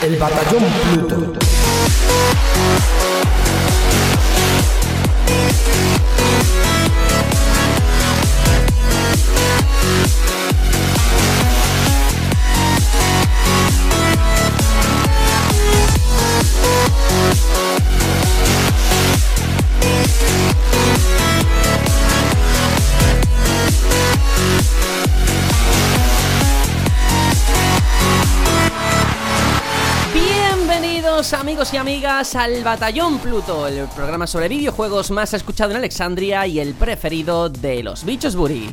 El Batallón Pluto. Amigos y amigas al Batallón Pluto, el programa sobre videojuegos más escuchado en Alexandria y el preferido de los bichos Buri.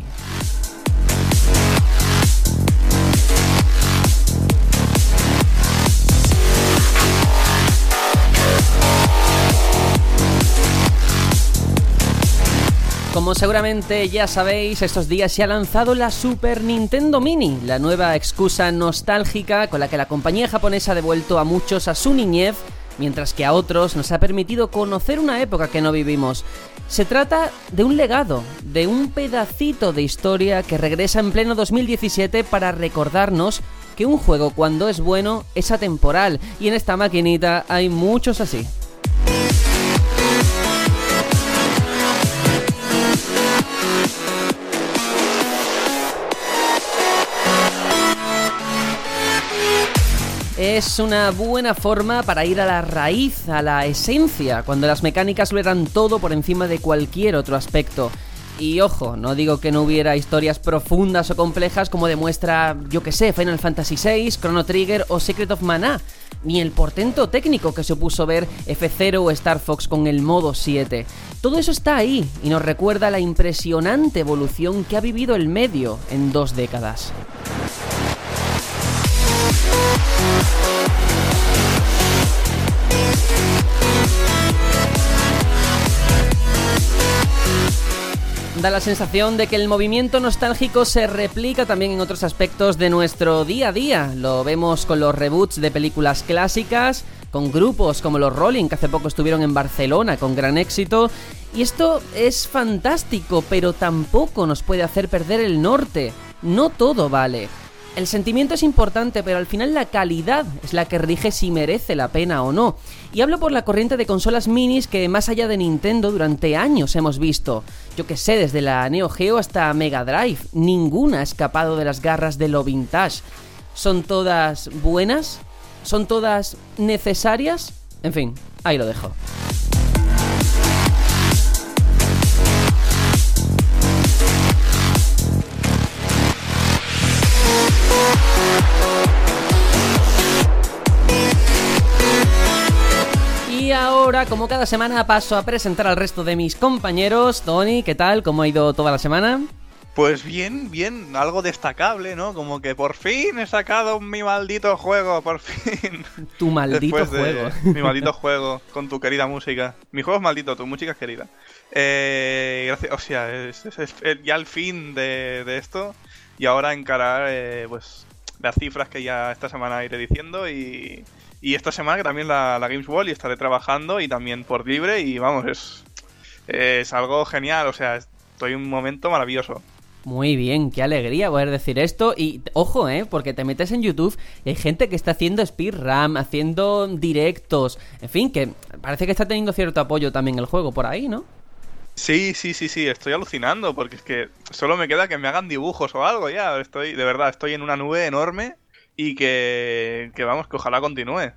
Como seguramente ya sabéis, estos días se ha lanzado la Super Nintendo Mini, la nueva excusa nostálgica con la que la compañía japonesa ha devuelto a muchos a su niñez, mientras que a otros nos ha permitido conocer una época que no vivimos. Se trata de un legado, de un pedacito de historia que regresa en pleno 2017 para recordarnos que un juego cuando es bueno es atemporal, y en esta maquinita hay muchos así. Es una buena forma para ir a la raíz, a la esencia, cuando las mecánicas lo eran todo por encima de cualquier otro aspecto. Y ojo, no digo que no hubiera historias profundas o complejas como demuestra, yo que sé, Final Fantasy VI, Chrono Trigger o Secret of Mana, ni el portento técnico que supuso ver F0 o Star Fox con el modo 7. Todo eso está ahí y nos recuerda la impresionante evolución que ha vivido el medio en dos décadas. Da la sensación de que el movimiento nostálgico se replica también en otros aspectos de nuestro día a día. Lo vemos con los reboots de películas clásicas, con grupos como los Rolling, que hace poco estuvieron en Barcelona con gran éxito. Y esto es fantástico, pero tampoco nos puede hacer perder el norte. No todo vale. El sentimiento es importante, pero al final la calidad es la que rige si merece la pena o no. Y hablo por la corriente de consolas minis que más allá de Nintendo durante años hemos visto. Yo que sé, desde la Neo Geo hasta Mega Drive, ninguna ha escapado de las garras de lo vintage. ¿Son todas buenas? ¿Son todas necesarias? En fin, ahí lo dejo. Ahora, como cada semana, paso a presentar al resto de mis compañeros. Tony, ¿qué tal? ¿Cómo ha ido toda la semana? Pues bien, bien, algo destacable, ¿no? Como que por fin he sacado mi maldito juego, por fin. Tu maldito Después de juego. Mi maldito juego con tu querida música. Mi juego es maldito, tu música es querida. Eh, gracias, o sea, es, es- es ya el fin de, de esto. Y ahora encarar, eh, pues, las cifras que ya esta semana iré diciendo. Y, y esta semana que también la, la Games World y estaré trabajando y también por libre. Y vamos, es, es algo genial, o sea, estoy en un momento maravilloso. Muy bien, qué alegría poder decir esto. Y ojo, ¿eh? Porque te metes en YouTube y hay gente que está haciendo speedrun, haciendo directos. En fin, que parece que está teniendo cierto apoyo también el juego por ahí, ¿no? Sí, sí, sí, sí, estoy alucinando porque es que solo me queda que me hagan dibujos o algo ya. Estoy, de verdad, estoy en una nube enorme y que, que vamos, que ojalá continúe.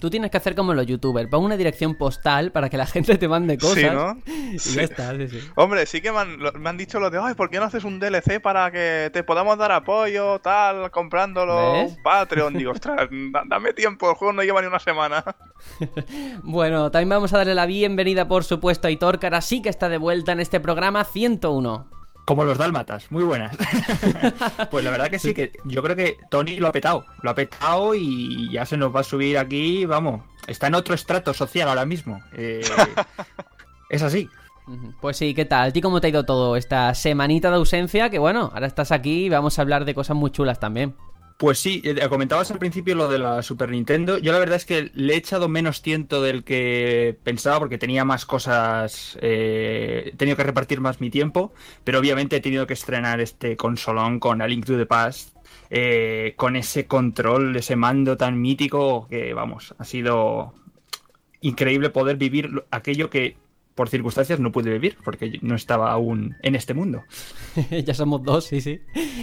Tú tienes que hacer como los youtubers. Pon una dirección postal para que la gente te mande cosas. Sí, ¿no? Y Sí. ya está, sí, sí. Hombre, sí que me han, lo- me han dicho lo de, ay, ¿por qué no haces un DLC para que te podamos dar apoyo, tal, comprándolo, ¿Ves? un Patreon? Digo, ostras, da- dame tiempo, el juego no lleva ni una semana. Bueno, también vamos a darle la bienvenida, por supuesto, a Hitor, que ahora sí que está de vuelta en este programa 101. Como los dálmatas, muy buenas. pues la verdad que sí, que yo creo que Tony lo ha petado. Lo ha petado y ya se nos va a subir aquí, vamos. Está en otro estrato social ahora mismo. Eh, es así. Pues sí, ¿qué tal? ¿A ti cómo te ha ido todo esta semanita de ausencia? Que bueno, ahora estás aquí y vamos a hablar de cosas muy chulas también. Pues sí, eh, comentabas al principio lo de la Super Nintendo. Yo la verdad es que le he echado menos tiento del que pensaba porque tenía más cosas, eh, he tenido que repartir más mi tiempo, pero obviamente he tenido que estrenar este consolón con A Link to the Past eh, con ese control, ese mando tan mítico que, vamos, ha sido increíble poder vivir aquello que por circunstancias no pude vivir, porque no estaba aún en este mundo. ya somos dos, sí, sí.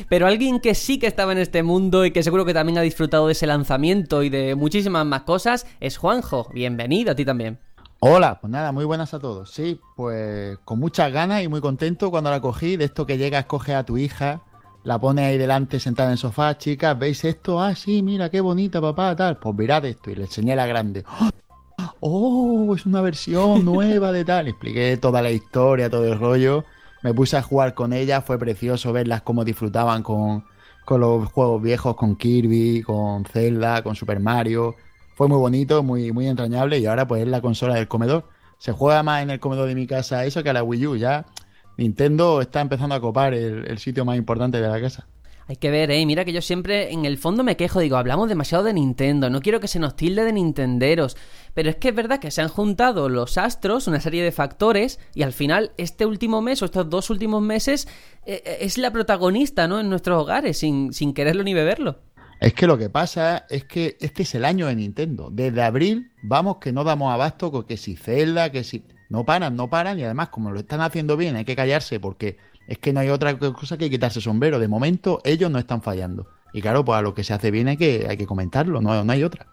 Pero alguien que sí que estaba en este mundo y que seguro que también ha disfrutado de ese lanzamiento y de muchísimas más cosas es Juanjo. Bienvenido a ti también. Hola, pues nada, muy buenas a todos. Sí, pues con muchas ganas y muy contento cuando la cogí, de esto que llegas, coge a tu hija, la pone ahí delante sentada en el sofá, chicas, ¿veis esto? Ah, sí, mira, qué bonita, papá, tal. Pues mirad esto y le enseñé la grande. ¡Oh! Es una versión nueva de tal. expliqué toda la historia, todo el rollo. Me puse a jugar con ella, fue precioso verlas cómo disfrutaban con, con los juegos viejos, con Kirby, con Zelda, con Super Mario fue muy bonito, muy, muy entrañable y ahora pues es la consola del comedor. Se juega más en el comedor de mi casa eso que a la Wii U. Ya Nintendo está empezando a copar el sitio más importante de la casa. Hay que ver, eh. Mira que yo siempre en el fondo me quejo, digo, hablamos demasiado de Nintendo, no quiero que se nos tilde de Nintenderos. Pero es que es verdad que se han juntado los astros, una serie de factores, y al final este último mes o estos dos últimos meses eh, eh, es la protagonista, ¿no? En nuestros hogares, sin, sin quererlo ni beberlo. Es que lo que pasa es que este es el año de Nintendo. Desde abril vamos que no damos abasto que si Zelda, que si... No paran, no paran y además como lo están haciendo bien hay que callarse porque es que no hay otra cosa que quitarse sombrero. De momento ellos no están fallando. Y claro, pues a lo que se hace bien hay que, hay que comentarlo, no hay otra.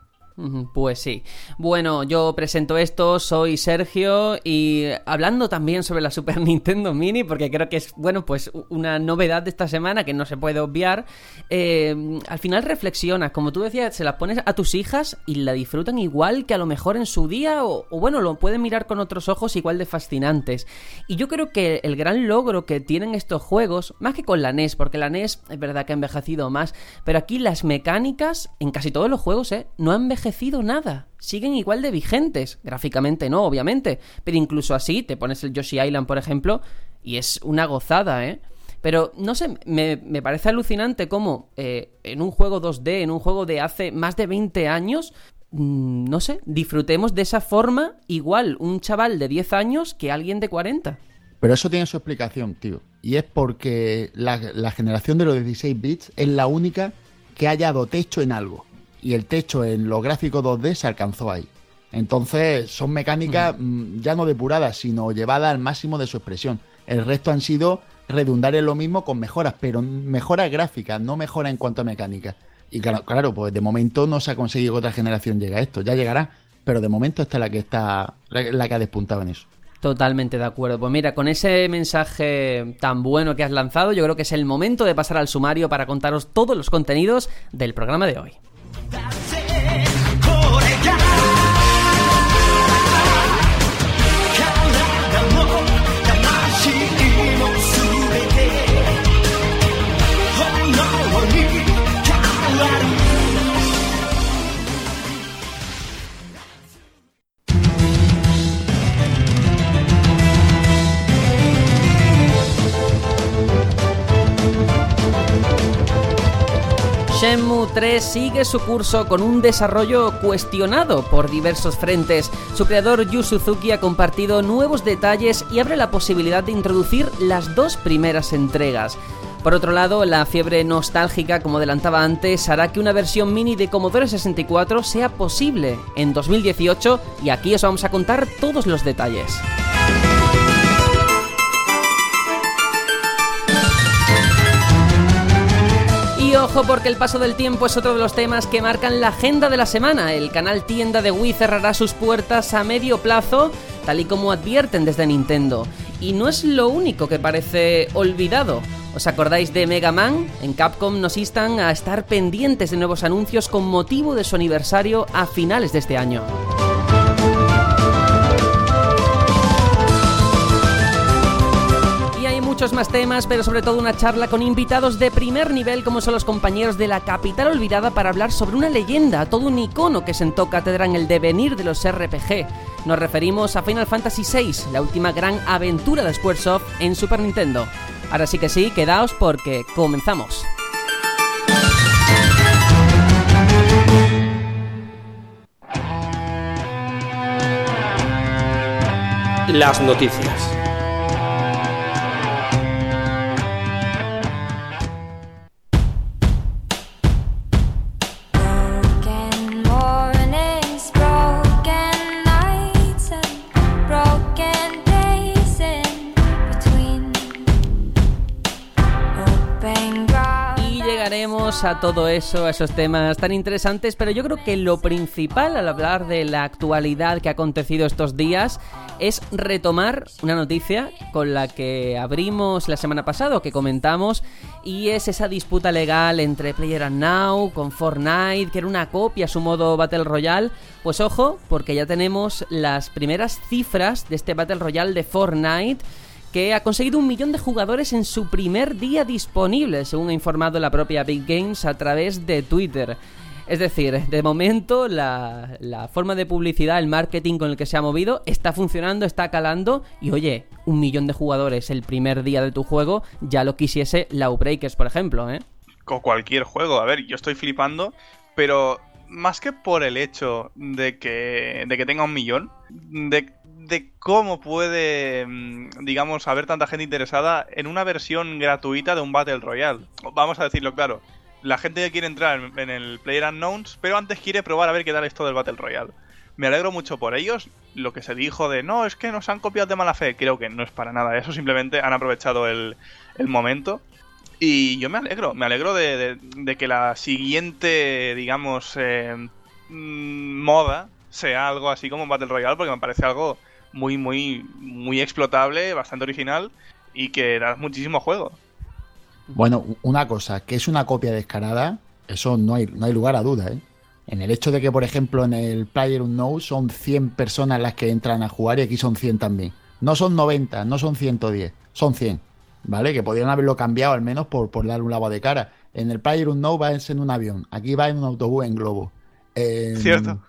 Pues sí. Bueno, yo presento esto, soy Sergio y hablando también sobre la Super Nintendo Mini, porque creo que es, bueno, pues una novedad de esta semana que no se puede obviar, eh, al final reflexionas, como tú decías, se las pones a tus hijas y la disfrutan igual que a lo mejor en su día o, o bueno, lo pueden mirar con otros ojos igual de fascinantes. Y yo creo que el gran logro que tienen estos juegos, más que con la NES, porque la NES es verdad que ha envejecido más, pero aquí las mecánicas en casi todos los juegos, ¿eh? No han envejecido nada. Siguen igual de vigentes. Gráficamente no, obviamente. Pero incluso así, te pones el Yoshi Island, por ejemplo, y es una gozada, ¿eh? Pero no sé, me, parece alucinante cómo eh, en un juego 2D, en un juego de hace más de 20 años, mm, no sé, disfrutemos de esa forma igual un chaval de 10 años que alguien de 40. Pero eso tiene su explicación, tío. Y es porque la, la generación de los 16 bits es la única que haya dado techo en algo y el techo en los gráficos 2D se alcanzó ahí. Entonces son mecánicas mm, ya no depuradas, sino llevadas al máximo de su expresión. El resto han sido redundar en lo mismo con mejoras, pero mejoras gráficas, no mejoras en cuanto a mecánica. Y claro, claro, pues de momento no se ha conseguido que otra generación llegue a esto. Ya llegará, pero de momento esta es la que está, la que ha despuntado en eso. Totalmente de acuerdo. Pues mira, con ese mensaje tan bueno que has lanzado, yo creo que es el momento de pasar al sumario para contaros todos los contenidos del programa de hoy. That's Shenmue 3 sigue su curso con un desarrollo cuestionado por diversos frentes. Su creador Yu Suzuki ha compartido nuevos detalles y abre la posibilidad de introducir las dos primeras entregas. Por otro lado, la fiebre nostálgica, como adelantaba antes, hará que una versión mini de Commodore 64 sea posible en 2018 y aquí os vamos a contar todos los detalles. Ojo porque el paso del tiempo es otro de los temas que marcan la agenda de la semana. El canal tienda de Wii cerrará sus puertas a medio plazo, tal y como advierten desde Nintendo. Y no es lo único que parece olvidado. ¿Os acordáis de Mega Man? En Capcom nos instan a estar pendientes de nuevos anuncios con motivo de su aniversario a finales de este año. Muchos más temas, pero sobre todo una charla con invitados de primer nivel como son los compañeros de la capital olvidada para hablar sobre una leyenda, todo un icono que sentó cátedra en el devenir de los RPG. Nos referimos a Final Fantasy VI, la última gran aventura de Squaresoft en Super Nintendo. Ahora sí que sí, quedaos porque comenzamos. Las noticias. A todo eso, a esos temas tan interesantes, pero yo creo que lo principal al hablar de la actualidad que ha acontecido estos días es retomar una noticia con la que abrimos la semana pasada, que comentamos, y es esa disputa legal entre Player Now con Fortnite, que era una copia a su modo Battle Royale. Pues ojo, porque ya tenemos las primeras cifras de este Battle Royale de Fortnite que ha conseguido un millón de jugadores en su primer día disponible, según ha informado la propia Big Games a través de Twitter. Es decir, de momento la, la, forma de publicidad, el marketing con el que se ha movido está funcionando, está calando y oye, un millón de jugadores el primer día de tu juego ya lo quisiese Lawbreakers, por ejemplo, ¿eh? Con cualquier juego, a ver, yo estoy flipando, pero más que por el hecho de que, de que tenga un millón, de, de cómo puede, mm, digamos, haber tanta gente interesada en una versión gratuita de un Battle Royale. Vamos a decirlo claro. La gente que quiere entrar en el Player Unknowns, pero antes quiere probar a ver qué tal esto del Battle Royale. Me alegro mucho por ellos. Lo que se dijo de no, es que nos han copiado de mala fe, creo que no es para nada eso. Simplemente han aprovechado el, el momento. Y yo me alegro, me alegro de, de, que la siguiente, digamos, eh, mm, moda sea algo así como Battle Royale, porque me parece algo muy, muy, muy explotable, bastante original y que da muchísimo juego. Bueno, una cosa, que es una copia descarada, eso no hay, no hay lugar a duda, ¿eh? En el hecho de que, por ejemplo, en el Player Unknown son 100 personas las que entran a jugar y aquí son 100 también. No son 90, no son 110, son 100, ¿vale? Que podrían haberlo cambiado al menos por, por darle un lavo de cara. En el Player Unknown va en un avión, aquí va en un autobús en globo. Eh, Cierto.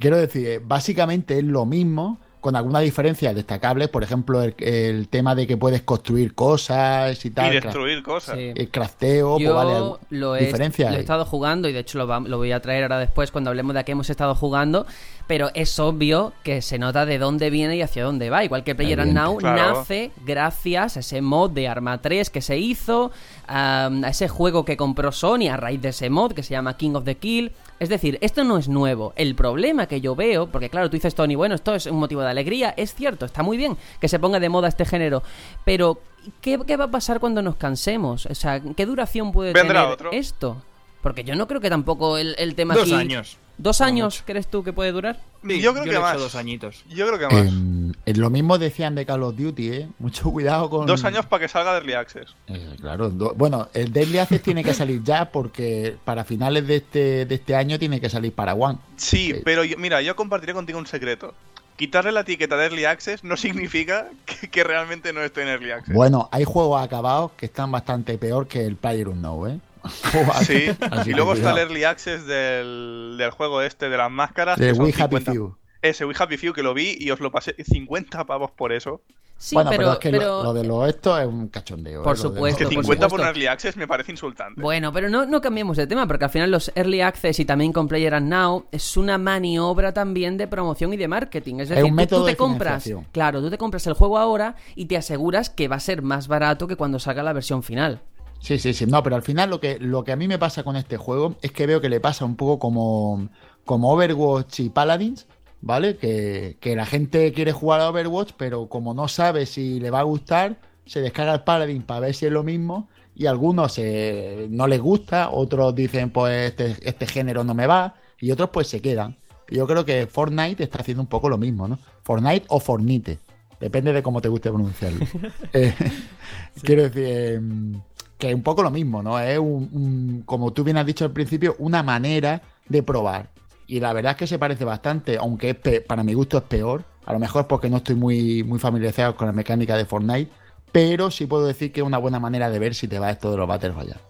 Quiero decir, básicamente es lo mismo, con algunas diferencias destacables, por ejemplo, el, el, tema de que puedes construir cosas y tal. Y destruir cosas. Sí. El crafteo, Yo pues vale, lo he, diferencias. lo he estado jugando y de hecho lo, va- lo voy a traer ahora después cuando hablemos de a qué hemos estado jugando, pero es obvio que se nota de dónde viene y hacia dónde va. Igual que Player. Now Claro. nace gracias a ese mod de Arma 3 que se hizo, a, a ese juego que compró Sony a raíz de ese mod que se llama King of the Kill. Es decir, esto no es nuevo. El problema que yo veo, porque claro, tú dices, Tony, bueno, esto es un motivo de alegría, es cierto, está muy bien que se ponga de moda este género, pero ¿qué, qué va a pasar cuando nos cansemos? O sea, ¿qué duración puede Vendrá tener otro. esto? Porque yo no creo que tampoco el, el tema Dos aquí... años. ¿Dos años mucho. crees tú que puede durar? Sí, Yo creo que más. dos añitos. Yo creo que más. Eh, eh, lo mismo decían de Call of Duty, ¿eh? Mucho cuidado con. Dos años para que salga de Early Access. Eh, claro, do- bueno, el Deadly Access tiene que salir ya porque para finales de este, de este año tiene que salir para One. Sí, Sí. pero yo- mira, yo compartiré contigo un secreto. Quitarle la etiqueta de Early Access no significa que, que realmente no esté en Early Access. Bueno, hay juegos acabados que están bastante peor que el Player Unknown, ¿eh? Sí, Así y que luego está el. Early Access del, del juego este de las máscaras. De que We Happy 50. Few. Ese We Happy Few que lo vi y os lo pasé 50 pavos por eso. Sí, bueno, pero, pero, es que lo- pero- lo, de lo esto es un cachondeo. Por ¿eh? De supuesto, Que lo- por 50 por, un Early Access me parece insultante. Bueno, pero no, no cambiemos de tema, porque al final los Early Access y también con Player and Now es una maniobra también de promoción y de marketing. Es decir, un método tú, te de compras, claro, tú te compras el juego ahora y te aseguras que va a ser más barato que cuando salga la versión final. Sí, sí, sí. No, pero al final lo que, lo que a mí me pasa con este juego es que veo que le pasa un poco como, como Overwatch y Paladins, ¿vale? Que, que la gente quiere jugar a Overwatch, pero como no sabe si le va a gustar, se descarga el Paladin para ver si es lo mismo. Y a algunos eh, no les gusta, otros dicen, pues este, este género no me va, y otros pues se quedan. Yo creo que Fortnite está haciendo un poco lo mismo, ¿no? Fortnite o Fornite. Depende de cómo te guste pronunciarlo. Eh, Quiero decir, eh, que es un poco lo mismo, ¿no? Es un, como tú bien has dicho al principio, una manera de probar. Y la verdad es que se parece bastante, aunque para mi gusto es peor. A lo mejor porque no estoy muy, muy familiarizado con la mecánica de Fortnite. Pero sí puedo decir que es una buena manera de ver si te va esto de los Battle Royale.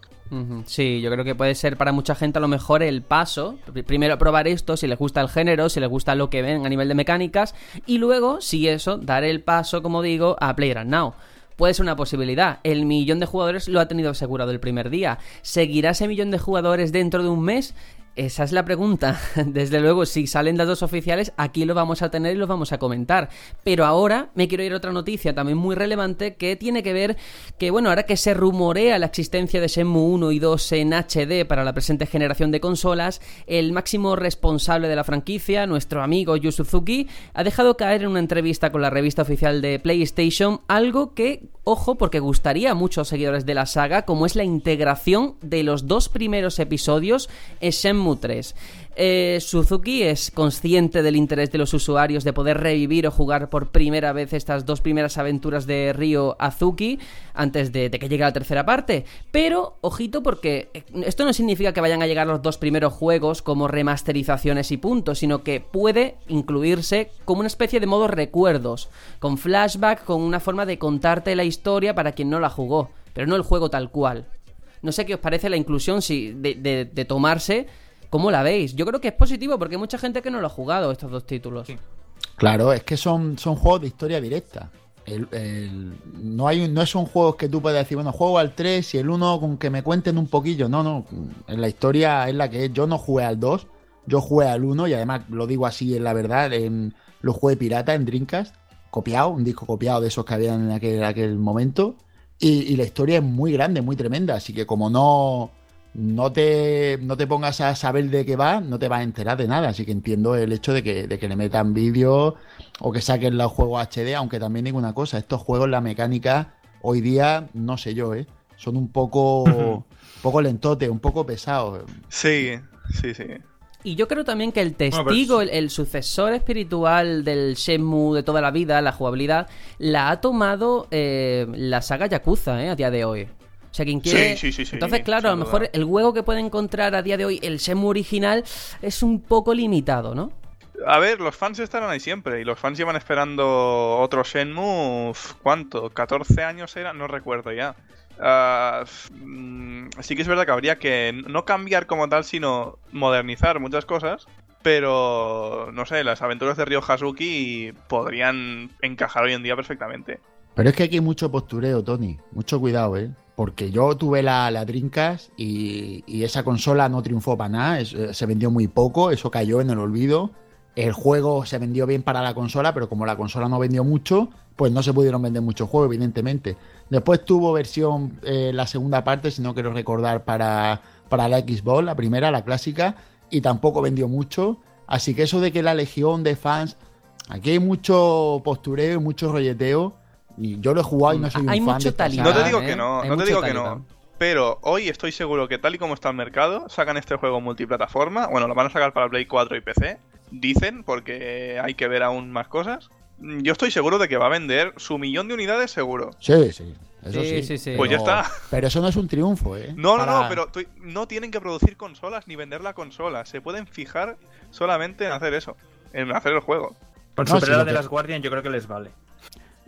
Sí, yo creo que puede ser para mucha gente a lo mejor el paso. Pr- Primero probar esto, si les gusta el género, si les gusta lo que ven a nivel de mecánicas. Y luego, si eso, dar el paso, como digo, a PlayerUnknown. Puede ser una posibilidad. El millón de jugadores lo ha tenido asegurado el primer día. ¿Seguirá ese millón de jugadores dentro de un mes? Esa es la pregunta. Desde luego, si salen datos oficiales, aquí lo vamos a tener y los vamos a comentar. Pero ahora me quiero ir a otra noticia también muy relevante que tiene que ver que, bueno, ahora que se rumorea la existencia de Shenmue 1 y 2 en HD para la presente generación de consolas, el máximo responsable de la franquicia, nuestro amigo Yu Suzuki, ha dejado caer en una entrevista con la revista oficial de PlayStation algo que, ojo, porque gustaría a muchos seguidores de la saga, como es la integración de los dos primeros episodios en Shenmue 3. Eh, Suzuki es consciente del interés de los usuarios de poder revivir o jugar por primera vez estas dos primeras aventuras de Ryo Azuki antes de, que llegue la tercera parte. Pero, ojito, porque eh, esto no significa que vayan a llegar los dos primeros juegos como remasterizaciones y puntos, sino que puede incluirse como una especie de modo recuerdos, con flashback, con una forma de contarte la historia para quien no la jugó, pero no el juego tal cual. No sé qué os parece la inclusión si, de tomarse. ¿Cómo la veis? Yo creo que es positivo porque hay mucha gente que no lo ha jugado estos dos títulos. Claro, es que son, son juegos de historia directa. El- el- no, hay, no son juegos que tú puedas decir, bueno, juego al 3 y el 1 con que me cuenten un poquillo. No, no. En la historia es la que es. Yo no jugué al 2, yo jugué al 1 y además lo digo así, en la verdad, en, lo jugué pirata en Dreamcast, copiado, un disco copiado de esos que habían en aquel, aquel momento. Y, y la historia es muy grande, muy tremenda. Así que como no, no, te, no te pongas a saber de qué va, no te vas a enterar de nada. Así que entiendo el hecho de que, de que le metan vídeos o que saquen los juegos HD, aunque también digo una cosa, estos juegos, la mecánica, hoy día, no sé yo, ¿eh? son un poco, un poco lentotes, un poco pesados. Sí, sí, sí. Y yo creo también que el pero testigo, el, el sucesor espiritual del Shenmue de toda la vida, la jugabilidad, la ha tomado eh, la saga Yakuza eh, a día de hoy. Sea, quien quiere... Sí, sí, sí, sí, Entonces, claro, a lo mejor duda. el juego que puede encontrar a día de hoy el Shenmue original es un poco limitado, ¿no? A ver, los fans estarán ahí siempre y los fans llevan esperando otro Shenmue, ¿cuánto? ¿14 años era? No recuerdo ya. Mm, sí que es verdad que habría que no cambiar como tal, sino modernizar muchas cosas, pero no sé, las aventuras de Ryo Hazuki podrían encajar hoy en día perfectamente. Pero es que aquí hay mucho postureo, Tony. Mucho cuidado, ¿eh? Porque yo tuve la, la y, esa consola no triunfó para nada. eh, se vendió muy poco, eso cayó en el olvido. El juego se vendió bien para la consola, pero como la consola no vendió mucho, pues no se pudieron vender muchos juegos, evidentemente. Después tuvo versión, eh, la segunda parte, si no quiero recordar, para, para la Xbox, la primera, la clásica, y tampoco vendió mucho. Así que eso de que la legión de fans, aquí hay mucho postureo y mucho rolleteo. Y yo lo he jugado y no soy un Hay fan mucho de esta talibán, No te digo ¿eh? que no, Hay no te digo que no. Pero hoy estoy seguro que tal y como está el mercado, sacan este juego multiplataforma. Bueno, lo van a sacar para Play 4 y PC. Dicen, porque hay que ver aún más cosas. Mm, Yo estoy seguro de que va a vender su millón de unidades seguro. Sí, sí. Eso Sí, sí, sí, sí. Pues ya Pero- está. Pero eso no es un triunfo, ¿eh? No, no, Para- no, pero no tienen que producir consolas ni vender la consola. Se pueden fijar solamente en hacer eso, en hacer el juego. Con No, superar sí, la lo de que- las Guardian yo creo que les vale.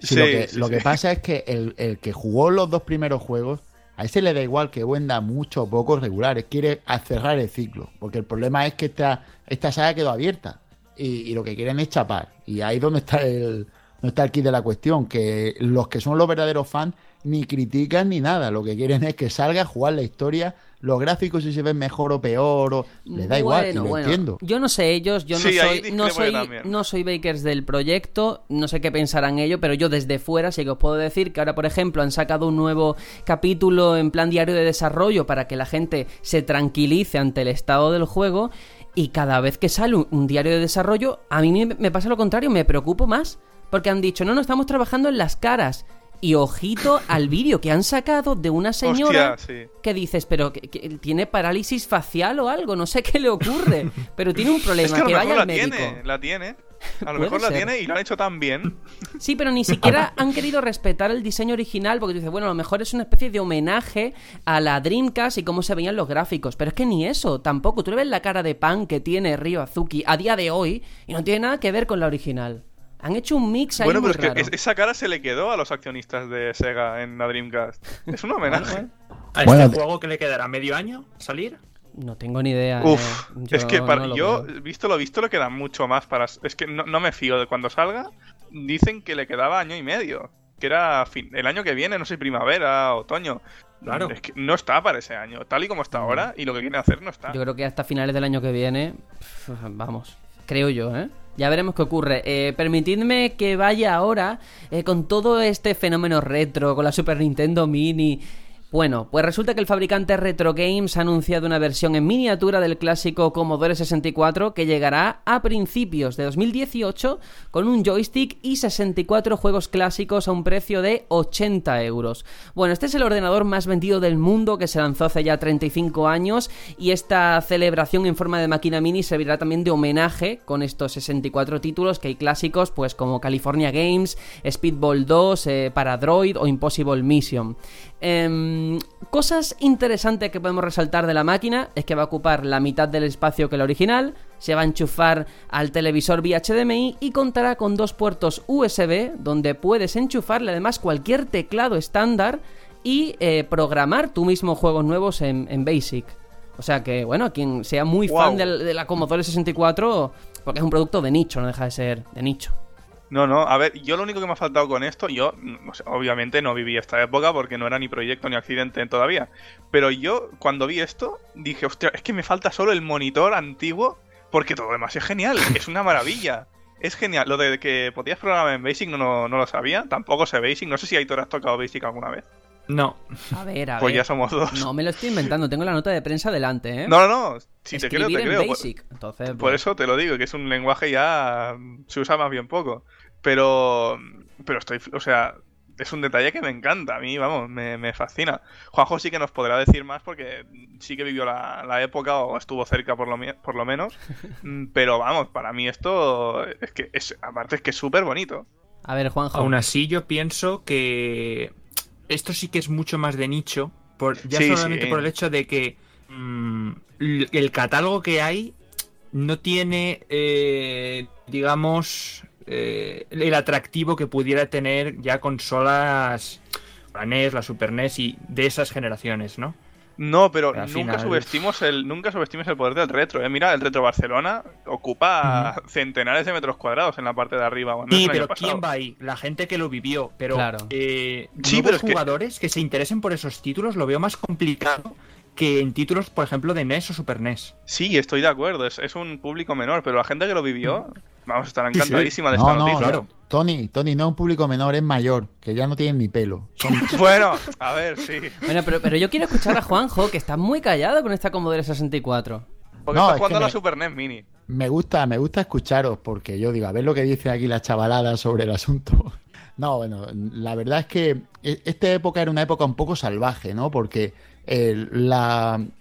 Sí, lo que, sí, lo sí. que pasa es que el, el que jugó los dos primeros juegos, a ese le da igual que venda mucho o poco regulares, quiere cerrar el ciclo. Porque el problema es que esta, esta saga quedó abierta y, y lo que quieren es chapar. Y ahí es donde está el, donde está el kit de la cuestión, que los que son los verdaderos fans ni critican ni nada, lo que quieren es que salga a jugar la historia, los gráficos si se ven mejor o peor, o les da igual, y lo bueno. entiendo. Yo no sé ellos, yo no Sí, soy, no soy, también. no soy bakers del proyecto, no sé qué pensarán ellos, pero yo desde fuera sí que os puedo decir que ahora, por ejemplo, han sacado un nuevo capítulo en plan diario de desarrollo para que la gente se tranquilice ante el estado del juego y cada vez que sale un, un diario de desarrollo, a mí me, me pasa lo contrario, me preocupo más, porque han dicho, no, no, estamos trabajando en las caras. Y ojito al vídeo que han sacado de una señora Hostia, sí. que dices, pero que, que tiene parálisis facial o algo, no sé qué le ocurre, pero tiene un problema, Es que a lo que mejor vaya la al médico. tiene, la tiene. A lo mejor la tiene y lo han hecho tan bien. Sí, pero ni siquiera han querido respetar el diseño original porque dices, bueno, a lo mejor es una especie de homenaje a la Dreamcast y cómo se veían los gráficos, pero es que ni eso, tampoco. Tú le ves la cara de pan que tiene Ryo Azuki a día de hoy y no tiene nada que ver con la original. Han hecho un mix ahí Bueno, muy pero es raro. que es- esa cara se le quedó a los accionistas de Sega en la Dreamcast. Es un homenaje. ¿A Bueno, este juego que le quedará medio año salir? No tengo ni idea. Uf, eh. es que Yo para, no yo, veo. visto lo visto, le queda mucho más para. Es que no, no me fío de cuando salga. Dicen que le quedaba año y medio. Que era fin- el año que viene, no sé, primavera, otoño. Claro. Es que no está para ese año. Tal y como está ahora y lo que quieren hacer no está. Yo creo que hasta finales del año que viene, vamos, creo yo, ¿eh? Ya veremos qué ocurre. Eh, permitidme que vaya ahora eh, con todo este fenómeno retro, con la Super Nintendo Mini. Bueno, pues resulta que el fabricante Retro Games ha anunciado una versión en miniatura del clásico Commodore 64 que llegará a principios de 2018 con un joystick y 64 juegos clásicos a un precio de 80 euros. Bueno, este es el ordenador más vendido del mundo que se lanzó hace ya 35 años y esta celebración en forma de máquina mini servirá también de homenaje con estos 64 títulos que hay clásicos pues como California Games, Speedball 2, eh, para Droid o Impossible Mission. Em, cosas interesantes que podemos resaltar de la máquina es que va a ocupar la mitad del espacio que la original, se va a enchufar al televisor vía HDMI y contará con dos puertos USB donde puedes enchufarle además cualquier teclado estándar y eh, programar tú mismo juegos nuevos en, en Basic. O sea que, bueno, quien sea muy fan del- de la Commodore 64, porque es un producto de nicho, no deja de ser de nicho. No, no, a ver, yo lo único que me ha faltado con esto, yo, o sea, obviamente no viví esta época porque no era ni proyecto ni accidente todavía, pero yo cuando vi esto dije, hostia, es que me falta solo el monitor antiguo porque todo lo demás es genial, es una maravilla. Es genial. Lo de que podías programar en Basic no, no, no lo sabía. Tampoco sé Basic. No sé si Aitor has tocado Basic alguna vez. No. A ver, a Pues ver. ya somos dos. No me lo estoy inventando, tengo la nota de prensa delante, ¿eh? No, no, no. Si te creo, te en creo. Por- Basic. Entonces, Por pues, eso te lo digo, que es un lenguaje ya se usa más bien poco. Pero, pero estoy, o sea, es un detalle que me encanta. A mí, vamos, me, me fascina. Juanjo sí que nos podrá decir más porque sí que vivió la, la época o estuvo cerca por lo, por lo menos. Mm, Pero vamos, para mí esto es que es, aparte es que es súper bonito. A ver, Juanjo. Aún así, yo pienso que esto sí que es mucho más de nicho. Por, ya Sí, solamente sí. por el hecho de que mm, el catálogo que hay no tiene, eh, digamos, eh, el atractivo que pudiera tener ya consolas, la NES, la Super NES y de esas generaciones, ¿no? No, pero nunca final- subestimos el nunca subestimes el poder del retro. ¿eh? Mira, el retro Barcelona ocupa centenares de metros cuadrados en la parte de arriba. Sí, pero. ¿quién va ahí? La gente que lo vivió. Pero Claro. eh, Sí, nuevos pero es que- jugadores que... se interesen por esos títulos lo veo más complicado que en títulos, por ejemplo, de NES o Super NES. Sí, estoy de acuerdo, es, es un público menor, pero la gente que lo vivió, vamos, estará Sí, sí. encantadísima de No, esta no, noticia. claro. Tony, Tony no es un público menor, es mayor, que ya no tienen ni pelo. Son- Bueno, a ver, sí. Bueno, pero, pero yo quiero escuchar a Juanjo, que está muy callado con esta Commodore 64. Porque No, está es jugando que a la me- Super NES Mini. me gusta, me gusta escucharos, porque yo digo, a ver lo que dice aquí la chavalada sobre el asunto. No, bueno, la verdad es que e- esta época era una época un poco salvaje, ¿no? Porque el,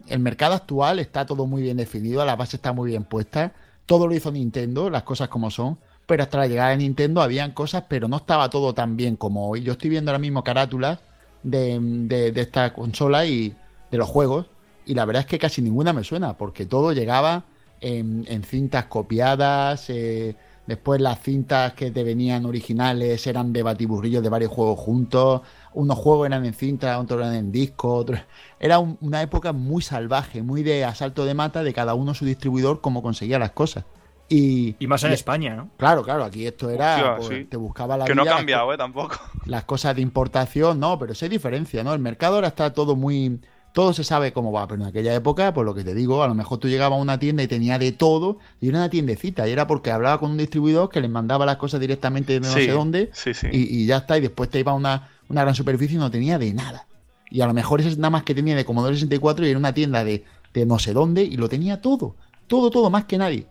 el mercado actual está todo muy bien definido, la base está muy bien puesta, todo lo hizo Nintendo, las cosas como son, pero hasta la llegada de Nintendo habían cosas, pero no estaba todo tan bien como hoy. Yo estoy viendo ahora mismo carátulas de, de, esta consola y de los juegos, y la verdad es que casi ninguna me suena, porque todo llegaba en, en cintas copiadas, eh, después las cintas que te venían originales eran de batiburrillos de varios juegos juntos, unos juegos eran en cinta, otros eran en disco, otros... Era un- una época muy salvaje, muy de asalto de mata de cada uno su distribuidor, cómo conseguía las cosas. Y, Y más en y- España, ¿no? Claro, claro, aquí esto era, Hostia, pues, sí. te buscaba la Que no ha vida, las cambiado, eh, tampoco. las cosas de importación, no, pero sí hay diferencia, ¿no? El mercado ahora está todo muy... Todo se sabe cómo va, pero en aquella época, por lo que te digo, a lo mejor tú llegabas a una tienda y tenía de todo, y era una tiendecita, y era porque hablaba con un distribuidor que les mandaba las cosas directamente de no Sí, sé dónde, sí, sí. Y, y ya está, y después te iba a una, una gran superficie y no tenía de nada. Y a lo mejor ese es nada más que tenía de Commodore 64 y era una tienda de, de no sé dónde, y lo tenía todo, todo, todo, más que nadie.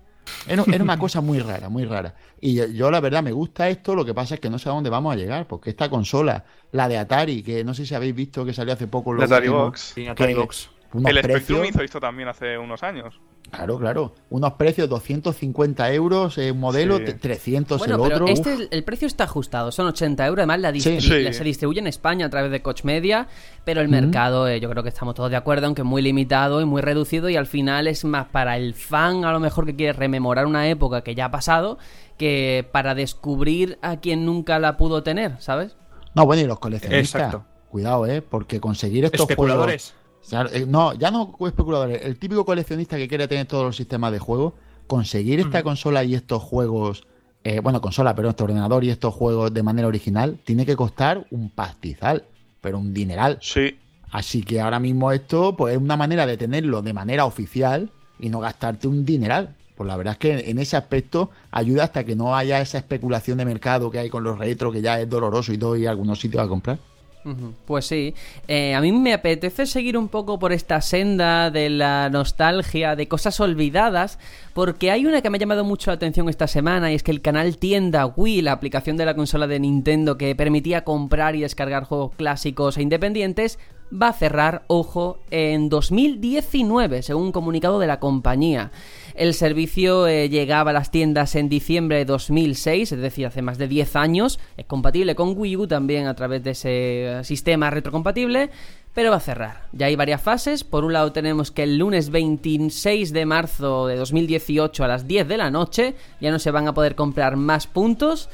Era, era una cosa muy rara, muy rara. Y yo, yo, la verdad me gusta esto, lo que pasa es que no sé a dónde vamos a llegar, porque esta consola, la de Atari, que no sé si habéis visto que salió hace poco La Atari Box. Sí, Atari que- Box. Unos El Spectrum precios, hizo esto también hace unos años. claro, claro, unos precios 250 euros, eh, un modelo, Sí. te- 300 Bueno, el pero otro. este, el- el precio está ajustado, son 80 euros. Además, la distri- Sí. Sí. se distribuye en España a través de Coach Media, pero el mercado, eh, yo creo que estamos todos de acuerdo, aunque muy limitado y muy reducido, y al final es más para el fan, a lo mejor que quiere rememorar una época que ya ha pasado, que para descubrir a quien nunca la pudo tener, ¿sabes? No, bueno, y los coleccionistas. Exacto. Cuidado, ¿eh? Porque conseguir estos. Especuladores. Eh, no, ya no especuladores. El típico coleccionista que quiere tener todos los sistemas de juego, conseguir esta consola y estos juegos, eh, bueno, consola, pero este ordenador y estos juegos de manera original, tiene que costar un pastizal, pero un dineral. Sí. Así que ahora mismo esto pues es una manera de tenerlo de manera oficial y no gastarte un dineral. Pues la verdad es que en ese aspecto ayuda hasta que no haya esa especulación de mercado que hay con los retro, que ya es doloroso y todo, y algunos sitios a comprar. Pues sí, Eh, a mí me apetece seguir un poco por esta senda de la nostalgia, de cosas olvidadas, porque hay una que me ha llamado mucho la atención esta semana y es que el canal Tienda Wii, la aplicación de la consola de Nintendo que permitía comprar y descargar juegos clásicos e independientes, va a cerrar, ojo, en 2019, según un comunicado de la compañía. El servicio eh, llegaba a las tiendas en diciembre de 2006, es decir, hace más de 10 años. Es compatible con Wii U también a través de ese eh, sistema retrocompatible, pero va a cerrar. Ya hay varias fases. Por un lado tenemos que el lunes 26 de marzo de 2018 a las 10 de la noche ya no se van a poder comprar más puntos.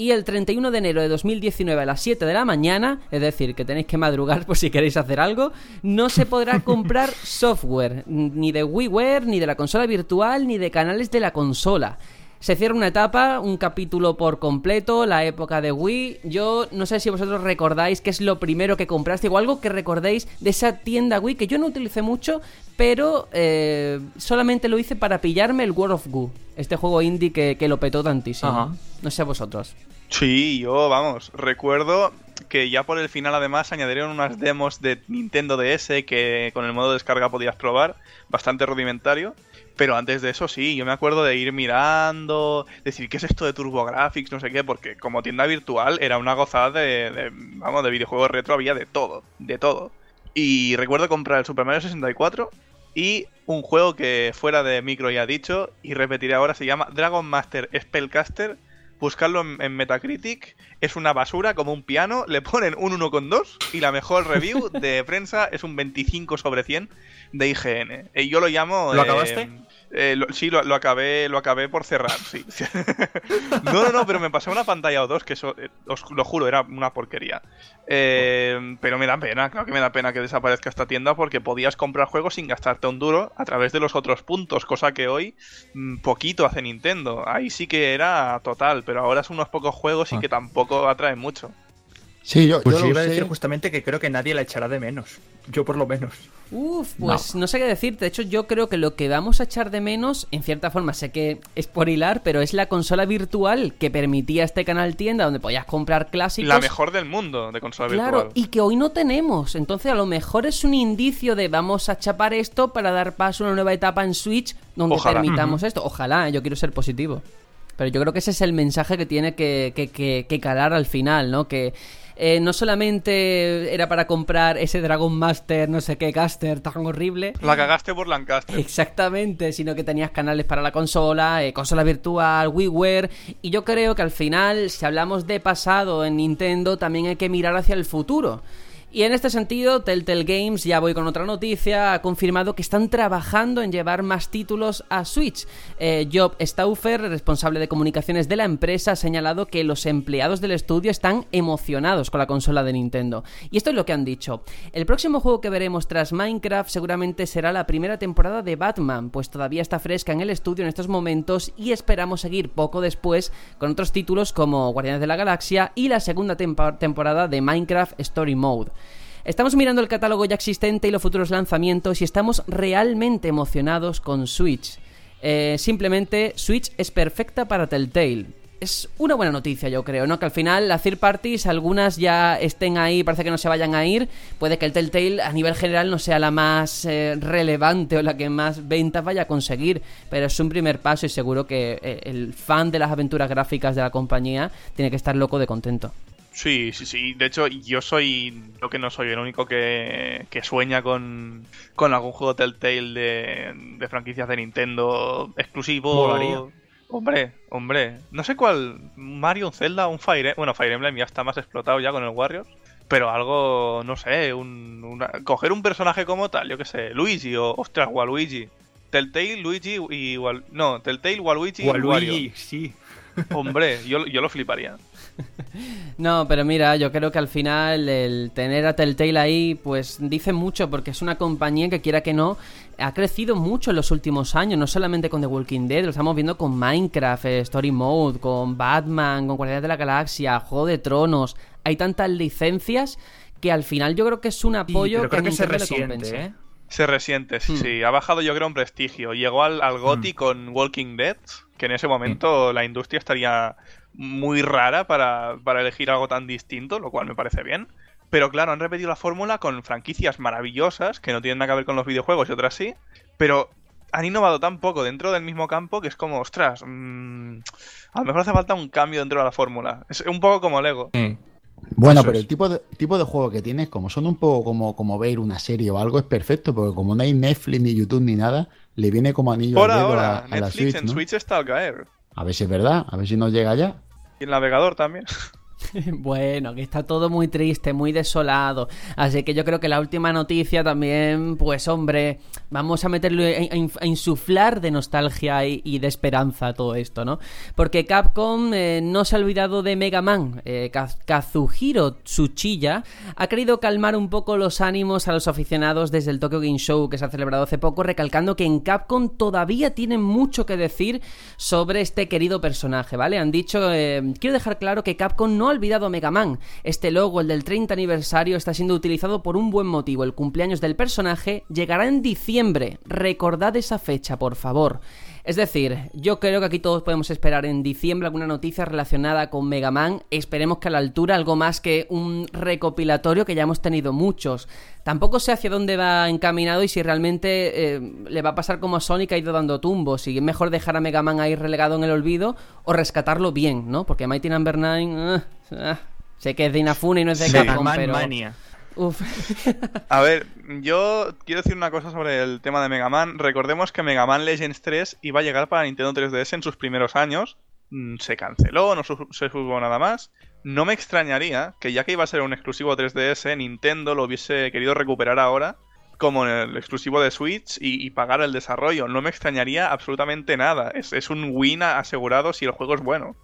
Y el 31 de enero de 2019 a las 7 de la mañana, es decir, que tenéis que madrugar por si queréis hacer algo, no se podrá comprar software, ni de WiiWare, ni de la consola virtual, ni de canales de la consola. Se cierra una etapa, un capítulo por completo, la época de Wii. Yo no sé si vosotros recordáis qué es lo primero que compraste o algo que recordéis de esa tienda Wii que yo no utilicé mucho, pero eh, solamente lo hice para pillarme el World of Goo, este juego indie que, que lo petó tantísimo. Ajá. No sé vosotros. Sí, yo, vamos, recuerdo que ya por el final además añadieron unas demos de Nintendo DS que con el modo de descarga podías probar, bastante rudimentario. Pero antes de eso sí, yo me acuerdo de ir mirando, decir, ¿qué es esto de TurboGrafx? No sé qué, porque como tienda virtual era una gozada de, de, vamos, de videojuegos retro, había de todo, de todo. Y recuerdo comprar el Super Mario 64 y un juego que fuera de micro ya dicho, y repetiré ahora, se llama Dragon Master Spellcaster. Buscarlo en, en Metacritic, es una basura como un piano, le ponen un 1,2 y la mejor review de prensa es un 25 sobre 100 de IGN. Eh, yo lo llamo... ¿Lo eh, acabaste? Eh, lo- sí, lo, lo acabé, lo acabé por cerrar, sí. no, no, no, pero me pasé una pantalla o dos, que eso, eh, os lo juro, era una porquería. Eh, pero me da pena, claro que me da pena que desaparezca esta tienda porque podías comprar juegos sin gastarte un duro a través de los otros puntos, cosa que hoy mm, poquito hace Nintendo. Ahí sí que era total, pero ahora son unos pocos juegos y Ah. que tampoco atraen mucho. Sí, yo, Pues yo iba a decir justamente que creo que nadie la echará de menos. Yo por lo menos. Uf, pues no. sé qué decirte. De hecho, yo creo que lo que vamos a echar de menos, en cierta forma, sé que es por hilar, pero es la consola virtual que permitía este canal tienda donde podías comprar clásicos. La mejor del mundo de consola Claro, virtual. y que hoy no tenemos. Entonces, a lo mejor es un indicio de vamos a chapar esto para dar paso a una nueva etapa en Switch donde Ojalá. permitamos esto. Ojalá, ¿eh? yo quiero ser positivo. Pero yo creo que ese es el mensaje que tiene que, que, que- que calar al final, ¿no? Que eh, no solamente era para comprar ese Dragon Master, no sé qué, caster tan horrible. La cagaste por Lancaster. Exactamente, sino que tenías canales para la consola, eh, consola virtual, WiiWare, y yo creo que al final, si hablamos de pasado en Nintendo, también hay que mirar hacia el futuro. Y en este sentido, Telltale Games, ya voy con otra noticia, ha confirmado que están trabajando en llevar más títulos a Switch. Eh, Job Stauffer, responsable de comunicaciones de la empresa, ha señalado que los empleados del estudio están emocionados con la consola de Nintendo. Y esto es lo que han dicho. El próximo juego que veremos tras Minecraft seguramente será la primera temporada de Batman, pues todavía está fresca en el estudio en estos momentos y esperamos seguir poco después con otros títulos como Guardianes de la Galaxia y la segunda temporada de Minecraft Story Mode. Estamos mirando el catálogo ya existente y los futuros lanzamientos y estamos realmente emocionados con Switch. Eh, simplemente Switch es perfecta para Telltale. Es una buena noticia, yo creo, ¿no? Que al final las third parties, algunas ya estén ahí, parece que no se vayan a ir. Puede que el Telltale a nivel general no sea la más eh, relevante o la que más ventas vaya a conseguir, pero es un primer paso y seguro que eh, el fan de las aventuras gráficas de la compañía tiene que estar loco de contento. Sí, sí, sí. De hecho, yo soy. Creo que no soy el único que, que sueña con, con algún juego Telltale de, de franquicias de Nintendo exclusivo. Molaría. Hombre, hombre. No sé cuál. Mario, un Zelda, un Fire Emblem. Bueno, Fire Emblem ya está más explotado ya con el Warriors. Pero algo, no sé, un, una- coger un personaje como tal, yo que sé, Luigi o, ostras, Waluigi. Telltale, Luigi y Wal- No, Telltale, Waluigi y Wario. Waluigi, sí. Hombre, yo, yo lo fliparía. No, pero mira, yo creo que al final el tener a Telltale ahí, pues dice mucho, porque es una compañía que quiera que no, ha crecido mucho en los últimos años, no solamente con The Walking Dead, lo estamos viendo con Minecraft, eh, Story Mode, con Batman, con Guardianes de la Galaxia, Juego de Tronos, hay tantas licencias que al final yo creo que es un apoyo pero creo que, que se resiente. ¿eh? Se resiente, sí, Hmm. sí. Ha bajado yo creo un prestigio. Llegó al, al GOTY con Walking Dead, que en ese momento la industria estaría muy rara para, para elegir algo tan distinto, lo cual me parece bien. Pero claro, han repetido la fórmula con franquicias maravillosas, que no tienen nada que ver con los videojuegos y otras sí, pero han innovado tan poco dentro del mismo campo que es como, ostras, mm, a lo mejor hace falta un cambio dentro de la fórmula. Es un poco como Lego. Sí. Bueno, Eso pero es. el tipo de, tipo de juego que tienes, como son un poco como, como ver una serie o algo, es perfecto, porque como no hay Netflix, ni YouTube, ni nada, le viene como anillo Por al dedo ahora, a, a la Netflix Switch, en ¿no? Switch está al caer. A ver si es verdad, a ver si nos llega ya. Y el navegador también. Bueno, que está todo muy triste, muy desolado. Así que yo creo que la última noticia también, pues hombre, vamos a meterle a, insuflar de nostalgia y, de esperanza todo esto, ¿no? Porque Capcom eh, no se ha olvidado de Mega Man. Eh, Kaz- Kazuhiro Tsuchiya ha querido calmar un poco los ánimos a los aficionados desde el Tokyo Game Show que se ha celebrado hace poco, recalcando que en Capcom todavía tienen mucho que decir sobre este querido personaje, ¿vale? Han dicho, eh, quiero dejar claro que Capcom no ha olvidado Mega Man. Este logo, el del 30 aniversario, está siendo utilizado por un buen motivo. El cumpleaños del personaje llegará en diciembre. Recordad esa fecha, por favor. Es decir, yo creo que aquí todos podemos esperar en diciembre alguna noticia relacionada con Mega Man. Esperemos que a la altura algo más que un recopilatorio que ya hemos tenido muchos. Tampoco sé hacia dónde va encaminado y si realmente eh, le va a pasar como a Sonic ha ido dando tumbos. Si es mejor dejar a Mega Man ahí relegado en el olvido o rescatarlo bien, ¿no? Porque Mighty Number 9... sé que es de Inafune y no es de Sí. Capcom, Man pero... Mania. Uf. A ver, yo quiero decir una cosa sobre el tema de Mega Man. Recordemos que Mega Man Legends 3 iba a llegar para Nintendo 3DS en sus primeros años. Mm, Se canceló, no su- se supo nada más. No me extrañaría que ya que iba a ser un exclusivo 3DS, Nintendo lo hubiese querido recuperar ahora como el exclusivo de Switch y, y pagar el desarrollo. No me extrañaría absolutamente nada. Es, es un win asegurado si el juego es bueno.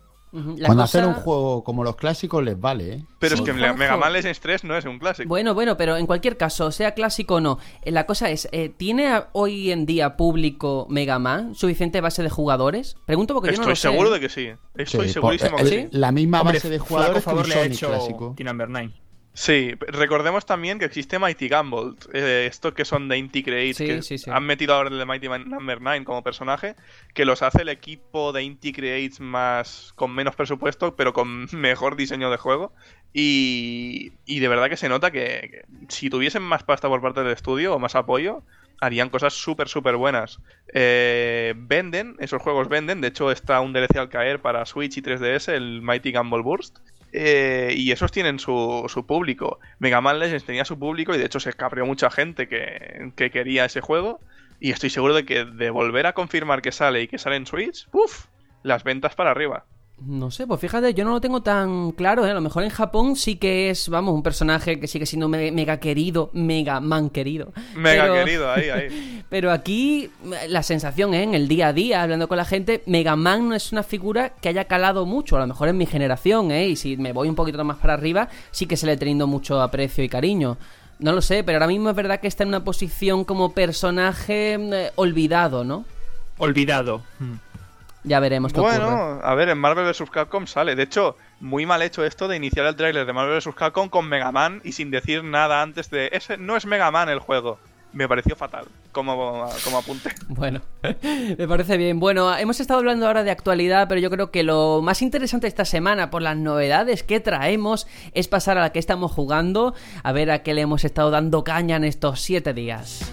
Cosa- hacer un juego como los clásicos les vale, ¿eh? Pero Sí, es que Juanjo. Mega Man Legends 3 no es un clásico. Bueno, bueno, pero en cualquier caso, sea clásico o no, eh, la cosa es, eh, ¿tiene a- hoy en día público Mega Man suficiente base de jugadores? Pregunto porque yo no Estoy lo sé. seguro ¿eh? de que sí. Estoy Sí, segurísimo por- que sí. La misma Hombre, base de jugadores que un Sonic hecho clásico. Number 9. Sí, recordemos también que existe Mighty Gumball, eh, estos que son de Inti Creates, Sí, que sí, sí. han metido ahora el de Mighty Man- Number 9 como personaje, que los hace el equipo de Inti Creates más con menos presupuesto, pero con mejor diseño de juego. Y, y de verdad que se nota que, que si tuviesen más pasta por parte del estudio o más apoyo, harían cosas súper, súper buenas. Eh, venden, esos juegos venden, de hecho está un DLC al caer para Switch y 3DS, el Mighty Gumball Burst. Eh, y esos tienen su, su público. Mega Man Legends tenía su público y de hecho se cabreó mucha gente que, que quería ese juego. Y estoy seguro de que de volver a confirmar que sale y que sale en Switch, ¡puf! Las ventas para arriba. No sé, pues fíjate, yo no lo tengo tan claro, ¿eh? A lo mejor en Japón sí que es, vamos, un personaje que sigue siendo me- mega querido, mega man querido. Mega Pero- querido, ahí, ahí. Pero aquí la sensación, ¿eh? en el día a día, hablando con la gente, Mega Man no es una figura que haya calado mucho, a lo mejor en mi generación, ¿eh? y si me voy un poquito más para arriba, sí que se le ha tenido mucho aprecio y cariño. No lo sé, pero ahora mismo es verdad que está en una posición como personaje eh, olvidado, ¿no? Olvidado. Mm. Ya veremos qué ocurre. Bueno, a ver, en Marvel vs. Capcom sale. De hecho, muy mal hecho esto de iniciar el tráiler de Marvel vs. Capcom con Mega Man y sin decir nada antes de... Ese no es Mega Man el juego. Me pareció fatal como, como apunte. Bueno, me parece bien. Bueno, hemos estado hablando ahora de actualidad, pero yo creo que lo más interesante esta semana, por las novedades que traemos, es pasar a la que estamos jugando, a ver a qué le hemos estado dando caña en estos siete días.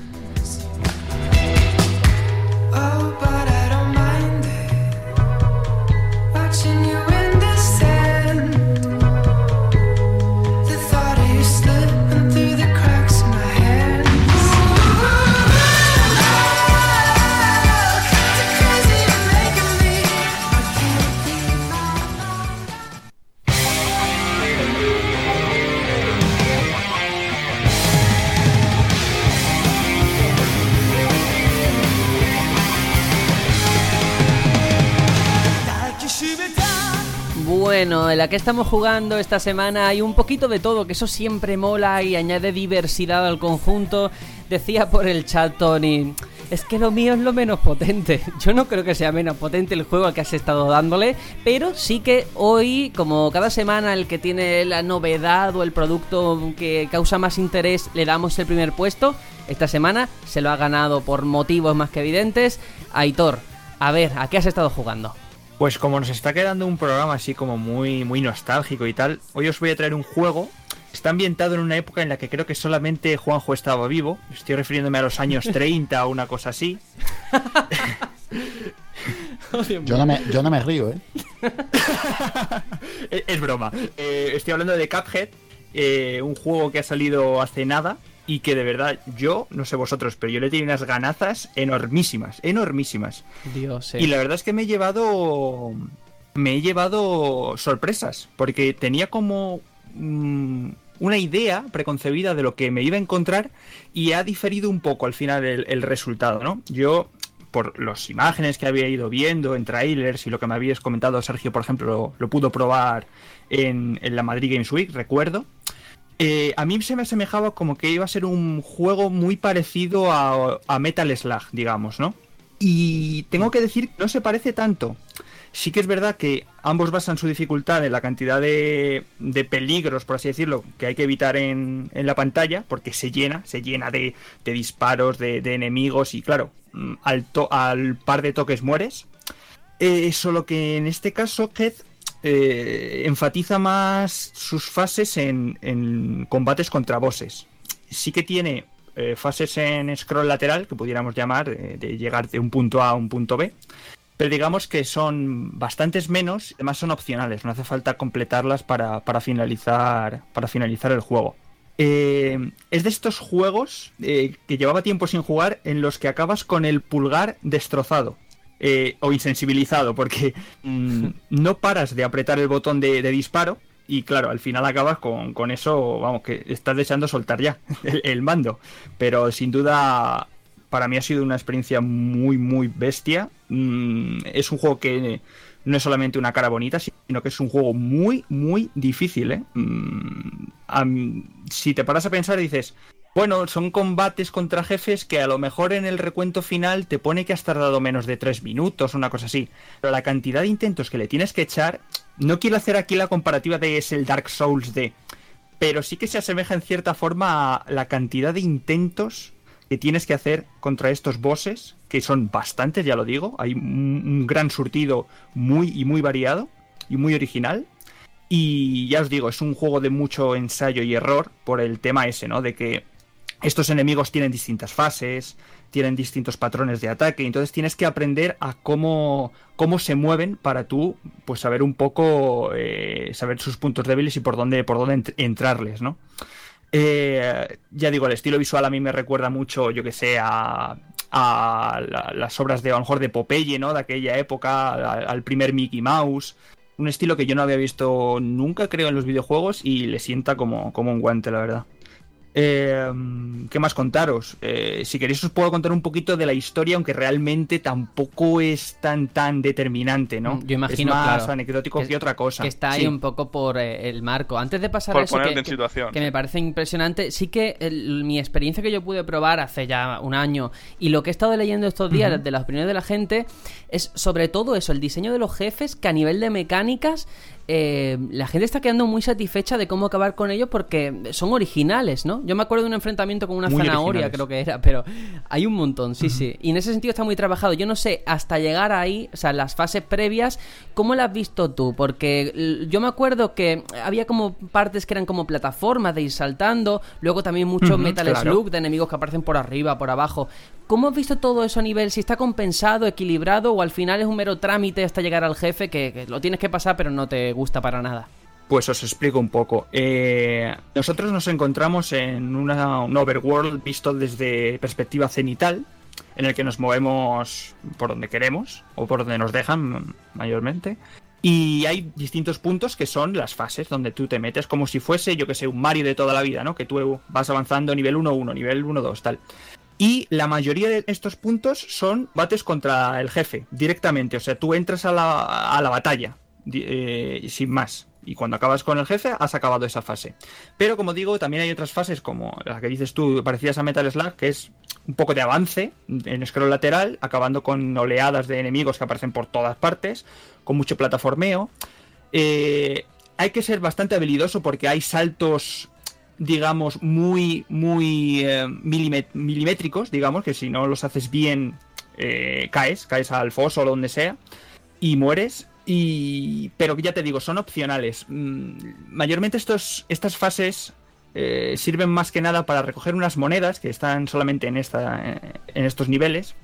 Bueno, en la que estamos jugando esta semana hay un poquito de todo, que eso siempre mola y añade diversidad al conjunto. Decía por el chat Tony, Es que lo mío es lo menos potente. Yo no creo que sea menos potente el juego al que has estado dándole, pero sí que hoy, como cada semana el que tiene la novedad o el producto que causa más interés le damos el primer puesto, esta semana se lo ha ganado por motivos más que evidentes. Aitor, a ver, ¿a qué has estado jugando? Pues como nos está quedando un programa así como muy, muy nostálgico y tal, hoy os voy a traer un juego. Está ambientado en una época en la que creo que solamente Juanjo estaba vivo. Estoy refiriéndome a los años 30 o una cosa así. Yo no me, yo no me río, ¿eh? es, es broma. Eh, estoy hablando de Cuphead, eh, un juego que ha salido hace nada y que de verdad yo, no sé vosotros, pero yo le tengo unas ganazas enormísimas, enormísimas. Dios, Y la verdad es que me he llevado. Me he llevado sorpresas. Porque tenía como. mm, una idea preconcebida de lo que me iba a encontrar. Y ha diferido un poco al final el, el resultado, ¿no? Yo. Por las imágenes que había ido viendo en trailers y lo que me habías comentado, Sergio, por ejemplo, lo, lo pudo probar en, en la Madrid Games Week, recuerdo. Eh, a mí se me asemejaba como que iba a ser un juego muy parecido a, Metal Slug, digamos, ¿no? Y tengo que decir que no se parece tanto. Sí que es verdad que ambos basan su dificultad en la cantidad de, peligros, por así decirlo, que hay que evitar en, la pantalla, porque se llena, se llena de, disparos, de, enemigos y claro, mm, al par de toques mueres. Eh, solo que en este caso, Head eh, enfatiza más sus fases en, combates contra bosses. Sí que tiene eh, fases en scroll lateral, que pudiéramos llamar, eh, de llegar de un punto A a un punto B. Pero digamos que son bastantes menos, además son opcionales, no hace falta completarlas para, para finalizar, para finalizar el juego. Es de estos juegos que llevaba tiempo sin jugar en los que acabas con el pulgar destrozado eh, o insensibilizado, porque mm, no paras de apretar el botón de, disparo y claro, al final acabas con, con eso, vamos, que estás deseando soltar ya el, mando. Pero sin duda, para mí ha sido una experiencia muy, muy bestia. Mm, es un juego que no es solamente una cara bonita, sino que es un juego muy, muy difícil. ¿eh? Mm, si te paras a pensar y dices, bueno, son combates contra jefes que a lo mejor en el recuento final te pone que has tardado menos de 3 minutos, una cosa así. Pero la cantidad de intentos que le tienes que echar, no quiero hacer aquí la comparativa de es el Dark Souls de... Pero sí que se asemeja en cierta forma a la cantidad de intentos que tienes que hacer contra estos bosses, que son bastantes, ya lo digo. Hay un, un gran surtido muy y muy variado y muy original. Y ya os digo, es un juego de mucho ensayo y error por el tema ese, ¿no? De que estos enemigos tienen distintas fases, tienen distintos patrones de ataque, entonces tienes que aprender a cómo, cómo se mueven para tú, pues saber un poco, eh, saber sus puntos débiles y por dónde, por dónde ent- entrarles, ¿no? Eh, ya digo, el estilo visual a mí me recuerda mucho, yo que sé, a, a la- las obras de a lo de Popeye, ¿no? De aquella época, al primer Mickey Mouse. Un estilo que yo no había visto nunca, creo, en los videojuegos y le sienta como, como un guante, la verdad. Eh, ¿Qué más contaros? Eh, si queréis os puedo contar un poquito de la historia, aunque realmente tampoco es tan tan determinante, ¿no? Yo imagino, es más claro, anecdótico que, que- otra cosa. Que está ahí Sí. un poco por eh, el marco. Antes de pasar Por a eso, ponerte que, en situación. que me parece impresionante, sí que el- mi experiencia que yo pude probar hace ya un año y lo que he estado leyendo estos días de las opiniones de la gente es sobre todo eso, el diseño de los jefes, que a nivel de mecánicas eh, la gente está quedando muy satisfecha de cómo acabar con ellos porque son originales, ¿no? Yo me acuerdo de un enfrentamiento con una Muy zanahoria, originales. creo que era, pero hay un montón, sí, sí. Y en ese sentido está muy trabajado. Yo no sé, hasta llegar ahí, o sea, las fases previas, ¿cómo las has visto tú? Porque yo me acuerdo que había como partes que eran como plataformas de ir saltando, luego también mucho Ujú, Metal claro. Slug de enemigos que aparecen por arriba, por abajo. ¿Cómo has visto todo eso a nivel? Si está compensado, equilibrado o al final es un mero trámite hasta llegar al jefe que, lo tienes que pasar pero no te gusta para nada. Pues os explico un poco. Eh, nosotros nos encontramos en una, un overworld visto desde perspectiva cenital, en el que nos movemos por donde queremos, o por donde nos dejan mayormente. Y hay distintos puntos que son las fases donde tú te metes como si fuese, yo que sé, un Mario de toda la vida, ¿no? Que tú vas avanzando nivel 1-1, nivel 1-2, tal. Y la mayoría de estos puntos son bates contra el jefe, directamente. O sea, tú entras a la, a la batalla, eh, sin más. Y cuando acabas con el jefe, has acabado esa fase. Pero como digo, también hay otras fases como la que dices tú, parecidas a Metal Slug, que es un poco de avance en scroll lateral, acabando con oleadas de enemigos que aparecen por todas partes, con mucho plataformeo. Eh, hay que ser bastante habilidoso porque hay saltos, digamos, muy, muy eh, milimétricos, digamos, que si no los haces bien, eh, caes, caes al foso o donde sea, y mueres. Y... Pero ya te digo, son opcionales. Mm, mayormente estos, estas fases eh, sirven más que nada para recoger unas monedas que están solamente en, esta, eh, en estos niveles,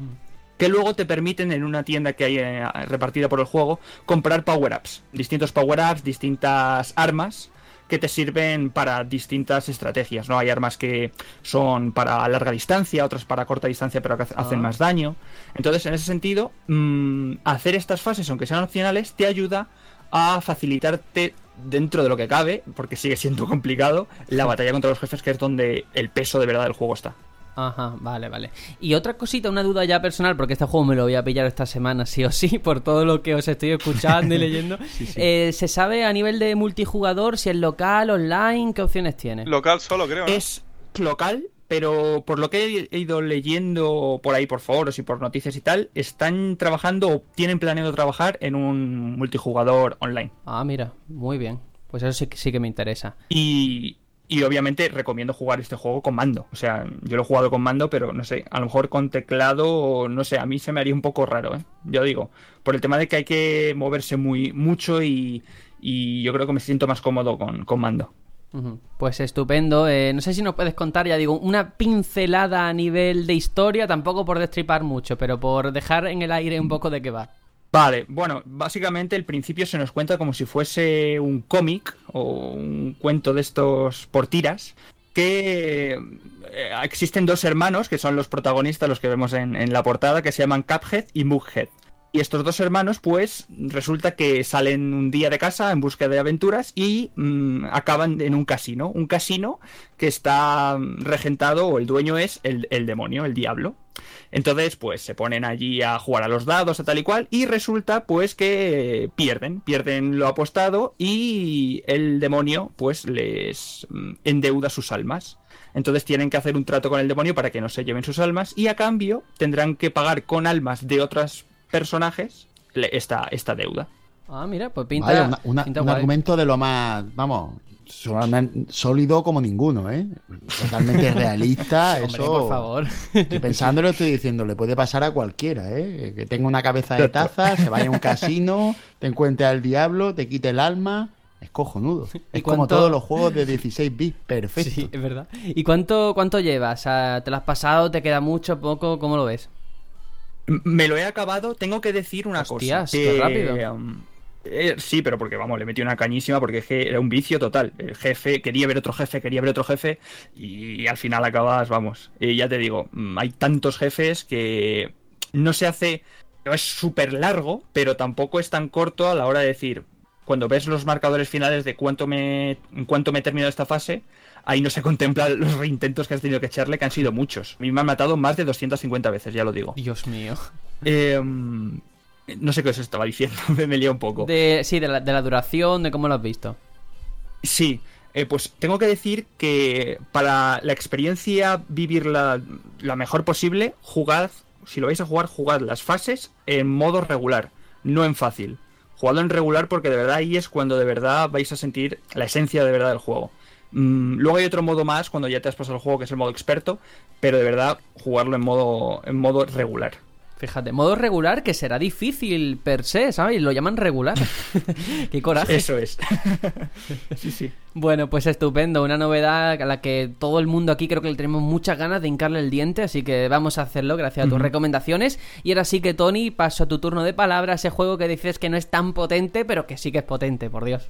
que luego te permiten en una tienda que hay repartida por el juego comprar power-ups. Distintos power-ups, distintas armas que te sirven para distintas estrategias, ¿no? Hay armas que son para larga distancia, otras para corta distancia pero que hace- hacen Ah. más daño. Entonces, en ese sentido, mm, hacer estas fases, aunque sean opcionales, te ayuda a facilitarte dentro de lo que cabe, porque sigue siendo complicado, la batalla contra los jefes, que es donde el peso de verdad del juego está. Ajá, vale, vale. Y otra cosita, una duda ya personal, porque este juego me lo voy a pillar esta semana, sí o sí, por todo lo que os estoy escuchando y leyendo. Eh, ¿Se sabe a nivel de multijugador si es local, online? ¿Qué opciones tiene? Local solo, creo. ¿no? Es local, pero por lo que he ido leyendo por ahí por foros y por noticias y tal, están trabajando o tienen planeado trabajar en un multijugador online. Ah, mira, muy bien. Pues eso sí, que- sí que me interesa. Y, y obviamente recomiendo jugar este juego con mando. O sea, yo lo he jugado con mando, pero no sé, a lo mejor con teclado, no sé, a mí se me haría un poco raro, ¿eh? Yo digo, por el tema de que hay que moverse muy mucho y, y yo creo que me siento más cómodo con, con mando. Pues estupendo. Eh, no sé si nos puedes contar, ya digo, una pincelada a nivel de historia, tampoco por destripar mucho, pero por dejar en el aire un poco de qué va. Vale, bueno, básicamente el principio se nos cuenta como si fuese un cómic o un cuento de estos por tiras. Que eh, existen dos hermanos que son los protagonistas, los que vemos en, la portada, que se llaman Cuphead y Mughead. Y estos dos hermanos, pues, resulta que salen un día de casa en busca de aventuras y mm, acaban en un casino. Un casino que está mm, regentado, o el dueño es el, el demonio, el diablo. Entonces, pues se ponen allí a jugar a los dados, a tal y cual, y resulta, pues, que pierden, pierden lo apostado y el demonio, pues, les mm, endeuda sus almas. Entonces tienen que hacer un trato con el demonio para que no se lleven sus almas y a cambio tendrán que pagar con almas de otros personajes esta, esta deuda. Ah, mira, pues pinta, Vaya, una- una- pinta un guay. argumento de lo más, vamos, sólido como ninguno, ¿eh? Totalmente realista. Hombre, eso, por favor. Estoy pensándolo, estoy diciendo, le puede pasar a cualquiera, ¿eh? Que tenga una cabeza de taza, se vaya a un casino, te encuentre al diablo, te quite el alma. Es cojonudo. ¿Y Es como todos los juegos de 16 bits. Perfecto. Sí, es verdad. ¿Y cuánto, cuánto llevas? ¿Te lo has pasado? ¿Te queda mucho? ¿Poco? ¿Cómo lo ves? Me lo he acabado, tengo que decir una Hostias, cosa. qué rápido. Eh, sí, pero porque vamos, le metí una cañísima porque era un vicio total. El jefe, quería ver otro jefe, quería ver otro jefe y al final acabas, vamos. Y ya te digo, mm, hay tantos jefes que no se hace, no es súper largo, pero tampoco es tan corto a la hora de decir, cuando ves los marcadores finales de cuánto me, en cuánto me he terminado esta fase, ahí no se contemplan los reintentos que has tenido que echarle, que han sido muchos. A mí me han matado más de 250 veces, ya lo digo. Dios mío. Eh, no sé qué os estaba diciendo, me, lié un poco. De, sí, de la, de la duración, de cómo lo has visto. Sí, eh, pues tengo que decir que para la experiencia vivirla la mejor posible, jugad, si lo vais a jugar, jugad las fases en modo regular, no en fácil. Jugadlo en regular porque de verdad ahí es cuando de verdad vais a sentir la esencia de verdad del juego. Mm, luego hay otro modo más cuando ya te has pasado el juego que es el modo experto, pero de verdad jugarlo en modo, en modo regular. Fíjate, modo regular que será difícil per se, ¿sabes? Lo llaman regular. Qué coraje. Eso es. sí, sí. Bueno, pues estupendo, una novedad a la que todo el mundo aquí creo que le tenemos muchas ganas de hincarle el diente, así que vamos a hacerlo gracias a tus recomendaciones. Y ahora sí que, Tony, paso a tu turno de palabra, ese juego que dices que no es tan potente, pero que sí que es potente, por Dios.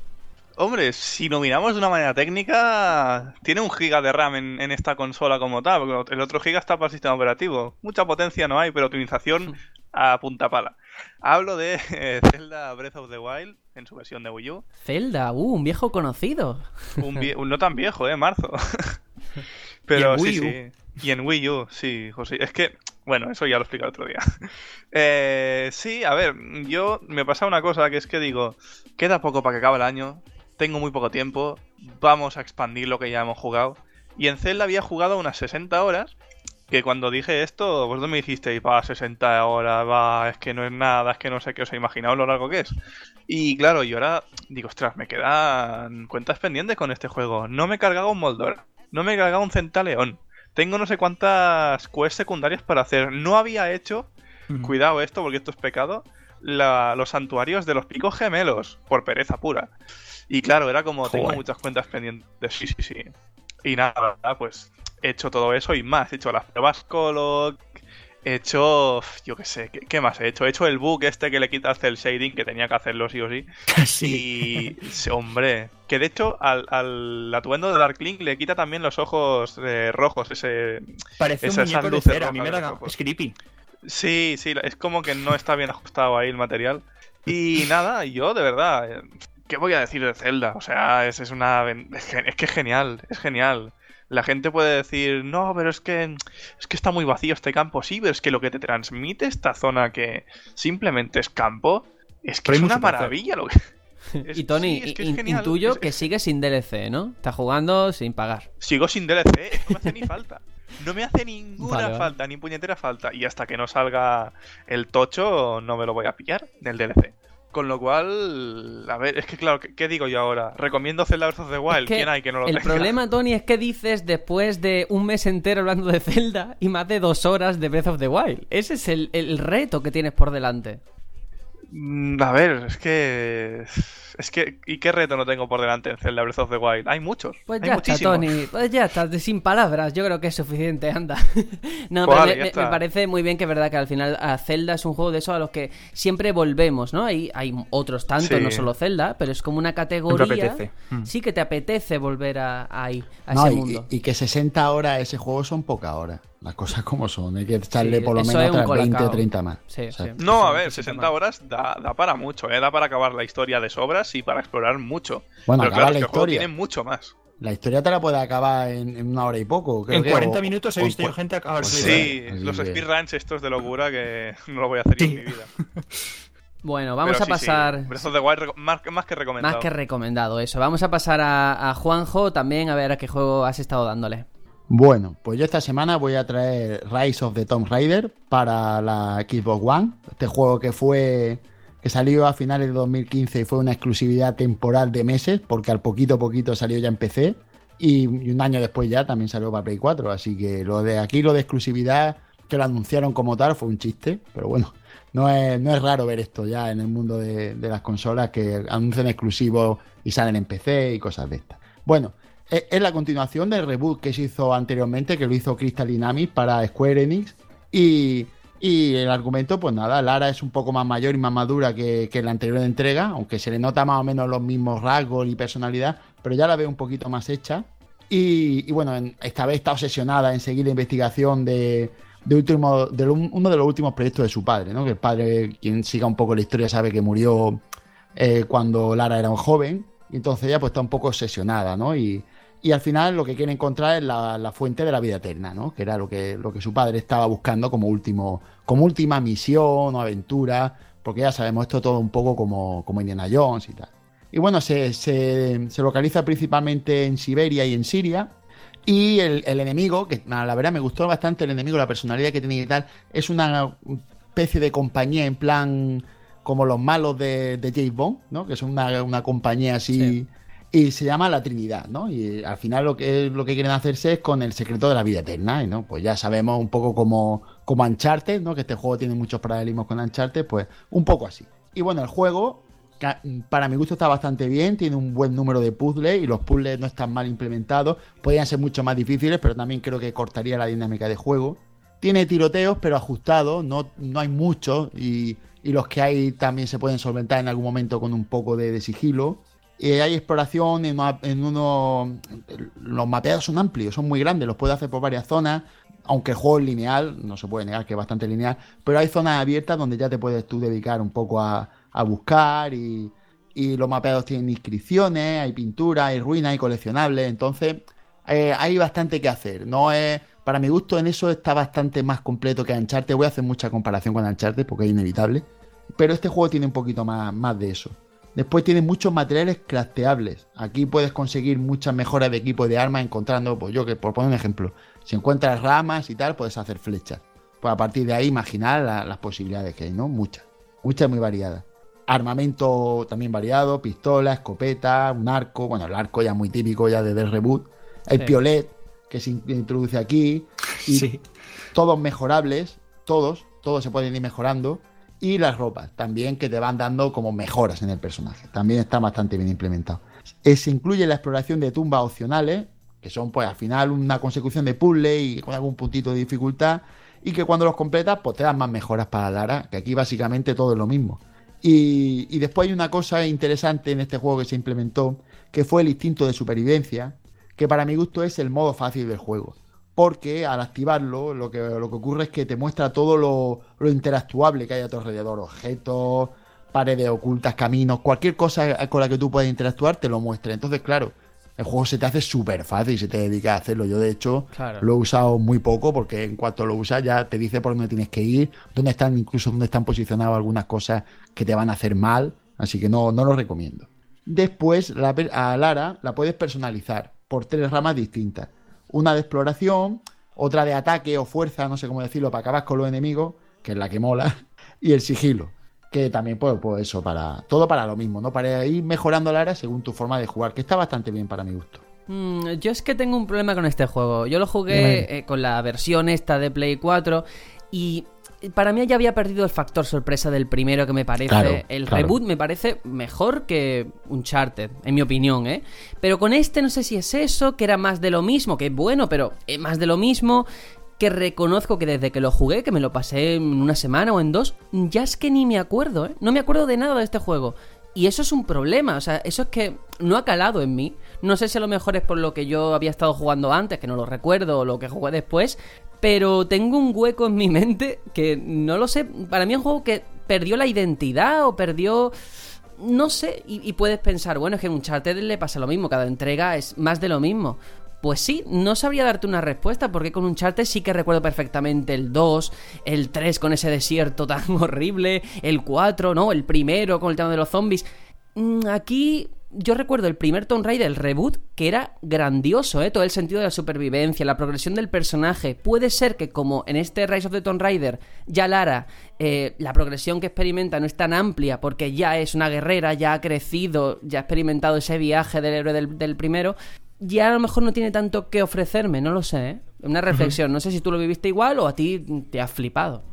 Hombre, si lo miramos de una manera técnica, tiene un giga de RAM en, en esta consola como tal, porque el otro giga está para el sistema operativo. Mucha potencia no hay, pero optimización a punta pala. Hablo de eh, Zelda Breath of the Wild en su versión de Wii U. Zelda, uh, un viejo conocido. Un, vie- no tan viejo, ¿eh? Marzo. Pero Y en sí, Wii U. sí. Y en Wii U, sí, José. Es que, bueno, eso ya lo expliqué el otro día. Eh, sí, a ver, yo me pasa una cosa que es que digo, queda poco para que acabe el año. Tengo muy poco tiempo, vamos a expandir lo que ya hemos jugado. Y en Zelda había jugado unas 60 horas, que cuando dije esto, vosotros me dijisteis, va, 60 horas, va, es que no es nada, es que no sé qué os he imaginado lo largo que es. Y claro, yo ahora digo, ostras, me quedan cuentas pendientes con este juego. No me he cargado un Moldor, no me he cargado un Centaleón. Tengo no sé cuántas quests secundarias para hacer. No había hecho, cuidado esto porque esto es pecado, la- los santuarios de los picos gemelos, por pereza pura. Y claro, era como, tengo muchas cuentas pendientes. Sí, sí, sí. Y nada, pues he hecho todo eso y más. He hecho las pruebas Colog, he hecho, yo qué sé, ¿qué, qué más he hecho? He hecho el bug este que le quita el shading, que tenía que hacerlo sí o sí. Sí. Y, hombre, que de hecho al, al atuendo de Darklink le quita también los ojos eh, rojos, ese... Parece un Esas muñeco de luces cera, a mí me da... Es creepy. Sí, sí, es como que no está bien ajustado ahí el material. Y nada, yo de verdad, eh, ¿qué voy a decir de Zelda? O sea, es, es una... Es que, es que es genial, es genial. La gente puede decir, no, pero es que, es que está muy vacío este campo. Sí, pero es que lo que te transmite esta zona que simplemente es campo, es que Pero es una maravilla lo que... Es- y Tony, sí, es que es in- intuyo Es- que sigue sin DLC, ¿no? Está jugando sin pagar. Sigo sin DLC, no me hace ni falta. No me hace ninguna Vale, vale. falta, ni puñetera falta. Y hasta que no salga el tocho, no me lo voy a pillar del DLC. Con lo cual, a ver, es que claro, ¿qué, qué digo yo ahora? ¿Recomiendo Zelda Breath of the Wild? Es que ¿Quién hay que no lo el tenga? problema, Tony, es que dices después de un mes entero hablando de Zelda y más de dos horas de Breath of the Wild. Ese es el, el reto que tienes por delante. Mm, A ver, es que... Es que... ¿Y qué reto no tengo por delante en Zelda Breath of the Wild? Hay muchos. Pues hay ya está, muchísimos. Tony. Pues ya está, de- sin palabras. Yo creo que es suficiente, anda. no, Pues pero vale, me, está. parece muy bien que es verdad que al final a Zelda es un juego de esos a los que siempre volvemos, ¿no? Hay, hay otros tantos, Sí. no solo Zelda, pero es como una categoría. apetece. Mm. Sí que te apetece volver a, a ahí, a No, ese y- mundo. Y, que 60 horas ese juego son pocas horas. Las cosas como son. Hay que echarle Sí, por lo menos otras 20 o colacao. 30 más. Sí, O sea, sí. No, a Sí, ver, sí, sí, 60 toma. horas da, da para mucho, ¿eh? Da para acabar la historia de sobras y para explorar mucho. Bueno, Pero acabar claro, la es que el juego historia. tiene mucho más. La historia te la puede acabar en, en una hora y poco. creo En que, 40 o- minutos he visto yo gente acabar pues su sí. Sí, los speedruns estos de locura que no lo voy a hacer yo en Sí. mi vida. Bueno, vamos Pero a sí, sí, pasar. Breath of the Wild más que recomendado. Más que recomendado eso. Vamos a pasar a, a Juanjo también a ver a qué juego has estado dándole. Bueno, pues yo esta semana voy a traer Rise of the Tomb Raider para la Xbox One. Este juego que fue que salió a finales de 2015 y fue una exclusividad temporal de meses, porque al poquito a poquito salió ya en PC y, un año después ya también salió para Play 4. Así que lo de aquí, lo de exclusividad, que lo anunciaron como tal, fue un chiste, pero bueno. No es, no es raro ver esto ya en el mundo de, de las consolas que anuncian exclusivos y salen en PC y cosas de estas. Bueno, es la continuación del reboot que se hizo anteriormente, que lo hizo Crystal Dynamics para Square Enix. Y, y el argumento, pues nada, Lara es un poco más mayor y más madura que, que la anterior entrega, aunque se le nota más o menos los mismos rasgos y personalidad, pero ya la veo un poquito más hecha. Y, bueno, en- esta vez está obsesionada en seguir la investigación de, de, último, de un- uno de los últimos proyectos de su padre, ¿no? Que el padre, quien siga un poco la historia, sabe que murió eh, cuando Lara era un joven. Y entonces ella pues está un poco obsesionada, ¿no? Y, y al final lo que quiere encontrar es la, la fuente de la vida eterna, ¿no? Que era lo que, lo que su padre estaba buscando como último, como última misión o aventura. Porque ya sabemos esto todo un poco como, como Indiana Jones y tal. Y bueno, se, se- localiza principalmente en Siberia y en Siria. Y el, el enemigo, que la verdad me gustó bastante el enemigo, la personalidad que tiene y tal, es una especie de compañía en plan como los malos de, de James Bond, ¿no? Que son una, una compañía así. Sí. Y se llama La Trinidad, ¿no? Y al final lo que, lo que quieren hacerse es con el secreto de la vida eterna, ¿no? Pues ya sabemos un poco como, como Uncharted, ¿no? Que este juego tiene muchos paralelismos con Uncharted, pues un poco así. Y bueno, el juego, para mi gusto, está bastante bien, tiene un buen número de puzzles y los puzzles no están mal implementados. Podrían ser mucho más difíciles, pero también creo que cortaría la dinámica de juego. Tiene tiroteos, pero ajustados, no, no hay muchos y, y los que hay también se pueden solventar en algún momento con un poco de sigilo. Eh, hay exploración en, una- uno. Los mapeados son amplios, son muy grandes, los puedes hacer por varias zonas. Aunque el juego es lineal, no se puede negar que es bastante lineal, pero hay zonas abiertas donde ya te puedes tú dedicar un poco a, a buscar y, y los mapeados tienen inscripciones, hay pintura, hay ruinas, hay coleccionables, entonces eh, hay bastante que hacer. No es, para mi gusto en eso está bastante más completo que Uncharted. Voy a hacer mucha comparación con Uncharted porque es inevitable, pero este juego tiene un poquito más, más de eso. Después tiene muchos materiales crafteables. Aquí puedes conseguir muchas mejoras de equipo de armas encontrando, pues yo que por poner un ejemplo, si encuentras ramas y tal, puedes hacer flechas. Pues a partir de ahí imaginar la- las posibilidades que hay, ¿no? Muchas. Muchas muy variadas. Armamento también variado, pistola, escopeta, un arco, bueno, el arco ya muy típico ya desde el reboot. El Sí. piolet, que se in- introduce aquí. Y Sí. todos mejorables, todos, todos se pueden ir mejorando. Y las ropas también que te van dando como mejoras en el personaje. También está bastante bien implementado. Se incluye la exploración de tumbas opcionales, que son pues al final una consecución de puzzle y con algún puntito de dificultad. Y que cuando los completas, pues te dan más mejoras para Lara, que aquí básicamente todo es lo mismo. Y después hay una cosa interesante en este juego que se implementó, que fue el instinto de supervivencia, que para mi gusto es el modo fácil del juego. Porque al activarlo, lo que, lo que ocurre es que te muestra todo lo, lo interactuable que hay a tu alrededor. Objetos, paredes ocultas, caminos, cualquier cosa con la que tú puedas interactuar te lo muestra. Entonces, claro, el juego se te hace súper fácil y se te dedica a hacerlo. Yo, de hecho, Claro. lo he usado muy poco porque en cuanto lo usas ya te dice por dónde tienes que ir, dónde están, incluso dónde están posicionadas algunas cosas que te van a hacer mal. Así que no, no lo recomiendo. Después, la a Lara la puedes personalizar por tres ramas distintas. Una de exploración, otra de ataque o fuerza, no sé cómo decirlo, para acabar con los enemigos, que es la que mola, y el sigilo, que también pues, pues eso, para todo para lo mismo, ¿no? Para ir mejorando Lara según tu forma de jugar, que está bastante bien para mi gusto. Mm, yo es que tengo un problema con este juego. Yo lo jugué eh, con la versión esta de Play 4 y para mí ya había perdido el factor sorpresa del primero que me parece. Claro, el claro. reboot me parece mejor que Uncharted, en mi opinión, ¿eh? Pero con este no sé si es eso, que era más de lo mismo, que es bueno, pero es más de lo mismo. Que reconozco que desde que lo jugué, que me lo pasé en una semana o en dos, ya es que ni me acuerdo, ¿eh? No me acuerdo de nada de este juego. Y eso es un problema, o sea, eso es que no ha calado en mí. No sé si a lo mejor es por lo que yo había estado jugando antes, que no lo recuerdo, o lo que jugué después, pero tengo un hueco en mi mente que no lo sé. Para mí es un juego que perdió la identidad o perdió. No sé, y, puedes pensar, bueno, es que en Uncharted le pasa lo mismo, cada entrega es más de lo mismo. Pues sí, no sabría darte una respuesta porque con Uncharted sí que recuerdo perfectamente el 2, el 3 con ese desierto tan horrible, el 4, ¿no? El primero con el tema de los zombies. Mm, Aquí yo recuerdo el primer Tomb Raider, el reboot, que era grandioso, ¿eh? Todo el sentido de la supervivencia, la progresión del personaje. Puede ser que como en este Rise of the Tomb Raider, ya Lara, eh, la progresión que experimenta no es tan amplia porque ya es una guerrera, ya ha crecido, ya ha experimentado ese viaje del héroe del, del primero, ya a lo mejor no tiene tanto que ofrecerme, no lo sé, ¿eh? Una reflexión, no sé si tú lo viviste igual o a ti te has flipado.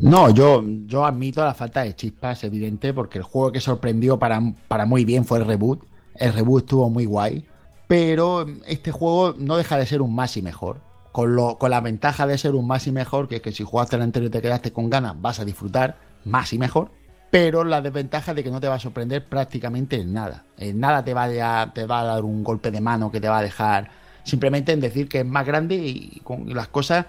No, yo, yo admito la falta de chispas, evidente, porque el juego que sorprendió para, para muy bien fue el reboot. El reboot estuvo muy guay. Pero este juego no deja de ser un más y mejor. Con, lo, con la ventaja de ser un más y mejor, que es que si jugaste el anterior y te quedaste con ganas, vas a disfrutar más y mejor. Pero la desventaja de que no te va a sorprender prácticamente en nada. En nada te va, a, te va a dar un golpe de mano que te va a dejar simplemente en decir que es más grande y con las cosas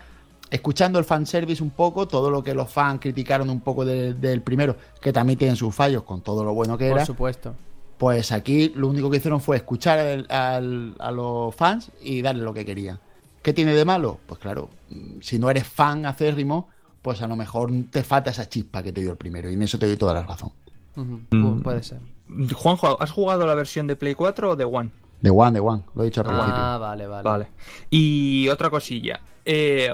escuchando el fanservice un poco, todo lo que los fans criticaron un poco de- del primero, que también tienen sus fallos con todo lo bueno que Por era, supuesto. pues aquí lo único que hicieron fue escuchar al- al- a los fans y darle lo que querían. ¿Qué tiene de malo? Pues claro, mm, si no eres fan acérrimo, pues a lo mejor te falta esa chispa que te dio el primero, y en eso te doy toda la razón. Mm. pu- Puede ser. Juanjo, ¿has jugado la versión de Play 4 o de One? De One, de One, lo he dicho al principio. Ah, vale, vale. Vale. Y otra cosilla. Eh,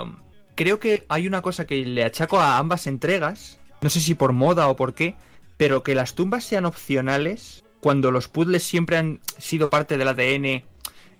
creo que hay una cosa que le achaco a ambas entregas. No sé si por moda o por qué. Pero que las tumbas sean opcionales cuando los puzzles siempre han sido parte del ADN.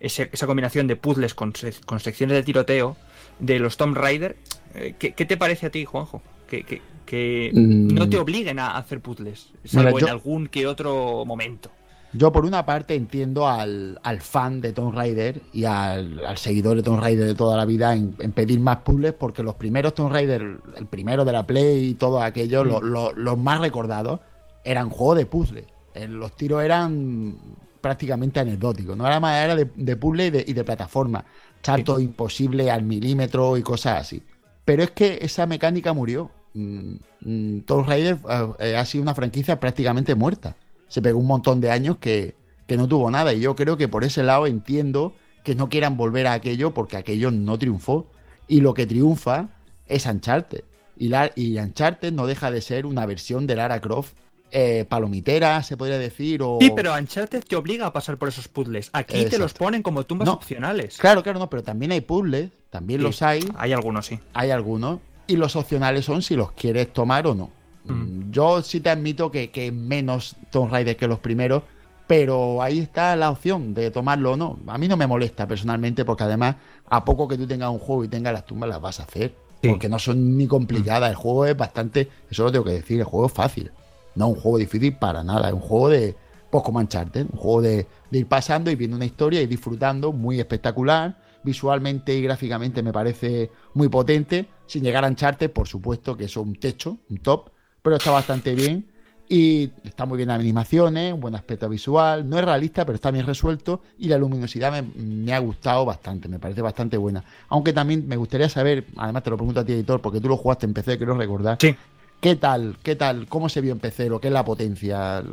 ese- esa combinación de puzzles con, sec- con secciones de tiroteo de los Tomb Raider. eh, ¿qué, qué te parece a ti, Juanjo? Que, que- que Mm. no te obliguen a hacer puzzles. Salvo Mira, yo- en algún que otro momento. Yo por una parte entiendo al, al fan de Tomb Raider y al, al seguidor de Tomb Raider de toda la vida en, en pedir más puzzles porque los primeros Tomb Raider, el primero de la Play y todo aquello, lo- lo- los más recordados, eran juegos de puzzles. Eh, Los tiros eran prácticamente anecdóticos, no era más, era de, de puzzle y de, y de plataforma. Saltos imposibles al milímetro y cosas así. Pero es que esa mecánica murió. Mm, mm, Tomb Raider eh, ha sido una franquicia prácticamente muerta se pegó un montón de años que, que no tuvo nada. Y yo creo que por ese lado entiendo que no quieran volver a aquello porque aquello no triunfó. Y lo que triunfa es Uncharted. Y, la, y Uncharted no deja de ser una versión de Lara Croft eh, palomitera, se podría decir, o... Sí, pero Uncharted te obliga a pasar por esos puzzles. Aquí te los ponen como tumbas No. opcionales. Claro, claro, no, pero también hay puzzles, también Sí, los hay, Hay algunos, sí. hay algunos, y los opcionales son si los quieres tomar o no. Mm, Yo sí te admito que, que menos Tomb Raider que los primeros, pero ahí está la opción de tomarlo o no. A mí no me molesta personalmente, porque además, a poco que tú tengas un juego y tengas las tumbas, las vas a hacer. Sí. Porque no son ni complicadas. El juego es bastante, eso lo tengo que decir, el juego es fácil. No es un juego difícil para nada. Es un juego de, pues como Uncharted, un juego de, de ir pasando y viendo una historia y disfrutando, muy espectacular. Visualmente y gráficamente me parece muy potente. Sin llegar a Uncharted, por supuesto que eso es un techo, un top, pero está bastante bien. Y está muy bien las animaciones, un buen aspecto visual. No es realista, pero está bien resuelto. Y la luminosidad me, me ha gustado bastante, me parece bastante buena. Aunque también me gustaría saber, además te lo pregunto a ti, editor, porque tú lo jugaste en PC, quiero recordar. Sí. ¿Qué tal? ¿Qué tal? ¿Cómo se vio en PC? ¿Lo que es la potencia?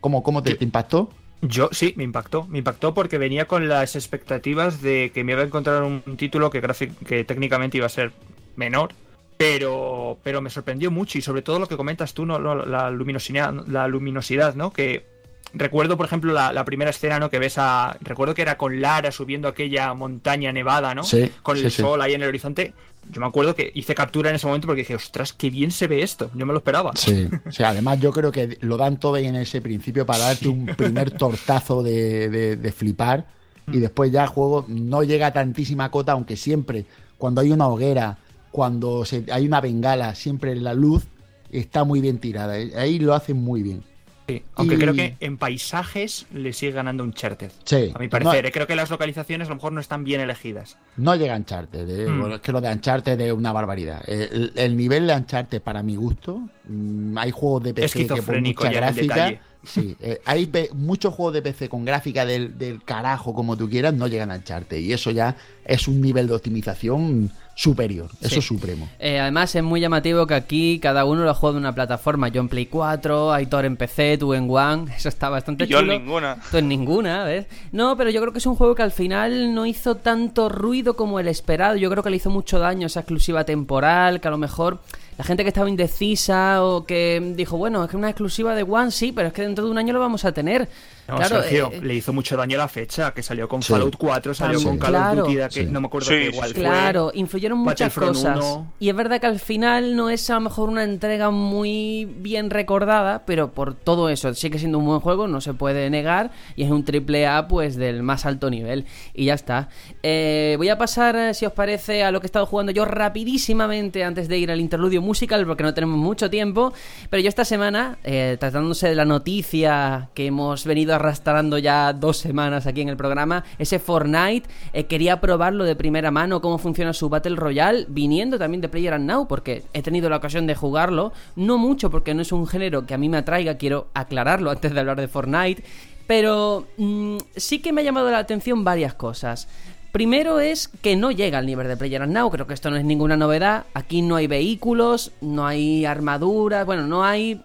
¿Cómo, cómo te, te impactó? Yo sí, me impactó. Me impactó porque venía con las expectativas de que me iba a encontrar un título que, que técnicamente iba a ser menor. Pero, pero me sorprendió mucho y sobre todo lo que comentas tú, ¿no? La luminosidad, la luminosidad, ¿no? Que recuerdo, por ejemplo, la, la primera escena, ¿no? Que ves a... Recuerdo que era con Lara subiendo aquella montaña nevada, ¿no? Sí, Con sí, el sí. sol ahí en el horizonte. Yo me acuerdo que hice captura en ese momento porque dije, ostras, qué bien se ve esto. Yo me lo esperaba. Sí. O sea, además yo creo que lo dan todo ahí en ese principio para darte un primer tortazo de, de- de flipar. Y después ya el juego no llega a tantísima cota, aunque siempre, cuando hay una hoguera, cuando se- hay una bengala, siempre la luz está muy bien tirada. Ahí lo hacen muy bien. Sí, Aunque Y- creo que en paisajes le sigue ganando un Uncharted. Sí. A mi parecer, eh, creo que las localizaciones a lo mejor no están bien elegidas. No llega Uncharted. eh. Mm. Bueno, es que lo de Uncharted es una barbaridad. El, el nivel de Uncharted, para mi gusto, mm, hay juegos de PC que por mucha gráfica. Sí, eh, hay muchos juegos de PC con gráfica del, del carajo, como tú quieras, no llegan a Uncharted. Y eso ya es un nivel de optimización superior. Eso Sí. es supremo. Eh, además es muy llamativo que aquí cada uno lo juega de una plataforma. Yo en Play 4, Aitor en PC, tú en One. Eso está bastante Y yo en chulo. ninguna. Tú en ninguna, ¿ves? No, pero yo creo que es un juego que al final no hizo tanto ruido como el esperado. Yo creo que le hizo mucho daño esa exclusiva temporal, que a lo mejor la gente que estaba indecisa o que dijo, bueno, es que una exclusiva de One sí, pero es que dentro de un año lo vamos a tener. No, claro, Sergio, eh, le hizo mucho daño la fecha, que salió con Sí. Fallout 4, salió con Call of. Duty, que Sí. no me acuerdo Sí, qué igual fue. Claro, influyeron muchas cosas. 1. Y es verdad que al final no es a lo mejor una entrega muy bien recordada, pero por todo eso sigue siendo un buen juego, no se puede negar, y es un triple A pues del más alto nivel. Y ya está. Eh, voy a pasar, eh, si os parece, a lo que he estado jugando yo rapidísimamente antes de ir al interludio musical, porque no tenemos mucho tiempo. Pero yo esta semana, eh, tratándose de la noticia que hemos venido arrastrando ya dos semanas aquí en el programa, ese Fortnite, eh, quería probarlo de primera mano, cómo funciona su Battle Royale, viniendo también de Player Now, porque he tenido la ocasión de jugarlo, no mucho porque no es un género que a mí me atraiga, quiero aclararlo antes de hablar de Fortnite, pero mm, sí que me ha llamado la atención varias cosas. Primero es que no llega al nivel de Player Now, creo que esto no es ninguna novedad. Aquí no hay vehículos, no hay armaduras, bueno, no hay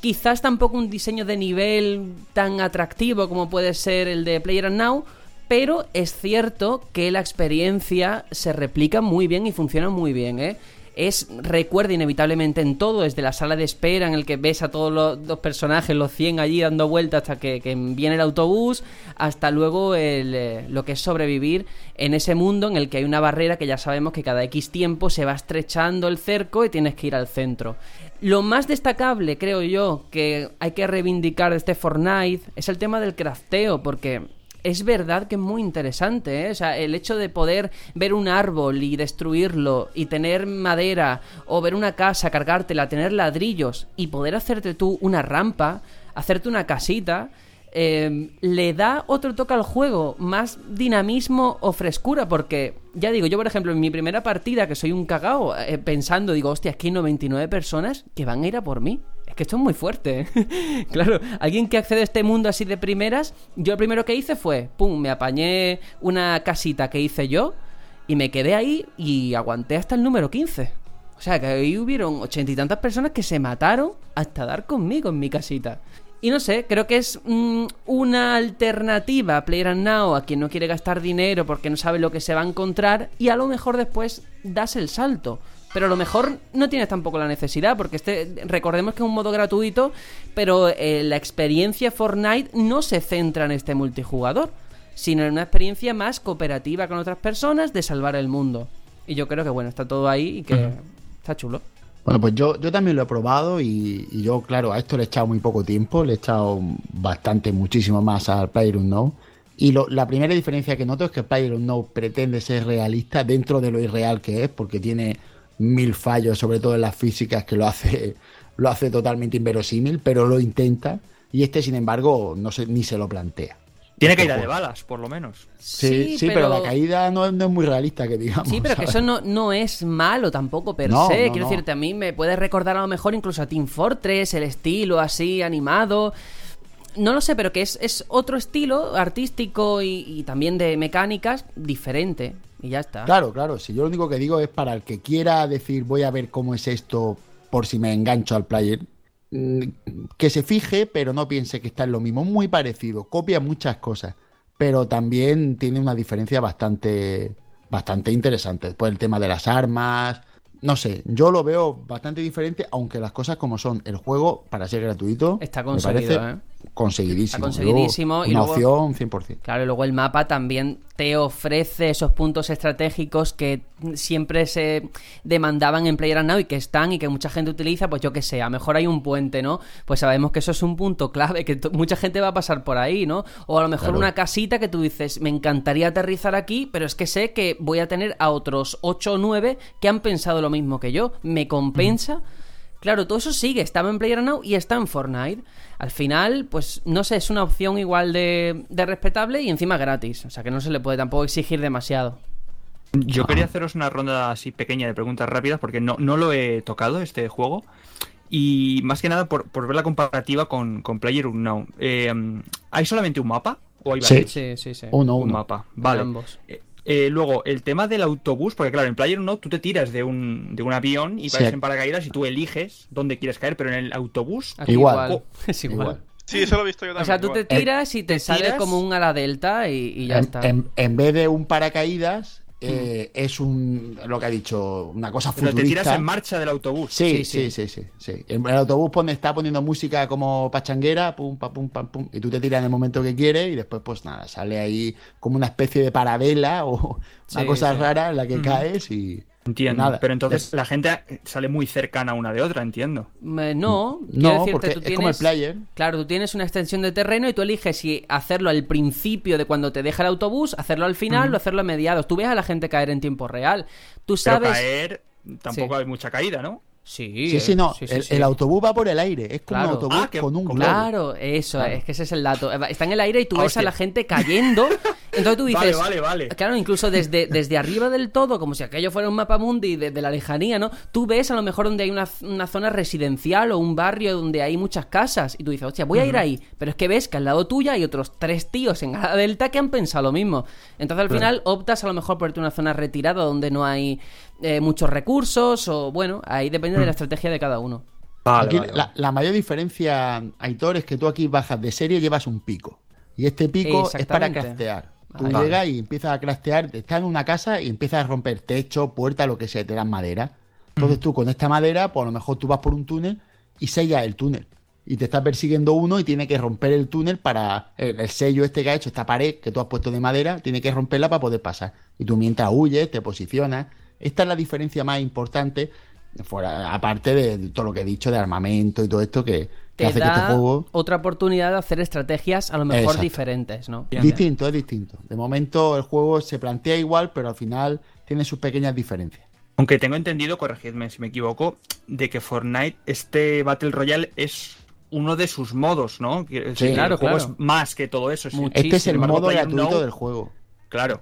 quizás tampoco un diseño de nivel tan atractivo como puede ser el de Player Now, pero es cierto que la experiencia se replica muy bien y funciona muy bien, ¿eh? Es, recuerda inevitablemente en todo, desde la sala de espera en el que ves a todos los, los personajes, los 100 allí dando vueltas hasta que, viene el autobús, hasta luego el, eh, lo que es sobrevivir en ese mundo en el que hay una barrera que ya sabemos que cada X tiempo se va estrechando el cerco y tienes que ir al centro. Lo más destacable, creo yo, que hay que reivindicar de este Fortnite es el tema del crafteo, porque es verdad que es muy interesante, ¿eh? O sea, el hecho de poder ver un árbol y destruirlo y tener madera o ver una casa, cargártela, tener ladrillos y poder hacerte tú una rampa, hacerte una casita, eh, le da otro toque al juego, más dinamismo o frescura, porque ya digo, yo por ejemplo en mi primera partida, que soy un cagao, eh, pensando, digo, hostia, que hay 99 personas que van a ir a por mí. Es que esto es muy fuerte. ¿eh? claro, alguien que accede a este mundo así de primeras, yo lo primero que hice fue, pum, me apañé una casita que hice yo y me quedé ahí y aguanté hasta el número 15. O sea, que ahí hubieron ochenta y tantas personas que se mataron hasta dar conmigo en mi casita. Y no sé, creo que es mm, una alternativa a PlayerUnknown a quien no quiere gastar dinero porque no sabe lo que se va a encontrar y a lo mejor después das el salto. Pero a lo mejor no tienes tampoco la necesidad, porque este, recordemos que es un modo gratuito, pero eh, la experiencia Fortnite no se centra en este multijugador, sino en una experiencia más cooperativa con otras personas de salvar el mundo. Y yo creo que bueno, está todo ahí y que está chulo. Bueno, pues yo, yo también lo he probado y, yo, claro, a esto le he echado muy poco tiempo, le he echado bastante, muchísimo más al PlayerUnknown. Y la primera diferencia que noto es que PlayerUnknown pretende ser realista dentro de lo irreal que es, porque tiene mil fallos, sobre todo en las físicas, que lo hace, lo hace totalmente inverosímil, pero lo intenta. Y este, sin embargo, no se, ni se lo plantea. Tiene caída de balas, por lo menos. Sí, sí, pero... la caída no es, no es muy realista, que digamos. Sí, pero que ¿sabes? eso no, no es malo tampoco per No, se. no, Quiero no. decirte, a mí me puede recordar a lo mejor incluso a Team Fortress, el estilo así animado. No lo sé, pero que es, es otro estilo artístico y, y también de mecánicas diferente. Y ya está. Claro, claro. Si yo lo único que digo es para el que quiera decir voy a ver cómo es esto por si me engancho al player, que se fije, pero no piense que está en lo mismo. Muy parecido, copia muchas cosas, pero también tiene una diferencia bastante, bastante interesante. Después el tema de las armas, no sé, yo lo veo bastante diferente, aunque las cosas como son. El juego, para ser gratuito, Está me conseguido, parece ¿eh? Conseguidísimo. Está conseguidísimo, Luego, y una luego- opción 100%. Claro, y luego el mapa también te ofrece esos puntos estratégicos que siempre se demandaban en PlayerUnknown y que están y que mucha gente utiliza, pues yo que sé, a lo mejor hay un puente, ¿no? Pues sabemos que eso es un punto clave, que mucha gente va a pasar por ahí, ¿no? O a lo mejor Claro. una casita que tú dices, me encantaría aterrizar aquí, pero es que sé que voy a tener a otros 8 o 9 que han pensado lo mismo que yo. ¿Me compensa? Claro, todo eso sigue, estaba en PlayerUnknown y está en Fortnite. Al final, pues no sé, es una opción igual de, de respetable y encima gratis. O sea que no se le puede tampoco exigir demasiado. Yo quería haceros una ronda así pequeña de preguntas rápidas porque no, no lo he tocado este juego. Y más que nada por, por ver la comparativa con, con PlayerUnknown. Eh, ¿Hay solamente un mapa? ¿O hay Sí. varios? Sí, sí, sí. Uno, Un mapa, vale. ambos. Eh, eh, luego, el tema del autobús, porque claro, en PlayerUnknown tú te tiras de un, de un avión y Sí. vas en paracaídas y tú eliges dónde quieres caer, pero en el autobús Aquí Igual. Es igual. Igual. Sí, eso lo he visto yo también. O sea, tú te tiras y te, te sale tiras- como un ala delta y, y ya en, está. en- en vez de un paracaídas, eh, es un lo que ha dicho, una cosa pero futurista. te tiras en marcha del autobús. Sí, Sí, sí, sí. sí. El, el autobús pone, está poniendo música como pachanguera, pum, pa, pum, pam, pum, y tú te tiras en el momento que quieres y después, pues nada, sale ahí como una especie de parabela o una Sí, cosa rara en la que caes y Entiendo. nada. pero entonces Es- la gente sale muy cercana una de otra, entiendo. No, quiero no, decirte, porque tú es como el tienes- player. Claro, tú tienes una extensión de terreno y tú eliges si hacerlo al principio de cuando te deja el autobús, hacerlo al final o hacerlo a mediados. Tú ves a la gente caer en tiempo real. Tú Pero sabes. caer, tampoco Sí. hay mucha caída, ¿no? Sí, Sí, sí, no. sí, sí, el, sí. el autobús va por el aire. Es como Claro. un autobús Ah, que- con un globo. Claro, eso, Claro. es que ese es el dato. Está en el aire y tú Ah, ves a la gente cayendo. Entonces tú dices. Vale, vale, vale. Claro, incluso desde, desde arriba del todo, como si aquello fuera un mapa mundi desde la lejanía, ¿no? Tú ves a lo mejor donde hay una, una zona residencial o un barrio donde hay muchas casas y tú dices, hostia, voy a ir ahí. Pero es que ves que al lado tuya hay otros tres tíos en la delta que han pensado lo mismo. Entonces al final optas a lo mejor por irte a una zona retirada donde no hay eh, muchos recursos o bueno, ahí depende de la estrategia de cada uno. Vale, Aquí vale, la, vale. la mayor diferencia, Aitor, es que tú aquí bajas de serie y llevas un pico. Y este pico es para craftear. Tú Ahí. llegas y empiezas a craftear, estás en una casa y empiezas a romper techo, puerta, lo que sea, te dan madera. Entonces tú con esta madera, pues a lo mejor tú vas por un túnel y sellas el túnel. Y te está persiguiendo uno y tiene que romper el túnel para. El, el sello este que ha hecho, esta pared que tú has puesto de madera, tiene que romperla para poder pasar. Y tú mientras huyes, te posicionas. Esta es la diferencia más importante, fuera, aparte de todo lo que he dicho de armamento y todo esto que, Te hace que este juego. otra oportunidad de hacer estrategias a lo mejor Exacto. diferentes, ¿no? Bien. Distinto, es distinto. De momento el juego se plantea igual, pero al final tiene sus pequeñas diferencias. Aunque tengo entendido, corregidme si me equivoco, de que Fortnite, este Battle Royale es uno de sus modos, ¿no? Que- es Sí, claro, el juego claro. es más que todo eso. Mucho. Este es el modo gratuito del juego. Claro.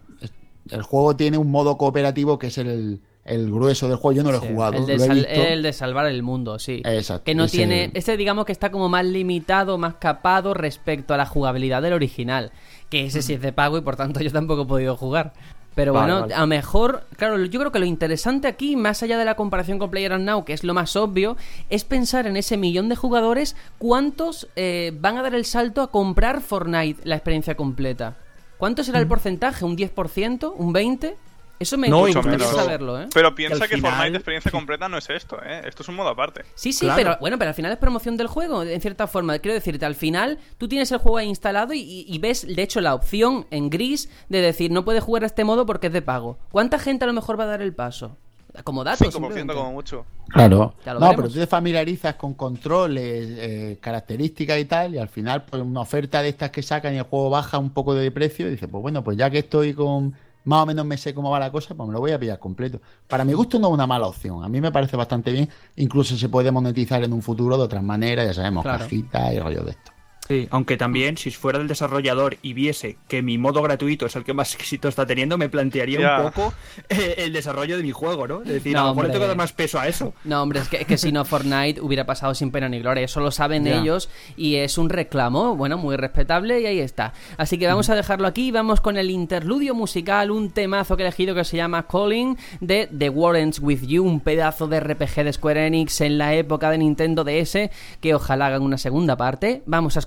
El juego tiene un modo cooperativo que es el, el grueso del juego. Yo no lo he Sí, jugado, el, de lo he sal- visto. el de salvar el mundo, sí. Exacto, Que no ese- tiene. Este, digamos que está como más limitado, más capado respecto a la jugabilidad del original. Que ese sí es de pago y por tanto yo tampoco he podido jugar. Pero Vale, bueno, vale. a lo mejor, claro, yo creo que lo interesante aquí, más allá de la comparación con PlayerUnknown, que es lo más obvio, es pensar en ese millón de jugadores, cuántos eh, van a dar el salto a comprar Fortnite la experiencia completa. ¿Cuánto será el Mm. porcentaje? ¿Un 10%? ¿Un 20%? Eso me No, gusta incluso- saberlo, ¿eh? Pero piensa que final- Fortnite de experiencia completa no es esto, ¿eh? Esto es un modo aparte. Sí, sí, Claro. pero bueno, pero al final es promoción del juego, en cierta forma. Quiero decirte, al final tú tienes el juego ahí instalado y, y- y ves, de hecho, la opción en gris de decir no puedes jugar a este modo porque es de pago. ¿Cuánta gente a lo mejor va a dar el paso? Como datos. 5% simplemente. como mucho. Claro. No, veremos. pero tú te familiarizas con controles, eh, características y tal, y al final, pues una oferta de estas que sacan y el juego baja un poco de precio, y dices, pues bueno, pues ya que estoy con más o menos me sé cómo va la cosa, pues me lo voy a pillar completo. Para mi gusto no es una mala opción, a mí me parece bastante bien, incluso se puede monetizar en un futuro de otras maneras, ya sabemos, Claro. cajitas y rollo de esto. Sí, aunque también, si fuera el desarrollador y viese que mi modo gratuito es el que más éxito está teniendo, me plantearía Ya. un poco eh, el desarrollo de mi juego, ¿no? Es decir, No, a lo mejor le tengo que dar más peso a eso. No, hombre, es que, que si no Fortnite hubiera pasado sin pena ni gloria. Eso lo saben Ya. ellos y es un reclamo, bueno, muy respetable y ahí está. Así que vamos a dejarlo aquí y vamos con el interludio musical, un temazo que he elegido que se llama Calling de The Warrens With You, un pedazo de RPG de Square Enix en la época de Nintendo DS que ojalá hagan una segunda parte. Vamos a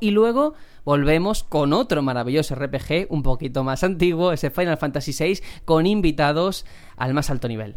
y luego volvemos con otro maravilloso RPG un poquito más antiguo, ese Final Fantasy VI, con invitados al más alto nivel.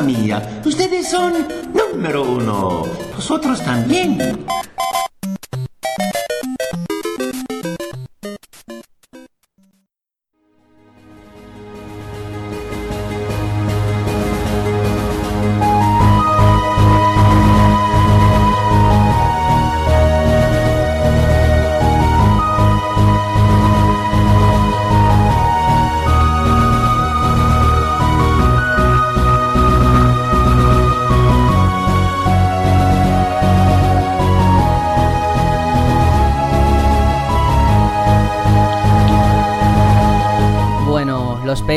Mía, ustedes son número uno. Vosotros también.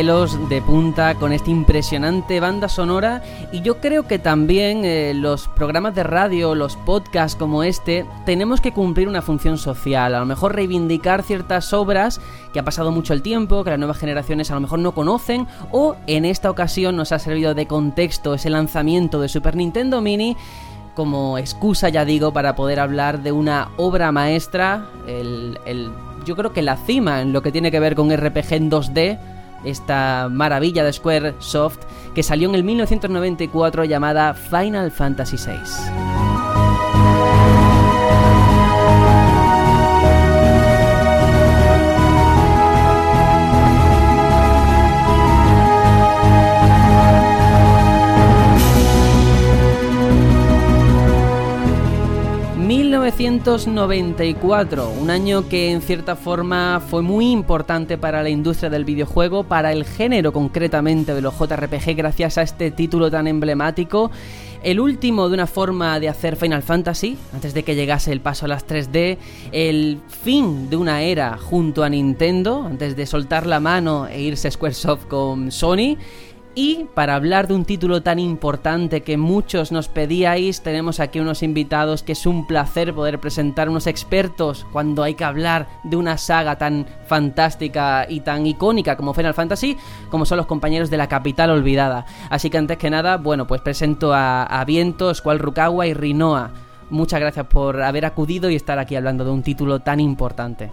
De punta con esta impresionante banda sonora. Y yo creo que también eh, los programas de radio, los podcasts como este, tenemos que cumplir una función social, a lo mejor reivindicar ciertas obras que ha pasado mucho el tiempo, que las nuevas generaciones a lo mejor no conocen o en esta ocasión nos ha servido de contexto ese lanzamiento de Super Nintendo Mini como excusa, ya digo, para poder hablar de una obra maestra, el, el- yo creo que la cima en lo que tiene que ver con RPG en 2D, esta maravilla de Square Soft, que salió en el 1994 llamada Final Fantasy VI. ...1994... Un año que en cierta forma fue muy importante para la industria del videojuego... ...para el género concretamente de los JRPG... ...gracias a este título tan emblemático... El último de una forma de hacer Final Fantasy, antes de que llegase el paso a las 3D, el fin de una era junto a Nintendo, antes de soltar la mano e irse Squaresoft con Sony. Y para hablar de un título tan importante que muchos nos pedíais, tenemos aquí unos invitados que es un placer poder presentar unos expertos cuando hay que hablar de una saga tan fantástica y tan icónica como Final Fantasy, como son los compañeros de la capital olvidada. Así que antes que nada, bueno, pues presento a, a Viento, Squall Rukawa y Rinoa. Muchas gracias por haber acudido y estar aquí hablando de un título tan importante.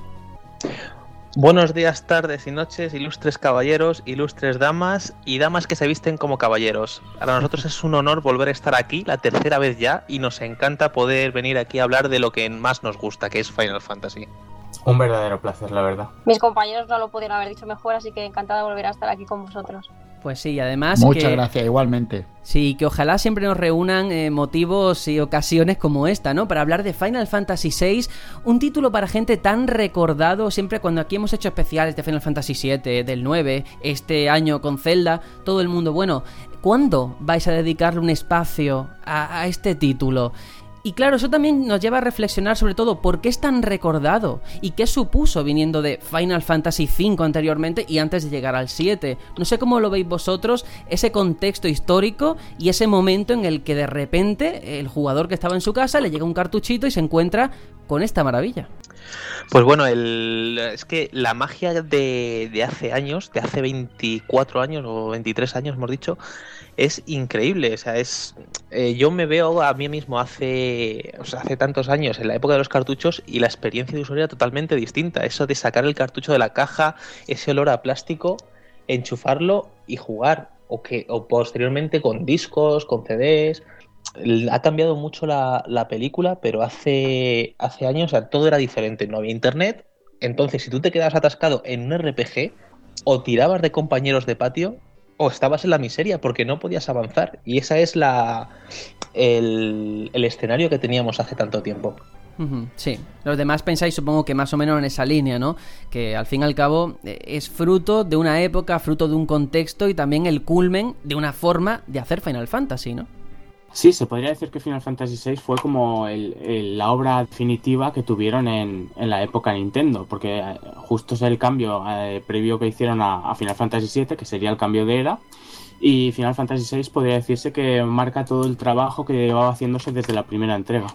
Buenos días, tardes y noches, ilustres caballeros, ilustres damas y damas que se visten como caballeros. Para nosotros es un honor volver a estar aquí, la tercera vez ya, y nos encanta poder venir aquí a hablar de lo que más nos gusta, que es Final Fantasy. Un verdadero placer, la verdad. Mis compañeros no lo pudieron haber dicho mejor, así que encantada de volver a estar aquí con vosotros. Pues sí, además Muchas que... gracias, igualmente. Sí, que ojalá siempre nos reúnan eh, motivos y ocasiones como esta, ¿no? Para hablar de Final Fantasy VI, un título para gente tan recordado, siempre cuando aquí hemos hecho especiales de Final Fantasy VII, del 9, este año con Zelda, todo el mundo, bueno, ¿cuándo vais a dedicarle un espacio a, a este título? Y claro, eso también nos lleva a reflexionar sobre todo por qué es tan recordado y qué supuso viniendo de Final Fantasy V anteriormente y antes de llegar al 7. No sé cómo lo veis vosotros, ese contexto histórico y ese momento en el que de repente el jugador que estaba en su casa le llega un cartuchito y se encuentra con esta maravilla. Pues bueno, el, es que la magia de, de hace años, de hace 24 años o 23 años, hemos dicho, es increíble. O sea, es eh, yo me veo a mí mismo hace, o sea, hace tantos años, en la época de los cartuchos, y la experiencia de usuario era totalmente distinta. Eso de sacar el cartucho de la caja, ese olor a plástico, enchufarlo y jugar. O que, o posteriormente con discos, con CDs. Ha cambiado mucho la, la película, pero hace, hace años todo era diferente. No había internet. Entonces, si tú te quedabas atascado en un RPG, o tirabas de compañeros de patio, o estabas en la miseria porque no podías avanzar. Y esa es la el, escenario que teníamos hace tanto tiempo. Sí, los demás pensáis supongo que más o menos en esa línea, ¿no? Que al fin y al cabo eh, es fruto de una época, fruto de un contexto y también el culmen de una forma de hacer Final Fantasy, ¿no? Sí, se podría decir que Final Fantasy VI fue como el- la obra definitiva que tuvieron en, en la época Nintendo, porque eh, justo es el cambio eh, previo que hicieron a, a Final Fantasy VII, que sería el cambio de era, y Final Fantasy VI podría decirse que marca todo el trabajo que llevaba haciéndose desde la primera entrega.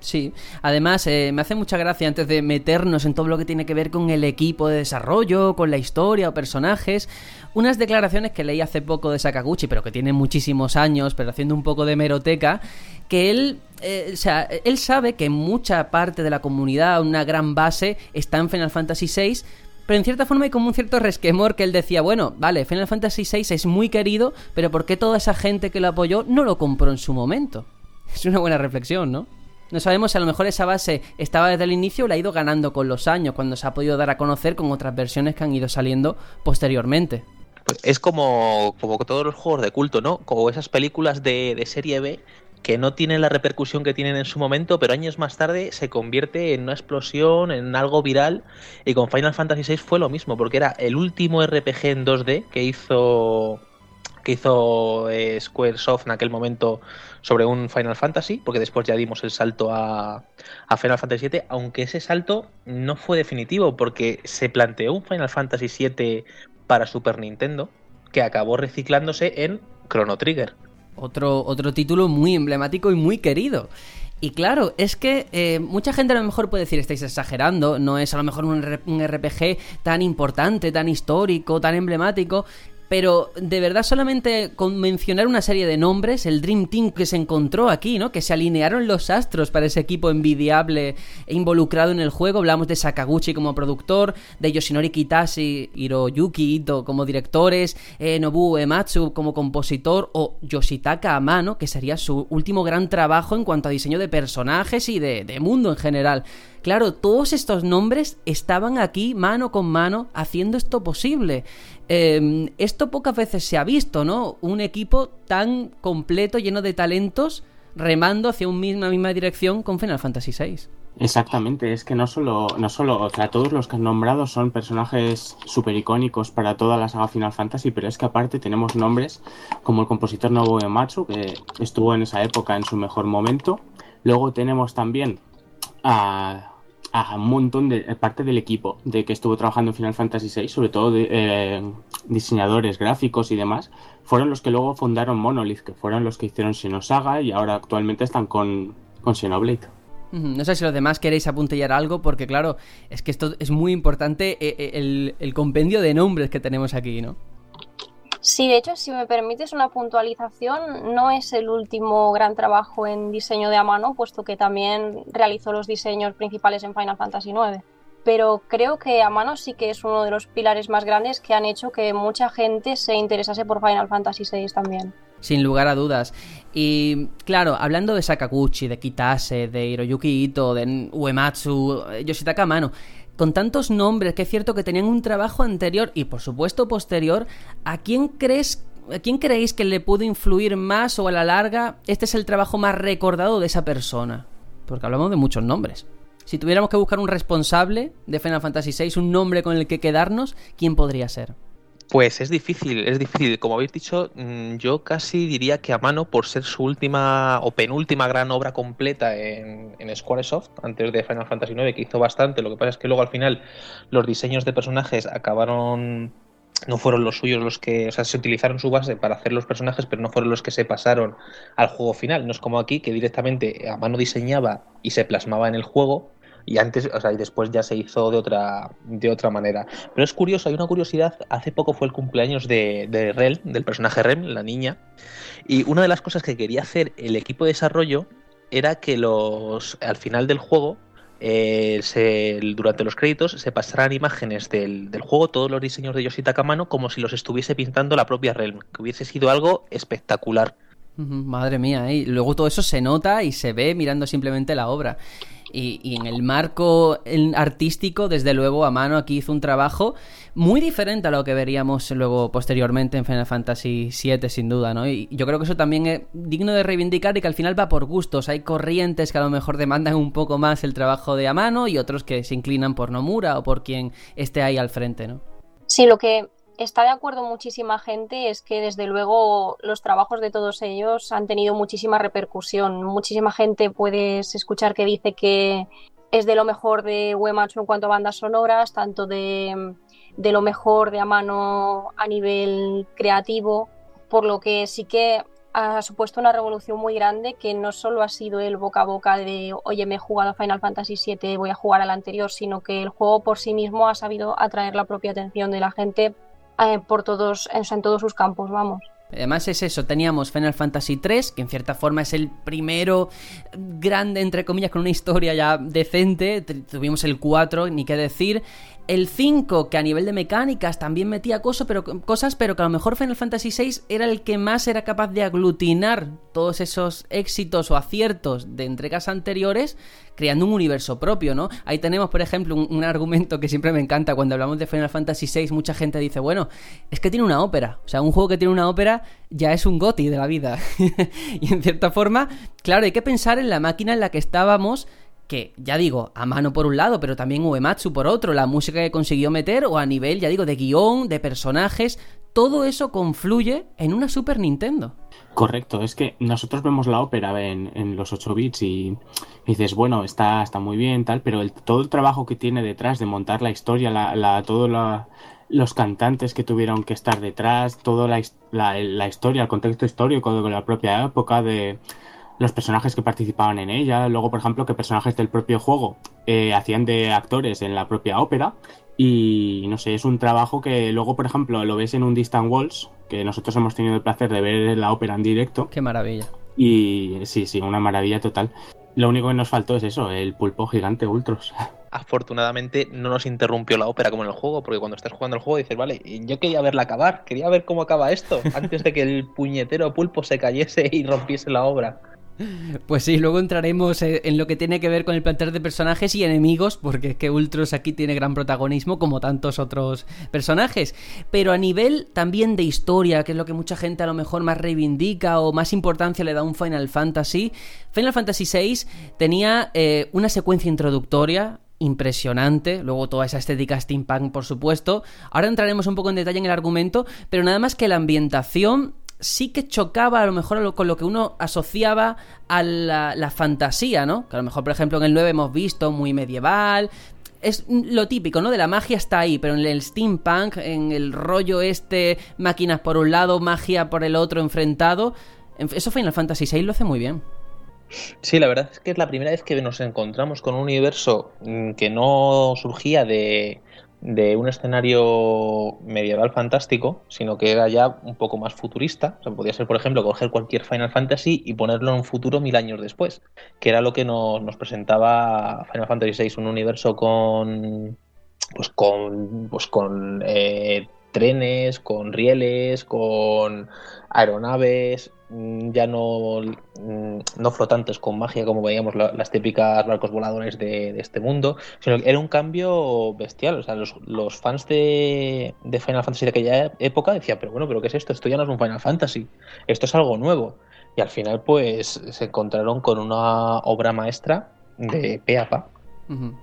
Sí, además eh, me hace mucha gracia antes de meternos en todo lo que tiene que ver con el equipo de desarrollo, con la historia o personajes, unas declaraciones que leí hace poco de Sakaguchi, pero que tiene muchísimos años, pero haciendo un poco de meroteca, que él, eh, o sea, él sabe que mucha parte de la comunidad, una gran base, está en Final Fantasy VI, pero en cierta forma hay como un cierto resquemor que él decía, bueno, vale, Final Fantasy VI es muy querido, pero ¿por qué toda esa gente que lo apoyó no lo compró en su momento? Es una buena reflexión, ¿no? No sabemos si a lo mejor esa base estaba desde el inicio o la ha ido ganando con los años, cuando se ha podido dar a conocer con otras versiones que han ido saliendo posteriormente. Pues es como, como todos los juegos de culto, ¿no? Como esas películas de, de serie B que no tienen la repercusión que tienen en su momento, pero años más tarde se convierte en una explosión, en algo viral. Y con Final Fantasy VI fue lo mismo, porque era el último RPG en 2D que hizo que hizo eh, Squaresoft en aquel momento sobre un Final Fantasy, porque después ya dimos el salto a, a Final Fantasy VII, aunque ese salto no fue definitivo, porque se planteó un Final Fantasy VII para Super Nintendo, que acabó reciclándose en Chrono Trigger. Otro, otro título muy emblemático y muy querido. Y claro, es que eh, mucha gente a lo mejor puede decir, estáis exagerando, no es a lo mejor un, un RPG tan importante, tan histórico, tan emblemático. Pero de verdad solamente con mencionar una serie de nombres, el Dream Team que se encontró aquí, ¿no? Que se alinearon los astros para ese equipo envidiable e involucrado en el juego. Hablamos de Sakaguchi como productor, de Yoshinori Kitase, Hiroyuki Ito como directores, eh, Nobuo Ematsu como compositor o Yoshitaka Amano, que sería su último gran trabajo en cuanto a diseño de personajes y de mundo en general. Claro, todos estos nombres estaban aquí mano con mano haciendo esto posible. Eh, esto pocas veces se ha visto, ¿no? Un equipo tan completo, lleno de talentos, remando hacia una misma, misma dirección con Final Fantasy VI. Exactamente, es que no solo, no solo, o sea, todos los que han nombrado son personajes súper icónicos para toda la saga Final Fantasy, pero es que aparte tenemos nombres como el compositor Nobuo Ematsu, que estuvo en esa época en su mejor momento. Luego tenemos también a, a un montón de parte del equipo de que estuvo trabajando en Final Fantasy VI, sobre todo de, eh, diseñadores gráficos y demás, fueron los que luego fundaron Monolith, que fueron los que hicieron Xenosaga y ahora actualmente están con, con Xenoblade. No sé si los demás queréis apuntillar algo, porque claro, es que esto es muy importante eh, eh, el, el compendio de nombres que tenemos aquí, ¿no? Sí, de hecho, si me permites una puntualización, no es el último gran trabajo en diseño de Amano, puesto que también realizó los diseños principales en Final Fantasy IX. Pero creo que Amano sí que es uno de los pilares más grandes que han hecho que mucha gente se interesase por Final Fantasy VI también. Sin lugar a dudas. Y claro, hablando de Sakaguchi, de Kitase, de Hiroyuki Ito, de Uematsu, eh, Yoshitaka Amano, con tantos nombres que es cierto que tenían un trabajo anterior y por supuesto posterior, ¿a quién crees ¿A quién creéis que le pudo influir más o a la larga este es el trabajo más recordado de esa persona? Porque hablamos de muchos nombres. Si tuviéramos que buscar un responsable de Final Fantasy VI, un nombre con el que quedarnos, ¿quién podría ser? Pues es difícil, es difícil. Como habéis dicho, mm, yo casi diría que a mano, por ser su última o penúltima gran obra completa en, en Squaresoft, antes de Final Fantasy IX, que hizo bastante. Lo que pasa es que luego al final los diseños de personajes acabaron. No fueron los suyos los que. O sea, se utilizaron su base para hacer los personajes, pero no fueron los que se pasaron al juego final. No es como aquí, que directamente a mano diseñaba y se plasmaba en el juego y antes, o sea, y después ya se hizo de otra, de otra manera. Pero es curioso, hay una curiosidad, hace poco fue el cumpleaños de, de Rel, del personaje Rem, la niña, y una de las cosas que quería hacer el equipo de desarrollo era que los al final del juego, eh, durante los créditos, se pasaran imágenes del, del juego, todos los diseños de Yoshitaka Amano, como si los estuviese pintando la propia Realm, que hubiese sido algo espectacular. Madre mía, ¿eh? luego todo eso se nota y se ve mirando simplemente la obra. Y, en el marco artístico, desde luego, a mano aquí hizo un trabajo muy diferente a lo que veríamos luego posteriormente en Final Fantasy VII, sin duda, ¿no? Y yo creo que eso también es digno de reivindicar y que al final va por gustos. Hay corrientes que a lo mejor demandan un poco más el trabajo de a mano y otros que se inclinan por Nomura o por quien esté ahí al frente, ¿no? Sí, lo que está de acuerdo muchísima gente es que desde luego los trabajos de todos ellos han tenido muchísima repercusión. Muchísima gente puedes escuchar que dice que es de lo mejor de Uematsu en cuanto a bandas sonoras, tanto de, de lo mejor de a mano a nivel creativo, por lo que sí que ha supuesto una revolución muy grande que no solo ha sido el boca a boca de oye me he jugado a Final Fantasy VII voy a jugar al anterior sino que el juego por sí mismo ha sabido atraer la propia atención de la gente eh, por todos en todos sus campos vamos Además es eso, teníamos Final Fantasy 3, que en cierta forma es el primero grande, entre comillas, con una historia ya decente. Tuvimos el 4, ni qué decir. El 5, que a nivel de mecánicas también metía cosas pero, cosas, pero que a lo mejor Final Fantasy 6 era el que más era capaz de aglutinar todos esos éxitos o aciertos de entregas anteriores, creando un universo propio, ¿no? Ahí tenemos, por ejemplo, un, un argumento que siempre me encanta cuando hablamos de Final Fantasy 6, mucha gente dice, bueno, es que tiene una ópera. O sea, un juego que tiene una ópera ya es un goti de la vida. y en cierta forma, claro, hay que pensar en la máquina en la que estábamos que, ya digo, a mano por un lado, pero también Uematsu por otro, la música que consiguió meter, o a nivel, ya digo, de guion, de personajes, todo eso confluye en una Super Nintendo. Correcto, es que nosotros vemos la ópera en, en los 8 bits y dices, bueno, está, está muy bien, tal, pero el, todo el trabajo que tiene detrás de montar la historia, la, la, todo la- los cantantes que tuvieron que estar detrás, toda la, la, la historia, el contexto histórico de la propia época, de los personajes que participaban en ella, luego, por ejemplo, que personajes del propio juego eh, hacían de actores en la propia ópera. Y no sé, es un trabajo que luego, por ejemplo, lo ves en un Distant Walls, que nosotros hemos tenido el placer de ver la ópera en directo. Qué maravilla. Y sí, sí, una maravilla total. Lo único que nos faltó es eso, el pulpo gigante Ultros. Afortunadamente no nos interrumpió la ópera como en el juego, porque cuando estás jugando el juego dices, vale, yo quería verla acabar, quería ver cómo acaba esto, antes de que el puñetero pulpo se cayese y rompiese la obra. Pues sí, luego entraremos eh, en lo que tiene que ver con el plantel de personajes y enemigos, porque es que Ultros aquí tiene gran protagonismo, como tantos otros personajes. Pero a nivel también de historia, que es lo que mucha gente a lo mejor más reivindica o más importancia le da a un Final Fantasy, Final Fantasy VI tenía eh, una secuencia introductoria impresionante, luego toda esa estética steampunk, por supuesto. Ahora entraremos un poco en detalle en el argumento, pero nada más que la ambientación sí que chocaba a lo mejor con lo que uno asociaba a la, la fantasía, ¿no? Que a lo mejor, por ejemplo, en el 9 hemos visto muy medieval. Es lo típico, ¿no? De la magia está ahí, pero en el steampunk, en el rollo este, máquinas por un lado, magia por el otro enfrentado. en- Eso Final Fantasy VI lo hace muy bien. Sí, la verdad es que es la primera vez que nos encontramos con un universo mm, que no surgía de, de un escenario medieval fantástico, sino que era ya un poco más futurista. O sea, podía ser, por ejemplo, coger cualquier Final Fantasy y ponerlo en un futuro mil años después, que era lo que nos, nos presentaba Final Fantasy VI, un universo con pues con pues con eh, trenes, con rieles, con aeronaves, ya no, mm, no flotantes con magia como veíamos la- las típicas barcos voladores de, este mundo, sino que era un cambio bestial. O sea, los, los fans de, de Final Fantasy de aquella época decían, pero bueno, pero ¿qué es esto? Esto ya no es un Final Fantasy, esto es algo nuevo. Y al final, pues, se encontraron con una obra maestra de pe a pa. Ujú,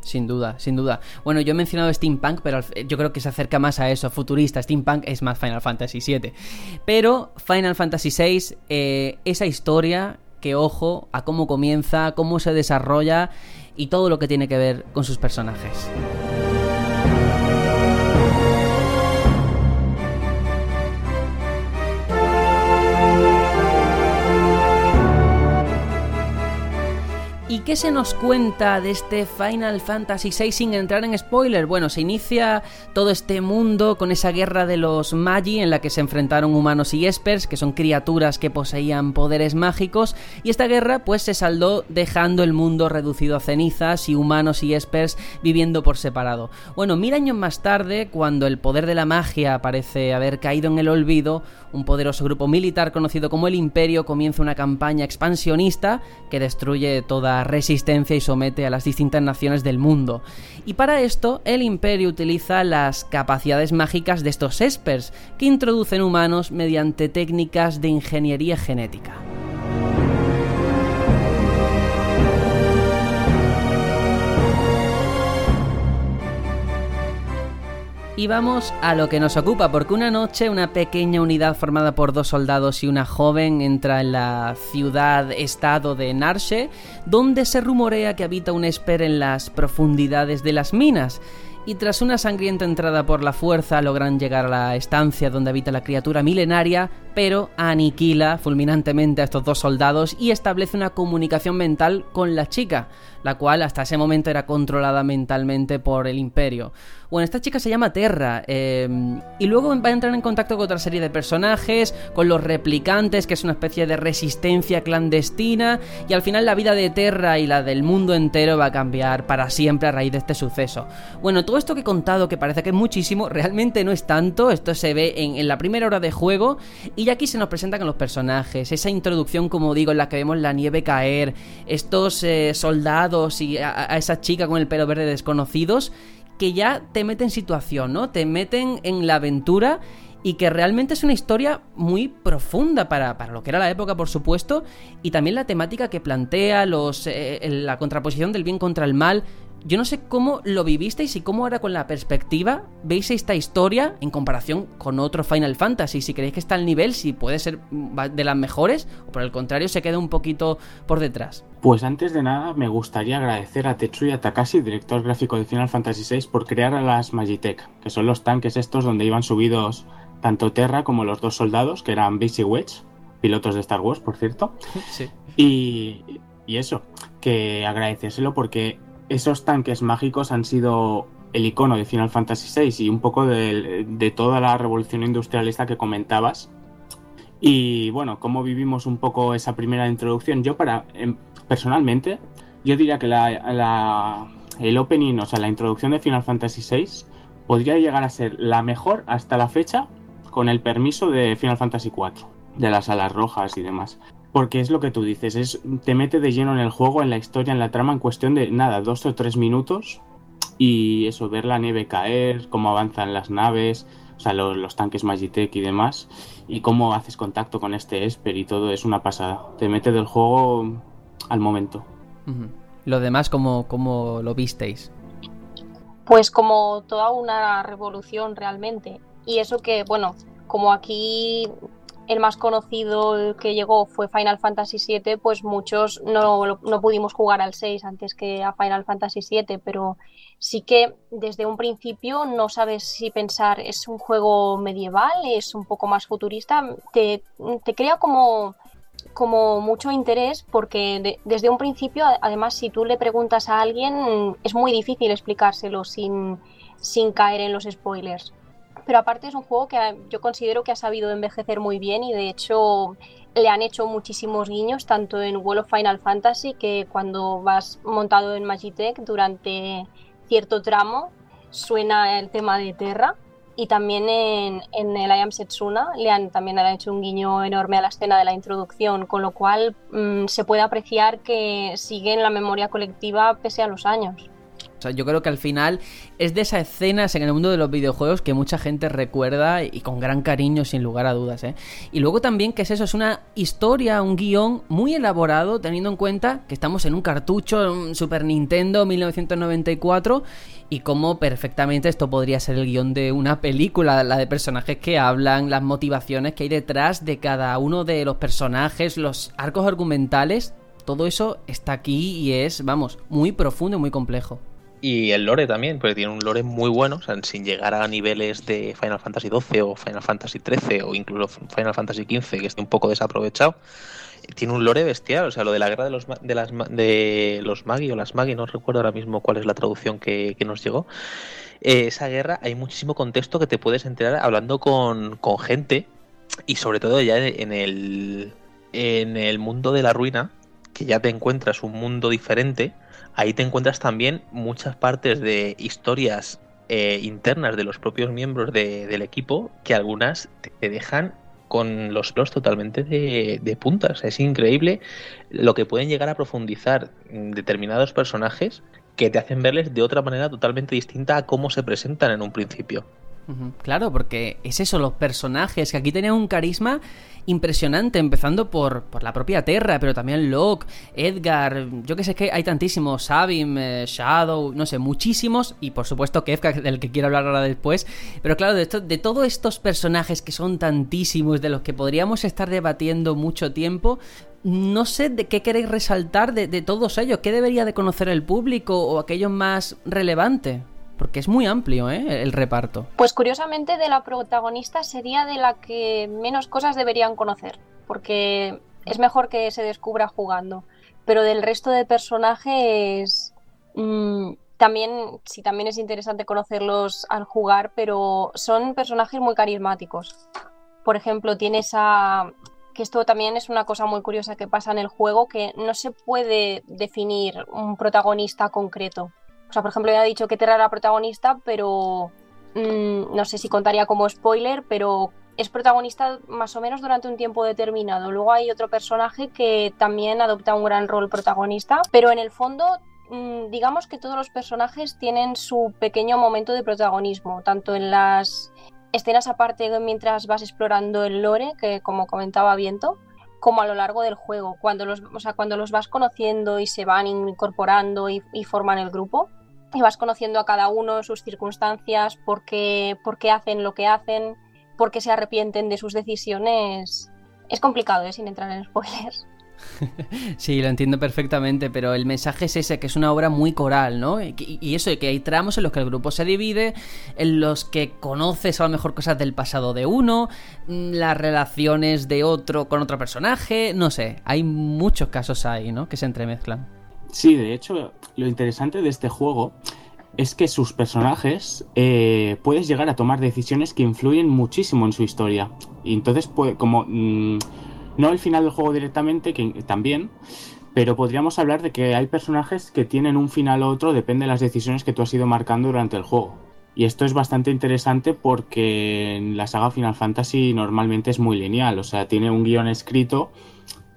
Sin duda, sin duda. Bueno, yo he mencionado Steampunk, pero yo creo que se acerca más a eso, futurista. Steampunk es más Final Fantasy VII. Pero Final Fantasy VI, eh, esa historia que ojo a cómo comienza, cómo se desarrolla y todo lo que tiene que ver con sus personajes. ¿Y qué se nos cuenta de este Final Fantasy VI sin entrar en spoiler? Bueno, se inicia todo este mundo con esa guerra de los Magi en la que se enfrentaron humanos y espers, que son criaturas que poseían poderes mágicos, y esta guerra pues se saldó dejando el mundo reducido a cenizas y humanos y espers viviendo por separado. Bueno, mil años más tarde, cuando el poder de la magia parece haber caído en el olvido, un poderoso grupo militar conocido como el Imperio comienza una campaña expansionista que destruye toda resistencia y somete a las distintas naciones del mundo. Y para esto, el Imperio utiliza las capacidades mágicas de estos espers, que introducen humanos mediante técnicas de ingeniería genética. Y vamos a lo que nos ocupa, porque una noche una pequeña unidad formada por dos soldados y una joven entra en la ciudad-estado de Narshe, donde se rumorea que habita un esper en las profundidades de las minas. Y tras una sangrienta entrada por la fuerza logran llegar a la estancia donde habita la criatura milenaria, pero aniquila fulminantemente a estos dos soldados y establece una comunicación mental con la chica, la cual hasta ese momento era controlada mentalmente por el imperio. Bueno, esta chica se llama Terra eh, y luego va a entrar en contacto con otra serie de personajes, con los replicantes, que es una especie de resistencia clandestina, y al final la vida de Terra y la del mundo entero va a cambiar para siempre a raíz de este suceso. Bueno, todo esto que he contado, que parece que es muchísimo, realmente no es tanto, esto se ve en, en la primera hora de juego, y aquí se nos presentan con los personajes, esa introducción, como digo, en la que vemos la nieve caer, estos eh, soldados y a, esa chica con el pelo verde desconocidos, que ya te meten en situación, ¿no? Te meten en la aventura y que realmente es una historia muy profunda para, para, lo que era la época, por supuesto, y también la temática que plantea, los, eh, la contraposición del bien contra el mal. Yo no sé cómo lo vivisteis y cómo ahora con la perspectiva veis esta historia en comparación con otro Final Fantasy. Si creéis que está al nivel, si puede ser de las mejores, o por el contrario se queda un poquito por detrás. Pues antes de nada me gustaría agradecer a Tetsuya Takashi, director gráfico de Final Fantasy VI, por crear a las Magitech, que son los tanques estos donde iban subidos tanto Terra como los dos soldados, que eran Base y Wedge, pilotos de Star Wars, por cierto. Sí. Y, y eso, que agradecérselo porque esos tanques mágicos han sido el icono de Final Fantasy VI y un poco de, toda la revolución industrialista que comentabas. Y bueno, cómo vivimos un poco esa primera introducción. Yo para, em, personalmente, yo diría que la, el opening, o sea, la introducción de Final Fantasy VI podría llegar a ser la mejor hasta la fecha con el permiso de Final Fantasy IV, de las alas rojas y demás. Porque es lo que tú dices, es, te mete de lleno en el juego, en la historia, en la trama, en cuestión de nada, dos o tres minutos. Y eso, ver la nieve caer, cómo avanzan las naves, o sea, los, los tanques Magitech y demás, y cómo haces contacto con este Esper y todo, es una pasada. Te mete del juego al momento. Uh -huh. Lo demás, ¿cómo, ¿cómo lo visteis? Pues como toda una revolución realmente. Y eso que, bueno, como aquí el más conocido que llegó fue Final Fantasy VII, pues muchos no, no, pudimos jugar al 6 antes que a Final Fantasy VII, pero sí que desde un principio no sabes si pensar es un juego medieval, es un poco más futurista, te, te crea como, como mucho interés porque de, desde un principio, además, si tú le preguntas a alguien, es muy difícil explicárselo sin, sin caer en los spoilers pero aparte es un juego que yo considero que ha sabido envejecer muy bien y de hecho le han hecho muchísimos guiños tanto en World of Final Fantasy que cuando vas montado en Magitech durante cierto tramo suena el tema de Terra y también en, en el I Am Setsuna le han, también le han hecho un guiño enorme a la escena de la introducción, con lo cual mmm, se puede apreciar que sigue en la memoria colectiva pese a los años. Sea, yo creo que al final es de esas escenas en el mundo de los videojuegos que mucha gente recuerda y con gran cariño, sin lugar a dudas. ¿eh? Y luego también que es eso, es una historia, un guion muy elaborado, teniendo en cuenta que estamos en un cartucho, un Super Nintendo 1994, y cómo perfectamente esto podría ser el guion de una película, la de personajes que hablan, las motivaciones que hay detrás de cada uno de los personajes, los arcos argumentales. Todo eso está aquí y es, vamos, muy profundo y muy complejo. Y el lore también, porque tiene un lore muy bueno, o sea, sin llegar a niveles de Final Fantasy XII o Final Fantasy XIII o incluso Final Fantasy XV, que esté un poco desaprovechado. tiene un lore bestial. O sea, lo de la guerra de los, de las, de los Magi o las Magi, no recuerdo ahora mismo cuál es la traducción que, que nos llegó. Eh, esa guerra hay muchísimo contexto que te puedes enterar hablando con, con gente y sobre todo ya en el, en el mundo de la ruina, que ya te encuentras un mundo diferente, ahí te encuentras también muchas partes de historias eh, internas de los propios miembros de- del equipo que algunas te, dejan con los pelos totalmente de, de punta. O sea, es increíble lo que pueden llegar a profundizar mm, determinados personajes que te hacen verles de otra manera totalmente distinta a cómo se presentan en un principio. Claro, porque es eso, los personajes, que aquí tenían un carisma impresionante, empezando por, por la propia Terra, pero también Locke, Edgar, yo que sé que hay tantísimos, Sabin, eh, Shadow, no sé, muchísimos, y por supuesto Kefka, del que quiero hablar ahora después, pero claro, de, esto- de todos estos personajes que son tantísimos, de los que podríamos estar debatiendo mucho tiempo, no sé de qué queréis resaltar de, de todos ellos, qué debería de conocer el público o aquellos más relevantes. Porque es muy amplio, ¿eh? El reparto. Pues curiosamente de la protagonista sería de la que menos cosas deberían conocer, porque es mejor que se descubra jugando. Pero del resto de personajes mm, también sí también es interesante conocerlos al jugar, pero son personajes muy carismáticos. Por ejemplo, tienes a que esto también es una cosa muy curiosa que pasa en el juego, que no se puede definir un protagonista concreto. O sea, por ejemplo, ya he dicho que Terra era protagonista, pero mm, no sé si contaría como spoiler, pero es protagonista más o menos durante un tiempo determinado. Luego hay otro personaje que también adopta un gran rol protagonista, pero en el fondo mm, digamos que todos los personajes tienen su pequeño momento de protagonismo, tanto en las escenas aparte mientras vas explorando el lore, que como comentaba Viento, como a lo largo del juego, cuando los, o sea, cuando los vas conociendo y se van incorporando y, forman el grupo, y vas conociendo a cada uno, sus circunstancias, por qué, por qué hacen lo que hacen, por qué se arrepienten de sus decisiones. Es complicado, ¿eh? sin entrar en spoilers. Sí, lo entiendo perfectamente, pero el mensaje es ese, que es una obra muy coral, ¿no? Y, y eso, que hay tramos en los que el grupo se divide, en los que conoces a lo mejor cosas del pasado de uno, mm, las relaciones de otro con otro personaje, no sé, hay muchos casos ahí, ¿no? Que se entremezclan. Sí, de hecho, lo interesante de este juego es que sus personajes eh, puedes llegar a tomar decisiones que influyen muchísimo en su historia. Y entonces, pues, como mm, no el final del juego directamente, que también, pero podríamos hablar de que hay personajes que tienen un final u otro, depende de las decisiones que tú has ido marcando durante el juego. Y esto es bastante interesante porque en la saga Final Fantasy normalmente es muy lineal, o sea, tiene un guion escrito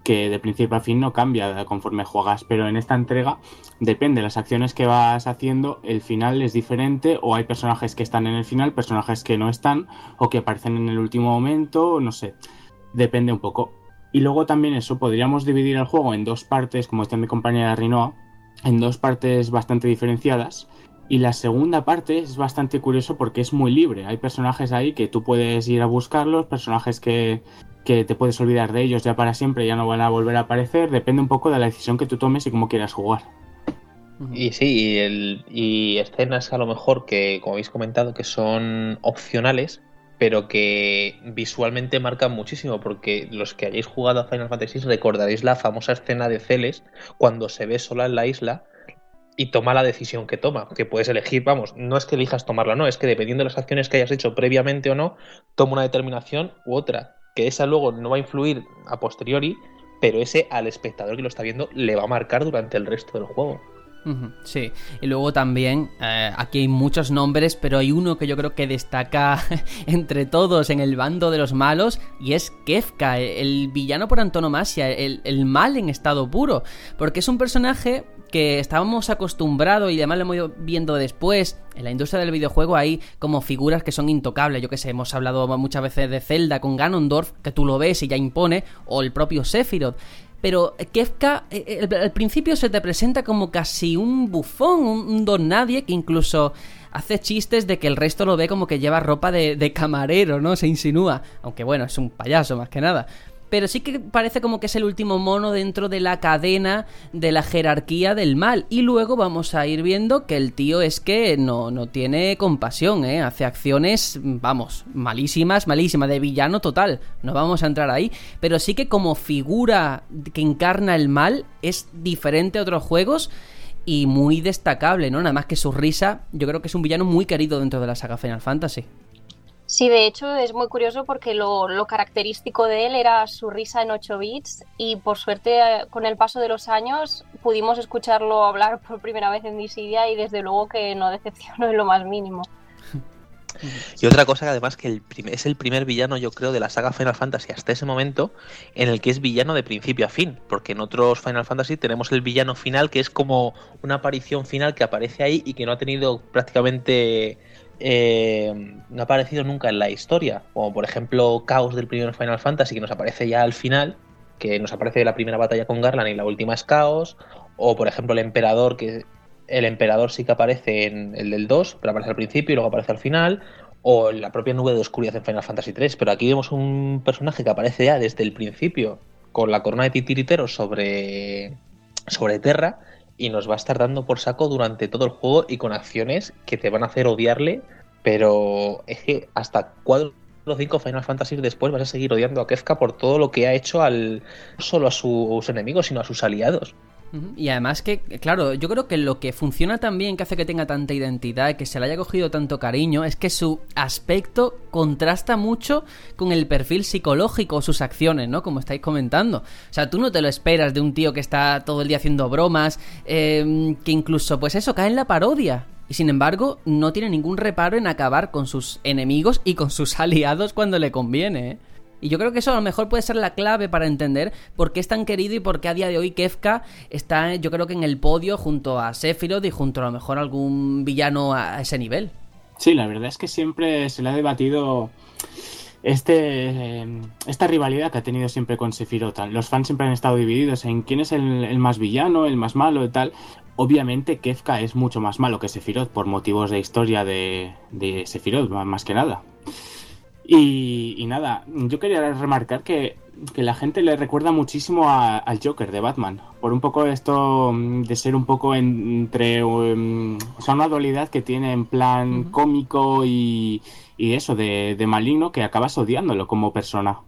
que de principio a fin no cambia conforme juegas, pero en esta entrega depende de las acciones que vas haciendo, el final es diferente o hay personajes que están en el final, personajes que no están o que aparecen en el último momento, no sé, depende un poco. Y luego también eso, podríamos dividir el juego en dos partes, como está mi compañera Rinoa, en dos partes bastante diferenciadas. Y la segunda parte es bastante curioso porque es muy libre. Hay personajes ahí que tú puedes ir a buscarlos, personajes que, que te puedes olvidar de ellos ya para siempre, ya no van a volver a aparecer. Depende un poco de la decisión que tú tomes y cómo quieras jugar. Y sí, y, el- y escenas a lo mejor que, como habéis comentado, que son opcionales, pero que visualmente marcan muchísimo, porque los que hayáis jugado a Final Fantasy recordaréis la famosa escena de Celes cuando se ve sola en la isla y toma la decisión que toma, que puedes elegir, vamos, no es que elijas tomarla, no, es que dependiendo de las acciones que hayas hecho previamente o no, toma una determinación u otra, que esa luego no va a influir a posteriori, pero ese al espectador que lo está viendo le va a marcar durante el resto del juego. Sí, y luego también, eh, aquí hay muchos nombres, pero hay uno que yo creo que destaca entre todos en el bando de los malos, y es Kefka, el villano por antonomasia, el, el mal en estado puro, porque es un personaje que estábamos acostumbrados y además lo hemos ido viendo después, en la industria del videojuego hay como figuras que son intocables, yo que sé, hemos hablado muchas veces de Zelda con Ganondorf, que tú lo ves y ya impone, o el propio Sephiroth, pero Kefka eh, eh, al principio se te presenta como casi un bufón, un, un don nadie que incluso hace chistes de que el resto lo ve como que lleva ropa de, de camarero, ¿no? Se insinúa, aunque bueno, es un payaso más que nada. Pero sí que parece como que es el último mono dentro de la cadena de la jerarquía del mal. Y luego vamos a ir viendo que el tío es que no, no tiene compasión, ¿eh? Hace acciones, vamos, malísimas, malísimas, de villano total. No vamos a entrar ahí, pero sí que como figura que encarna el mal es diferente a otros juegos y muy destacable, ¿no? Nada más que su risa, yo creo que es un villano muy querido dentro de la saga Final Fantasy. Sí, de hecho es muy curioso porque lo, lo característico de él era su risa en 8 bits y por suerte eh, con el paso de los años pudimos escucharlo hablar por primera vez en Dissidia y desde luego que no decepcionó en lo más mínimo. Y otra cosa que además que el es el primer villano, yo creo, de la saga Final Fantasy hasta ese momento en el que es villano de principio a fin. Porque en otros Final Fantasy tenemos el villano final que es como una aparición final que aparece ahí y que no ha tenido prácticamente. Eh, no ha aparecido nunca en la historia. Como por ejemplo Chaos del primer Final Fantasy que nos aparece ya al final. Que nos aparece la primera batalla con Garland y la última es Chaos. O por ejemplo el Emperador que el emperador sí que aparece en el del 2, pero aparece al principio y luego aparece al final, o la propia nube de oscuridad en Final Fantasy 3, pero aquí vemos un personaje que aparece ya desde el principio con la corona de titiriteros sobre sobre Terra y nos va a estar dando por saco durante todo el juego y con acciones que te van a hacer odiarle, pero es que hasta cuatro o cinco Final Fantasy después vas a seguir odiando a Kefka por todo lo que ha hecho al no solo a sus enemigos, sino a sus aliados. Y además que, claro, yo creo que lo que funciona tan bien, que hace que tenga tanta identidad, que se le haya cogido tanto cariño, es que su aspecto contrasta mucho con el perfil psicológico, sus acciones, ¿no? Como estáis comentando. O sea, tú no te lo esperas de un tío que está todo el día haciendo bromas, eh, que incluso, pues eso, cae en la parodia. Y sin embargo, no tiene ningún reparo en acabar con sus enemigos y con sus aliados cuando le conviene, ¿eh? Y yo creo que eso a lo mejor puede ser la clave para entender por qué es tan querido y por qué a día de hoy Kefka está, yo creo que en el podio junto a Sephiroth y junto a lo mejor a algún villano a ese nivel. Sí, la verdad es que siempre se le ha debatido este eh, esta rivalidad que ha tenido siempre con Sephiroth. Los fans siempre han estado divididos en quién es el, más villano, el más malo y tal. Obviamente Kefka es mucho más malo que Sephiroth por motivos de historia de, de Sephiroth, más que nada. Y, y nada, yo quería remarcar que, que la gente le recuerda muchísimo a- al Joker de Batman. Por un poco esto mm, de ser un poco en- entre... um, o sea, una dualidad que tiene en plan cómico y, y eso, de, de maligno, que acabas odiándolo como persona,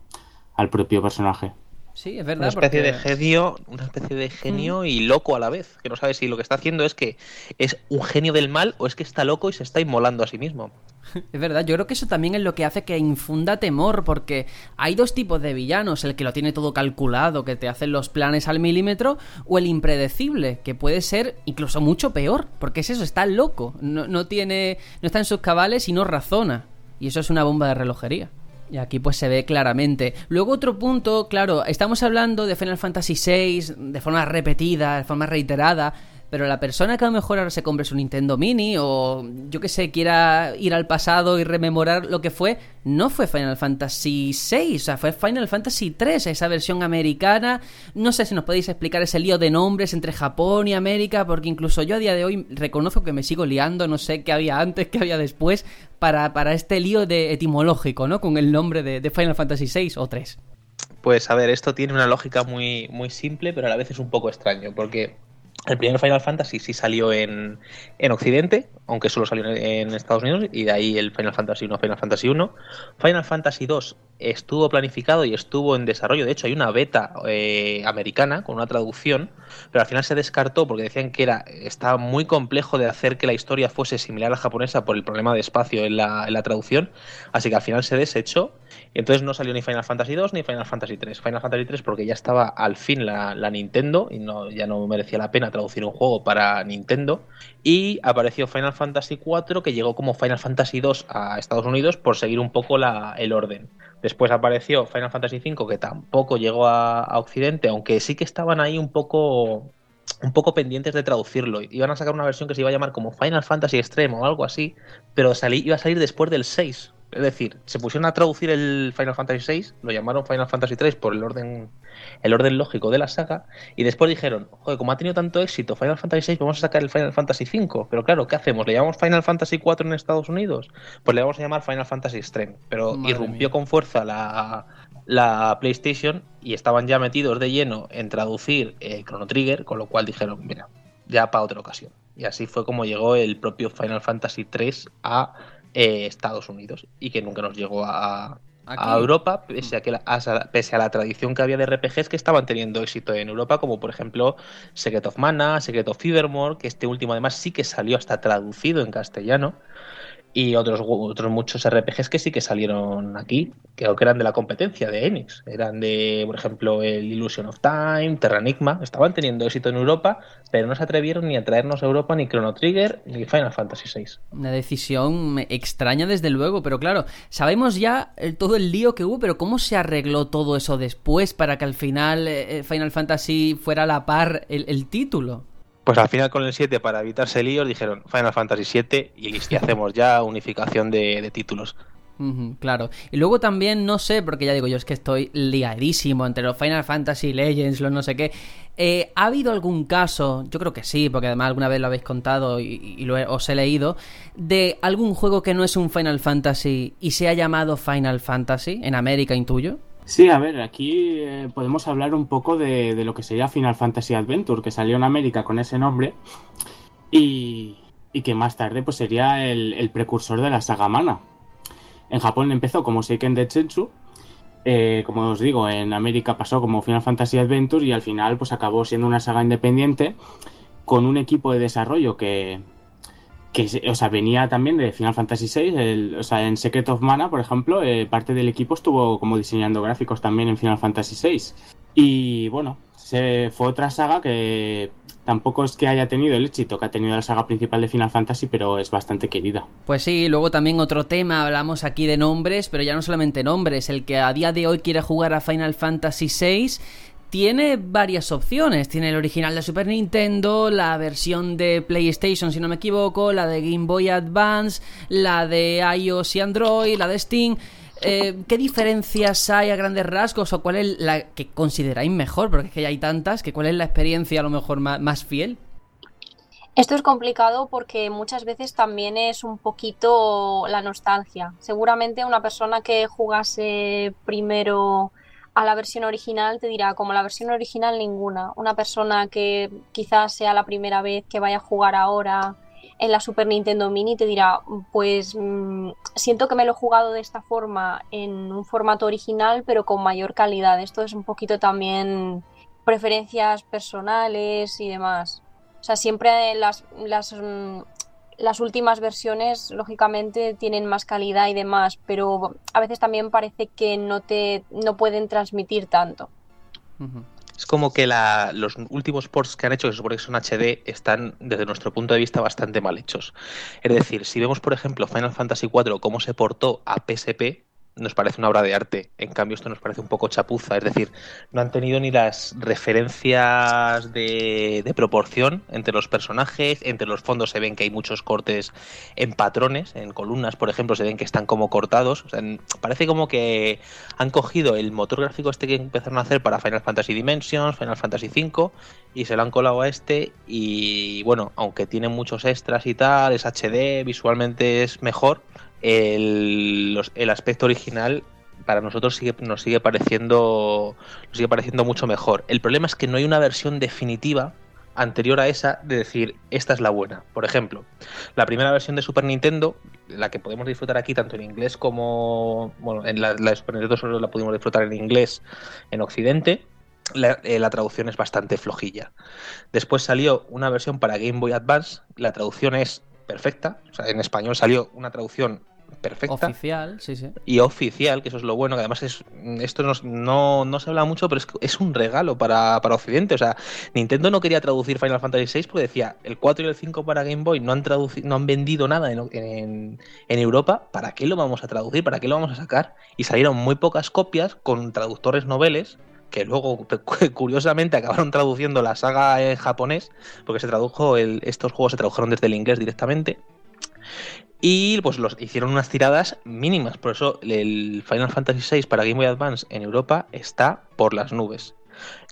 al propio personaje. Sí, es Una verdad. especie de genio, una especie de genio y loco a la vez, que no sabe si lo que está haciendo es que es un genio del mal o es que está loco y se está inmolando a sí mismo. Es verdad, yo creo que eso también es lo que hace que infunda temor, porque hay dos tipos de villanos, el que lo tiene todo calculado, que te hacen los planes al milímetro, o el impredecible, que puede ser incluso mucho peor, porque es eso, está loco, no, no tiene, no está en sus cabales y no razona, y eso es una bomba de relojería. Y aquí pues se ve claramente. Luego otro punto, claro, estamos hablando de Final Fantasy VI de forma repetida, de forma reiterada, pero la persona que a lo mejor ahora se compre su Nintendo Mini o yo que sé, quiera ir al pasado y rememorar lo que fue, no fue Final Fantasy VI, o sea, fue Final Fantasy III, esa versión americana. No sé si nos podéis explicar ese lío de nombres entre Japón y América, porque incluso yo a día de hoy reconozco que me sigo liando, no sé qué había antes, qué había después, para, para este lío de etimológico, ¿no? Con el nombre de, Final Fantasy VI o 3. Pues a ver, esto tiene una lógica muy, muy simple, pero a la vez es un poco extraño, porque el primer Final Fantasy sí salió en, en Occidente, aunque solo salió en, Estados Unidos, y de ahí el Final Fantasy 1, Final Fantasy 1. Final Fantasy 2 estuvo planificado y estuvo en desarrollo, de hecho hay una beta eh, americana con una traducción, pero al final se descartó porque decían que era estaba muy complejo de hacer que la historia fuese similar a la japonesa por el problema de espacio en la, en la traducción, así que al final se desechó y entonces no salió ni Final Fantasy 2 ni Final Fantasy 3. Final Fantasy 3 porque ya estaba al fin la, Nintendo y ya no merecía la pena traducir un juego para Nintendo. Y apareció Final Fantasy 4 que llegó como Final Fantasy 2 a Estados Unidos por seguir un poco el orden. Después apareció Final Fantasy 5 que tampoco llegó a, a Occidente, aunque sí que estaban ahí un poco un poco pendientes de traducirlo. Iban a sacar una versión que se iba a llamar como Final Fantasy Extreme o algo así, pero salí, iba a salir después del 6. Es decir, se pusieron a traducir el Final Fantasy 6, lo llamaron Final Fantasy 3 por el orden el orden lógico de la saga y después dijeron, joder, como ha tenido tanto éxito Final Fantasy 6, vamos a sacar el Final Fantasy 5. Pero claro, ¿qué hacemos? ¿Le llamamos Final Fantasy 4 en Estados Unidos? Pues le vamos a llamar Final Fantasy Extreme, pero Madre irrumpió con fuerza la la PlayStation y estaban ya metidos de lleno en traducir eh, Chrono Trigger, con lo cual dijeron, mira, ya para otra ocasión. Y así fue como llegó el propio Final Fantasy 3 a eh, Estados Unidos y que nunca nos llegó a, a Europa, pese a, que la, a- pese a la tradición que había de RPGs que estaban teniendo éxito en Europa, como por ejemplo Secret of Mana, Secret of Fevermore, que este último además sí que salió hasta traducido en castellano, y otros, otros muchos RPGs que sí que salieron aquí, que creo que eran de la competencia de Enix, eran de, por ejemplo, el Illusion of Time, Terra Enigma, estaban teniendo éxito en Europa, pero no se atrevieron ni a traernos a Europa ni Chrono Trigger ni Final Fantasy VI. Una decisión extraña desde luego, pero claro, sabemos ya el- todo el lío que hubo, pero ¿cómo se arregló todo eso después para que al final eh, Final Fantasy fuera a la par el, el título? Pues al final con el 7, para evitarse líos, dijeron Final Fantasy 7 y listo, y hacemos ya unificación de, de títulos. Claro. Y luego también, no sé, porque ya digo yo, es que estoy liadísimo entre los Final Fantasy Legends, los no sé qué. Eh, ¿Ha habido algún caso, yo creo que sí, porque además alguna vez lo habéis contado y, y lo he- os he leído, de algún juego que no es un Final Fantasy y se ha llamado Final Fantasy, en América intuyo? Sí, a ver, aquí eh, podemos hablar un poco de, lo que sería Final Fantasy Adventure, que salió en América con ese nombre y, y que más tarde pues sería el, precursor de la saga Mana. En Japón empezó como Seiken Detsetsu, eh, como os digo, en América pasó como Final Fantasy Adventure y al final pues acabó siendo una saga independiente con un equipo de desarrollo que, que o sea, venía también de Final Fantasy VI, el- o sea, en Secret of Mana, por ejemplo, eh, parte del equipo estuvo como diseñando gráficos también en Final Fantasy VI. Y bueno, se, fue otra saga que tampoco es que haya tenido el éxito que ha tenido la saga principal de Final Fantasy, pero es bastante querida. Pues sí, luego también otro tema, hablamos aquí de nombres, pero ya no solamente nombres, el que a día de hoy quiere jugar a Final Fantasy VI tiene varias opciones, tiene el original de Super Nintendo, la versión de PlayStation si no me equivoco, la de Game Boy Advance, la de iOS y Android, la de Steam. Eh, ¿Qué diferencias hay a grandes rasgos o cuál es la que consideráis mejor? Porque es que ya hay tantas, que cuál es la experiencia a lo mejor más, más fiel. Esto es complicado porque muchas veces también es un poquito la nostalgia. Seguramente una persona que jugase primero a la versión original te dirá, como la versión original ninguna. Una persona que quizás sea la primera vez que vaya a jugar ahora en la Super Nintendo Mini te dirá, pues mm, siento que me lo he jugado de esta forma en un formato original pero con mayor calidad. Esto es un poquito también preferencias personales y demás. O sea, siempre las, las, mm, las últimas versiones, lógicamente, tienen más calidad y demás, pero a veces también parece que no te no pueden transmitir tanto. Es como que la- los últimos ports que han hecho, que que son HD, están desde nuestro punto de vista bastante mal hechos. Es decir, si vemos, por ejemplo, Final Fantasy IV, cómo se portó a PSP, nos parece una obra de arte. En cambio, esto nos parece un poco chapuza. Es decir, no han tenido ni las referencias de, de proporción entre los personajes, entre los fondos se ven que hay muchos cortes en patrones, en columnas, por ejemplo, se ven que están como cortados. O sea, parece como que han cogido el motor gráfico este que empezaron a hacer para Final Fantasy Dimensions, Final Fantasy V, y se lo han colado a este. Y bueno, aunque tiene muchos extras y tal, es HD, visualmente es mejor, el, el aspecto original para nosotros sigue, nos sigue pareciendo nos sigue pareciendo mucho mejor. El problema es que no hay una versión definitiva anterior a esa de decir esta es la buena. Por ejemplo, la primera versión de Super Nintendo, la que podemos disfrutar aquí tanto en inglés como bueno, en la, la de solo la pudimos disfrutar en inglés en Occidente. La, eh, la traducción es bastante flojilla. Después salió una versión para Game Boy Advance. La traducción es perfecta. O sea, en español salió una traducción perfecta Oficial, sí, sí. y oficial, que eso es lo bueno, que además es esto nos- no, no se habla mucho, pero es, es un regalo para, para Occidente. O sea, Nintendo no quería traducir Final Fantasy VI porque decía, el 4 y el 5 para Game Boy no han, traduci- no han vendido nada en, en- en Europa, ¿para qué lo vamos a traducir? ¿Para qué lo vamos a sacar? Y salieron muy pocas copias con traductores noveles que luego curiosamente acabaron traduciendo la saga en japonés porque se tradujo el- estos juegos se tradujeron desde el inglés directamente y pues los hicieron unas tiradas mínimas. Por eso el Final Fantasy VI para Game Boy Advance en Europa está por las nubes.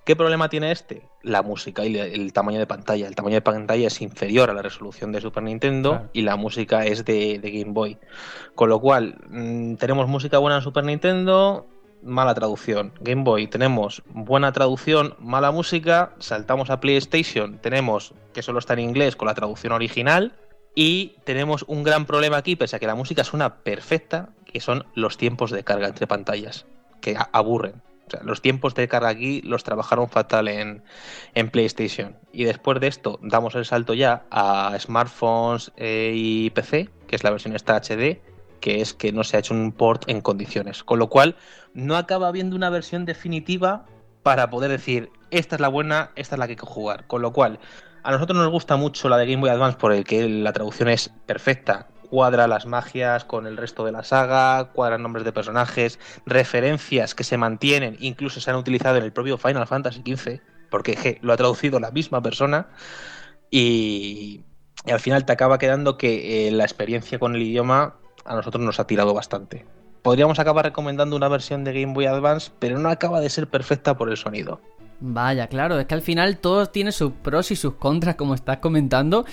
¿Qué problema tiene este? La música y el tamaño de pantalla. El tamaño de pantalla es inferior a la resolución de Super Nintendo Claro. y la música es de, de Game Boy. Con lo cual, mm, tenemos música buena en Super Nintendo, mala traducción. Game Boy tenemos buena traducción, mala música. Saltamos a PlayStation, tenemos que solo está en inglés con la traducción original. Y tenemos un gran problema aquí, pese a que la música suena perfecta, que son los tiempos de carga entre pantallas, que aburren. O sea, los tiempos de carga aquí los trabajaron fatal en, en PlayStation. Y después de esto, damos el salto ya a smartphones eh, y PC, que es la versión esta HD, que es que no se ha hecho un port en condiciones. Con lo cual, no acaba habiendo una versión definitiva para poder decir, esta es la buena, esta es la que hay que jugar. Con lo cual, a nosotros nos gusta mucho la de Game Boy Advance por el que la traducción es perfecta. Cuadra las magias con el resto de la saga, cuadran nombres de personajes, referencias que se mantienen, incluso se han utilizado en el propio Final Fantasy XV, porque lo ha traducido la misma persona. Y, y al final te acaba quedando que eh, la experiencia con el idioma a nosotros nos ha tirado bastante. Podríamos acabar recomendando una versión de Game Boy Advance, pero no acaba de ser perfecta por el sonido. Vaya, claro, es que al final todo tiene sus pros y sus contras, como estás comentando.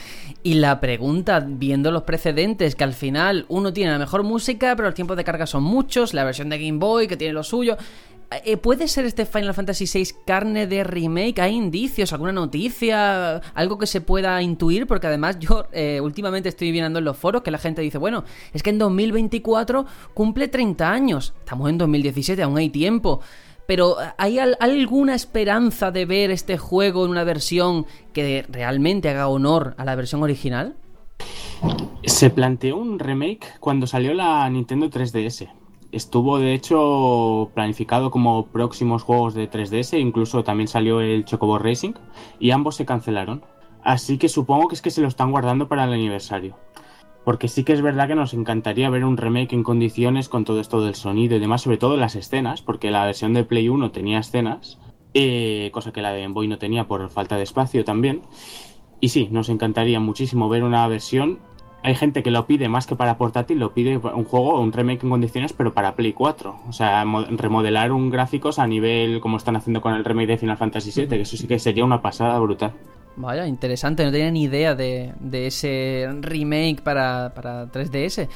Y la pregunta, viendo los precedentes, que al final uno tiene la mejor música, pero los tiempos de carga son muchos, la versión de Game Boy que tiene lo suyo. Eh, ¿Puede ser este Final Fantasy VI carne de remake? ¿Hay indicios, alguna noticia, algo que se pueda intuir? Porque además yo eh, últimamente estoy viendo en los foros que la gente dice, bueno, es que en 2024 cumple 30 años. Estamos en 2017, aún hay tiempo. Pero ¿hay al- alguna esperanza de ver este juego en una versión que realmente haga honor a la versión original? Se planteó un remake cuando salió la Nintendo 3DS. Estuvo de hecho planificado como próximos juegos de 3DS, incluso también salió el Chocobo Racing y ambos se cancelaron. Así que supongo que es que se lo están guardando para el aniversario. Porque sí que es verdad que nos encantaría ver un remake en condiciones con todo esto del sonido y demás, sobre todo las escenas, porque la versión de Play 1 tenía escenas, eh, cosa que la de Game Boy no tenía por falta de espacio también. Y sí, nos encantaría muchísimo ver una versión. Hay gente que lo pide más que para portátil, lo pide un juego, un remake en condiciones, pero para Play 4. O sea, mo- remodelar un gráficos a nivel como están haciendo con el remake de Final Fantasy VII, que eso sí que sería una pasada brutal. Vaya, interesante, no tenía ni idea de, de ese remake para, para 3DS.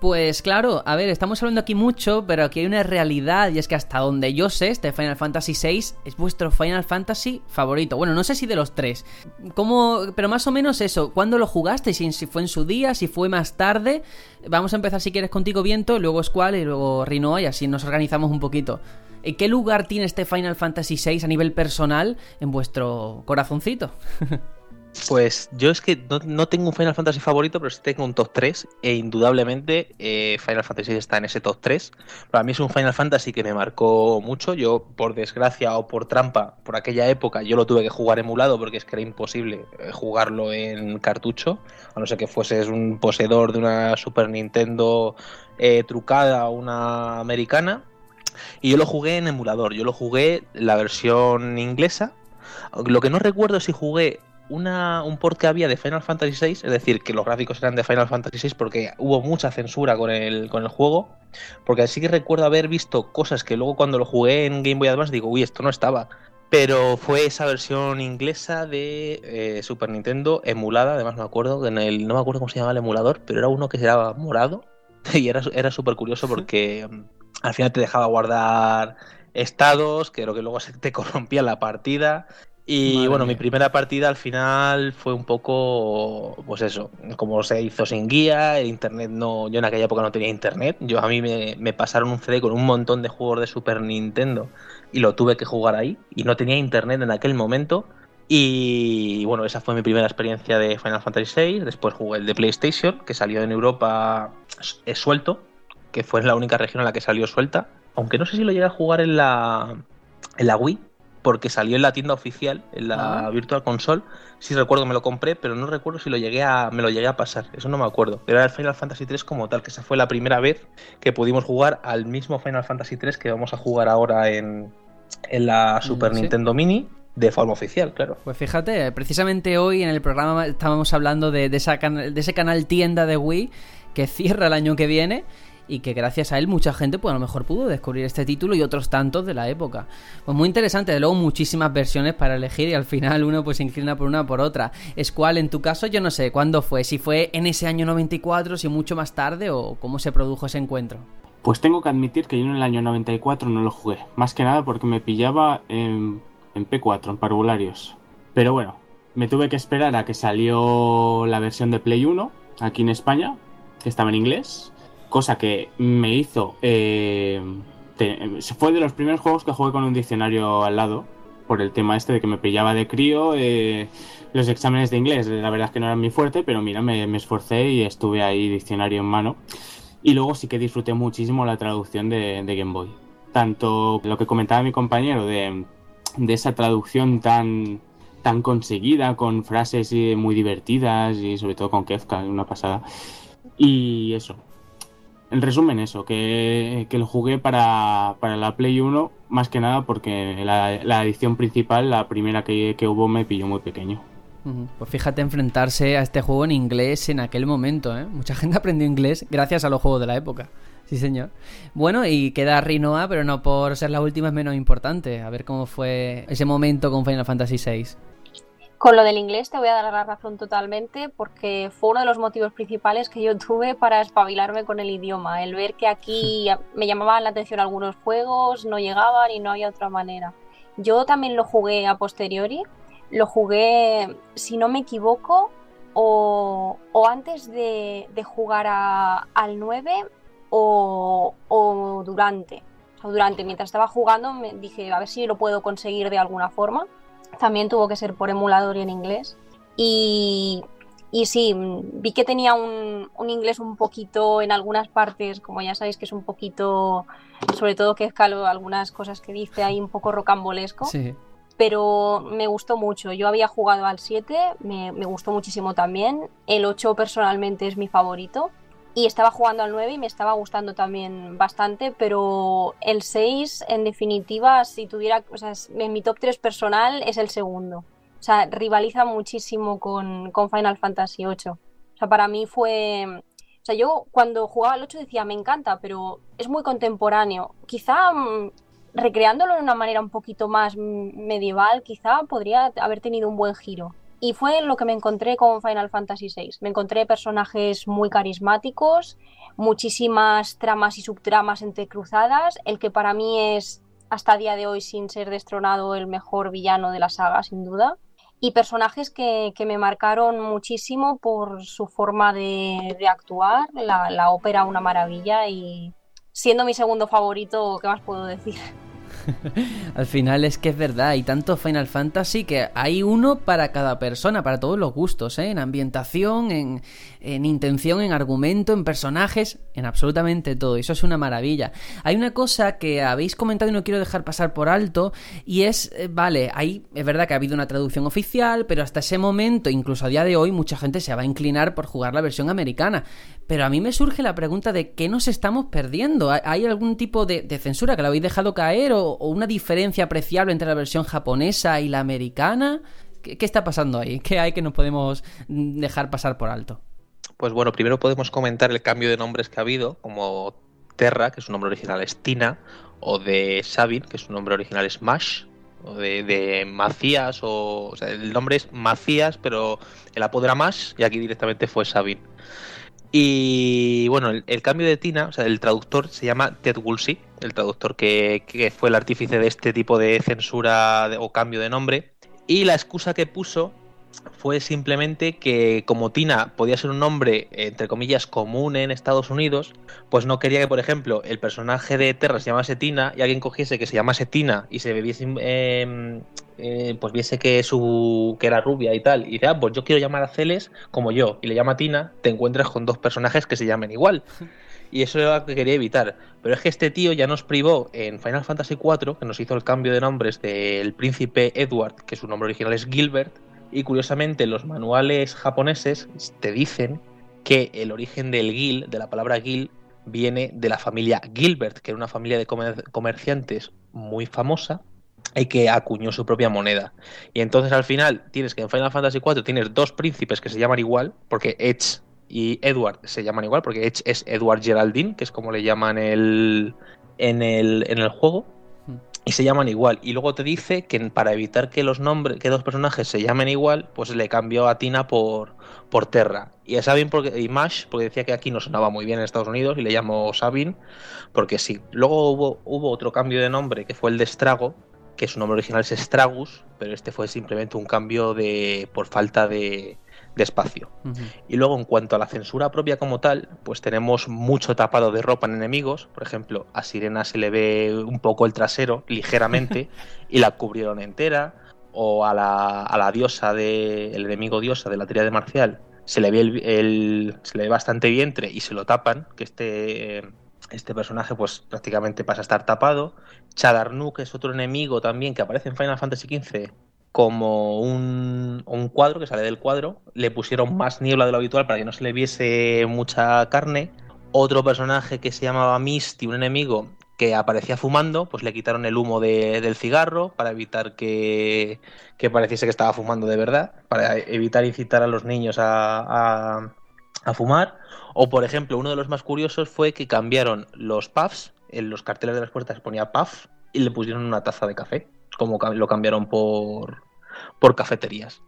Pues claro, a ver, estamos hablando aquí mucho, pero aquí hay una realidad y es que hasta donde yo sé, este Final Fantasy VI es vuestro Final Fantasy favorito. Bueno, no sé si de los tres. ¿Cómo? Pero más o menos eso. ¿Cuándo lo jugaste? Si, si fue en su día, si fue más tarde. Vamos a empezar si quieres contigo, Viento, luego Squall y luego Rinoa y así nos organizamos un poquito. ¿En qué lugar tiene este Final Fantasy VI a nivel personal en vuestro corazoncito? Pues yo es que no, no tengo un Final Fantasy favorito, pero sí tengo un top 3 e indudablemente eh, Final Fantasy está en ese top 3. Para mí es un Final Fantasy que me marcó mucho. Yo, por desgracia o por trampa, por aquella época, yo lo tuve que jugar emulado porque es que era imposible eh, jugarlo en cartucho, a no ser que fueses un poseedor de una Super Nintendo eh, trucada o una americana. Y yo lo jugué en emulador, yo lo jugué la versión inglesa. Lo que no recuerdo es si jugué una, un port que había de Final Fantasy VI, es decir, que los gráficos eran de Final Fantasy VI porque hubo mucha censura con el, con el juego. Porque sí que recuerdo haber visto cosas que luego cuando lo jugué en Game Boy Advance digo, uy, esto no estaba. Pero fue esa versión inglesa de eh, Super Nintendo emulada, además me acuerdo, en el, no me acuerdo cómo se llamaba el emulador, pero era uno que era morado y era era súper curioso porque al final te dejaba guardar estados, que lo que luego se te corrompía la partida. Y Madre bueno, mía. mi primera partida al final fue un poco, pues eso, como se hizo sin guía, el internet no, yo en aquella época no tenía internet, yo a mí me, me pasaron un CD con un montón de juegos de Super Nintendo y lo tuve que jugar ahí y no tenía internet en aquel momento y bueno, esa fue mi primera experiencia de Final Fantasy VI, después jugué el de PlayStation, que salió en Europa eh, suelto, que fue la única región en la que salió suelta, aunque no sé si lo llegué a jugar en la, en la Wii, porque salió en la tienda oficial, en la Ah. Virtual Console. Sí recuerdo que me lo compré, pero no recuerdo si lo llegué a, me lo llegué a pasar. Eso no me acuerdo. Pero era el Final Fantasy 3 como tal, que esa fue la primera vez que pudimos jugar al mismo Final Fantasy 3 que vamos a jugar ahora en, en la Super sí. Nintendo Mini, de forma oficial, claro. Pues fíjate, precisamente hoy en el programa estábamos hablando de, de esa can- de ese canal tienda de Wii que cierra el año que viene y que gracias a él mucha gente pues a lo mejor pudo descubrir este título y otros tantos de la época. Pues muy interesante, de luego muchísimas versiones para elegir y al final uno pues se inclina por una por otra. Es cual en tu caso yo no sé cuándo fue, si fue en ese año 94, si mucho más tarde o cómo se produjo ese encuentro. Pues tengo que admitir que yo en el año 94 no lo jugué. Más que nada porque me pillaba en, en P4, en parvularios. Pero bueno, me tuve que esperar a que salió la versión de Play 1 aquí en España, que estaba en inglés. Cosa que me hizo... eh, te- fue de los primeros juegos que jugué con un diccionario al lado. Por el tema este de que me pillaba de crío. eh, los exámenes de inglés, la verdad es que no eran mi fuerte, pero mira, me, me esforcé y estuve ahí diccionario en mano. Y luego sí que disfruté muchísimo la traducción de, de Game Boy. Tanto lo que comentaba mi compañero de, de esa traducción tan, tan conseguida, con frases eh, muy divertidas y sobre todo con Kefka, una pasada. Y eso. En resumen, eso, que, que lo jugué para, para la Play 1, más que nada porque la, la edición principal, la primera que, que hubo, me pilló muy pequeño. Pues fíjate enfrentarse a este juego en inglés en aquel momento, ¿eh? Mucha gente aprendió inglés gracias a los juegos de la época. Sí, señor. Bueno, y queda Rinoa, pero no por ser la última es menos importante. A ver cómo fue ese momento con Final Fantasy VI. Con lo del inglés te voy a dar la razón totalmente porque fue uno de los motivos principales que yo tuve para espabilarme con el idioma. El ver que aquí me llamaban la atención algunos juegos, no llegaban y no había otra manera. Yo también lo jugué a posteriori. Lo jugué, si no me equivoco, o, o antes de, de jugar a- al 9 o, o durante. O sea, durante, mientras estaba jugando, me dije a ver si lo puedo conseguir de alguna forma. También tuvo que ser por emulador y en inglés. Y, y sí, vi que tenía un, un inglés un poquito en algunas partes, como ya sabéis que es un poquito, sobre todo que escalo algunas cosas que dice ahí un poco rocambolesco Sí. pero me gustó mucho. Yo había jugado al 7, me, me gustó muchísimo también. El 8 personalmente es mi favorito. Y estaba jugando al 9 y me estaba gustando también bastante, pero el 6, en definitiva, si tuviera, o sea, en mi top 3 personal es el segundo. O sea, rivaliza muchísimo con, con Final Fantasy 8. O sea, para mí fue... O sea, yo cuando jugaba al 8 decía, me encanta, pero es muy contemporáneo. Quizá mm, recreándolo de una manera un poquito más medieval, quizá podría haber tenido un buen giro. Y fue lo que me encontré con Final Fantasy VI. Me encontré personajes muy carismáticos, muchísimas tramas y subtramas entrecruzadas, el que para mí es hasta día de hoy, sin ser destronado, el mejor villano de la saga, sin duda. Y personajes que, que me marcaron muchísimo por su forma de, de actuar, la, la ópera una maravilla y siendo mi segundo favorito, ¿qué más puedo decir? Al final es que es verdad, hay tanto Final Fantasy que hay uno para cada persona, para todos los gustos, ¿eh? en ambientación, en, en intención, en argumento, en personajes, en absolutamente todo. Eso es una maravilla. Hay una cosa que habéis comentado y no quiero dejar pasar por alto, y es, eh, vale, hay, es verdad que ha habido una traducción oficial, pero hasta ese momento, incluso a día de hoy, mucha gente se va a inclinar por jugar la versión americana. Pero a mí me surge la pregunta de qué nos estamos perdiendo. ¿Hay- ¿Hay algún tipo de, censura que la habéis dejado caer o, o una diferencia apreciable entre la versión japonesa y la americana? ¿Qué, está pasando ahí? ¿Qué hay que no podemos mm, dejar pasar por alto? Pues bueno, primero podemos comentar el cambio de nombres que ha habido, como Terra, que su nombre original es Tina, o de Sabin, que su nombre original es Mash, o de, Macías, o, o sea, el nombre es Macías, pero el apodo era Mash, y aquí directamente fue Sabin. Y bueno, el, cambio de Tina, o sea, el traductor se llama Ted Woolsey, el traductor que, fue el artífice de este tipo de censura o cambio de nombre. Y la excusa que puso fue simplemente que como Tina podía ser un nombre, entre comillas, común en Estados Unidos, pues no quería que, por ejemplo, el personaje de Terra se llamase Tina y alguien cogiese que se llamase Tina y se viese, eh, eh, pues viese que su que era rubia y tal, y dice, ah, pues yo quiero llamar a Celes como yo, y le llama Tina, te encuentras con dos personajes que se llamen igual. Y eso era lo que quería evitar. Pero es que este tío ya nos privó en Final Fantasy IV, que nos hizo el cambio de nombres del príncipe Edward, que su nombre original es Gilbert, y curiosamente los manuales japoneses te dicen que el origen del Gil, de la palabra Gil, viene de la familia Gilbert, que era una familia de comer- comerciantes muy famosa y que acuñó su propia moneda. Y entonces al final tienes que en Final Fantasy IV tienes dos príncipes que se llaman igual, porque Edge y Edward se llaman igual, porque Edge es Edward Geraldine, que es como le llaman el, en, el, en el juego. Y se llaman igual. Y luego te dice que para evitar que los nombres, que dos personajes se llamen igual, pues le cambió a Tina por, por Terra. Y a Sabin porque, y Mash, porque decía que aquí no sonaba muy bien en Estados Unidos, y le llamó Sabin, porque sí. Luego hubo, hubo otro cambio de nombre, que fue el de Strago, que su nombre original es Stragus, pero este fue simplemente un cambio de por falta de, de espacio. Y luego, en cuanto a la censura propia como tal, pues tenemos mucho tapado de ropa en enemigos. Por ejemplo, a Sirena se le ve un poco el trasero, ligeramente, y la cubrieron entera. O a la, a la diosa de. el enemigo diosa de la teoría de marcial. Se le ve el, el- se le ve bastante vientre y se lo tapan. Que este. Este personaje, pues prácticamente pasa a estar tapado. Chadarnuk es otro enemigo también que aparece en Final Fantasy XV como un, un cuadro que sale del cuadro. Le pusieron más niebla de lo habitual para que no se le viese mucha carne. Otro personaje que se llamaba Misty, un enemigo que aparecía fumando, pues le quitaron el humo de- del cigarro para evitar que, que pareciese que estaba fumando de verdad, para evitar incitar a los niños a, a- fumar. O, por ejemplo, uno de los más curiosos fue que cambiaron los puffs, en los carteles de las puertas ponía puff, y le pusieron una taza de café, como lo cambiaron por, por cafeterías.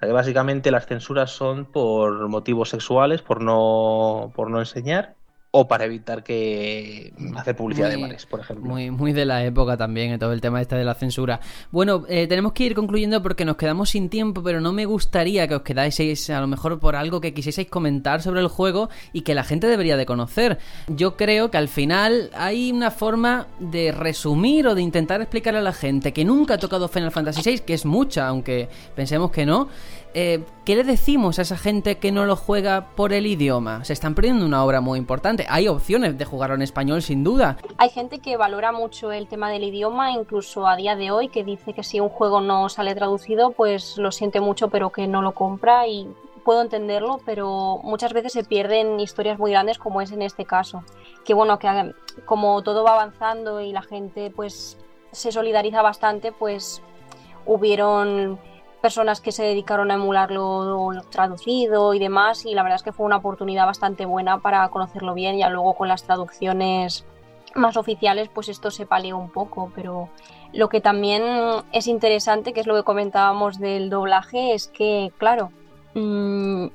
Que básicamente las censuras son por motivos sexuales, por no, por no enseñar, o para evitar que hacer publicidad de Muy- bares, por ejemplo. Muy, muy de la época también, eh, todo el tema este de la censura. Bueno, eh, tenemos que ir concluyendo porque nos quedamos sin tiempo, pero no me gustaría que os quedaseis a lo mejor por algo que quisieseis comentar sobre el juego y que la gente debería de conocer. Yo creo que al final hay una forma de resumir o de intentar explicarle a la gente que nunca ha tocado Final Fantasy VI, que es mucha, aunque pensemos que no. Eh, ¿Qué le decimos a esa gente que no lo juega por el idioma? Se están perdiendo una obra muy importante. Hay opciones de jugarlo en español, sin duda. Hay gente que valora mucho el tema del idioma, incluso a día de hoy, que dice que si un juego no sale traducido, pues lo siente mucho, pero que no lo compra y puedo entenderlo, pero muchas veces se pierden historias muy grandes como es en este caso. Que bueno, que como todo va avanzando y la gente pues se solidariza bastante, pues hubieron personas que se dedicaron a emularlo traducido y demás y la verdad es que fue una oportunidad bastante buena para conocerlo bien ya luego con las traducciones más oficiales pues esto se palió un poco pero lo que también es interesante que es lo que comentábamos del doblaje es que claro mm,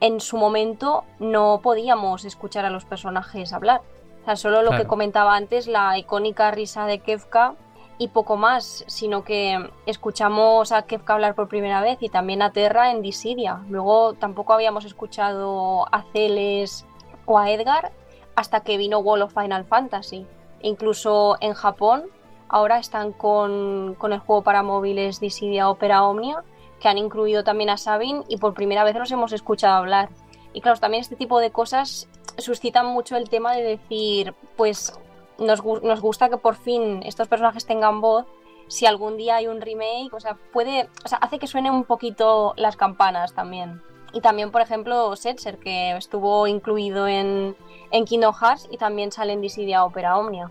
en su momento no podíamos escuchar a los personajes hablar o sea solo lo Claro. que comentaba antes la icónica risa de Kefka y poco más, sino que escuchamos a Kefka hablar por primera vez y también a Terra en Dissidia. Luego tampoco habíamos escuchado a Celes o a Edgar hasta que vino Wall of Final Fantasy. Incluso en Japón ahora están con, con el juego para móviles Dissidia Opera Omnia, que han incluido también a Sabin y por primera vez los hemos escuchado hablar. Y claro, también este tipo de cosas suscitan mucho el tema de decir, pues nos, nos gusta que por fin estos personajes tengan voz. Si algún día hay un remake, o sea, puede, o sea, hace que suenen un poquito las campanas también. Y también, por ejemplo, Setzer, que estuvo incluido en, en Kingdom Hearts y también sale en Dissidia Opera Omnia.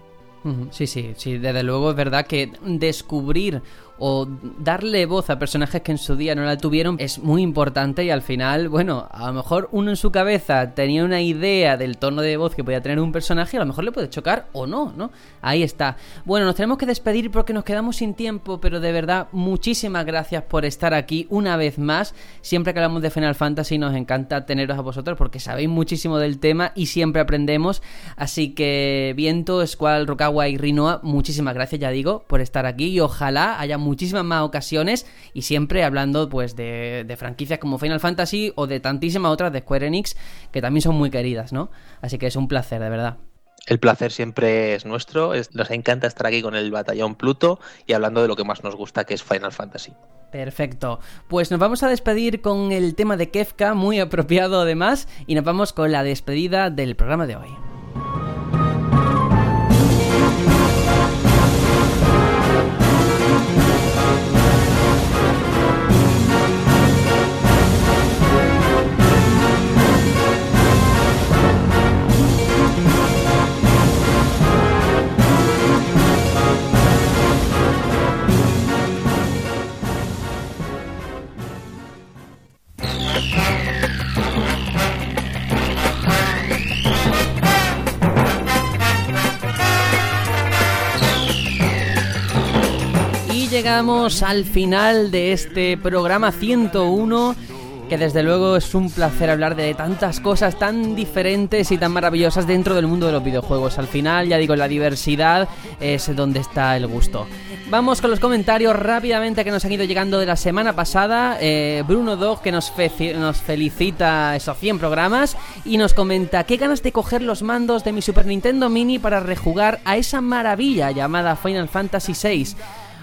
Sí, sí, sí, desde luego es verdad que descubrir o darle voz a personajes que en su día no la tuvieron es muy importante y al final, bueno, a lo mejor uno en su cabeza tenía una idea del tono de voz que podía tener un personaje a lo mejor le puede chocar o no, ¿no? Ahí está. Bueno, nos tenemos que despedir porque nos quedamos sin tiempo, pero de verdad, muchísimas gracias por estar aquí una vez más. Siempre que hablamos de Final Fantasy nos encanta teneros a vosotros porque sabéis muchísimo del tema y siempre aprendemos. Así que Viento, Squall, Rokawa y Rinoa, muchísimas gracias, ya digo, por estar aquí y ojalá haya muchísimas más ocasiones y siempre hablando pues de, de franquicias como Final Fantasy o de tantísimas otras de Square Enix que también son muy queridas, ¿no? Así que es un placer, de verdad. El placer siempre es nuestro. es- nos encanta estar aquí con el batallón Pluto y hablando de lo que más nos gusta, que es Final Fantasy. Perfecto. Pues nos vamos a despedir con el tema de Kefka, muy apropiado además, y nos vamos con la despedida del programa de hoy. Llegamos al final de este programa 101 que desde luego es un placer hablar de tantas cosas tan diferentes y tan maravillosas dentro del mundo de los videojuegos. Al final, ya digo, la diversidad es donde está el gusto. Vamos con los comentarios rápidamente que nos han ido llegando de la semana pasada. Eh, Bruno Dog que nos, nos felicita esos 100 programas y nos comenta qué ganas de coger los mandos de mi Super Nintendo Mini para rejugar a esa maravilla llamada Final Fantasy VI.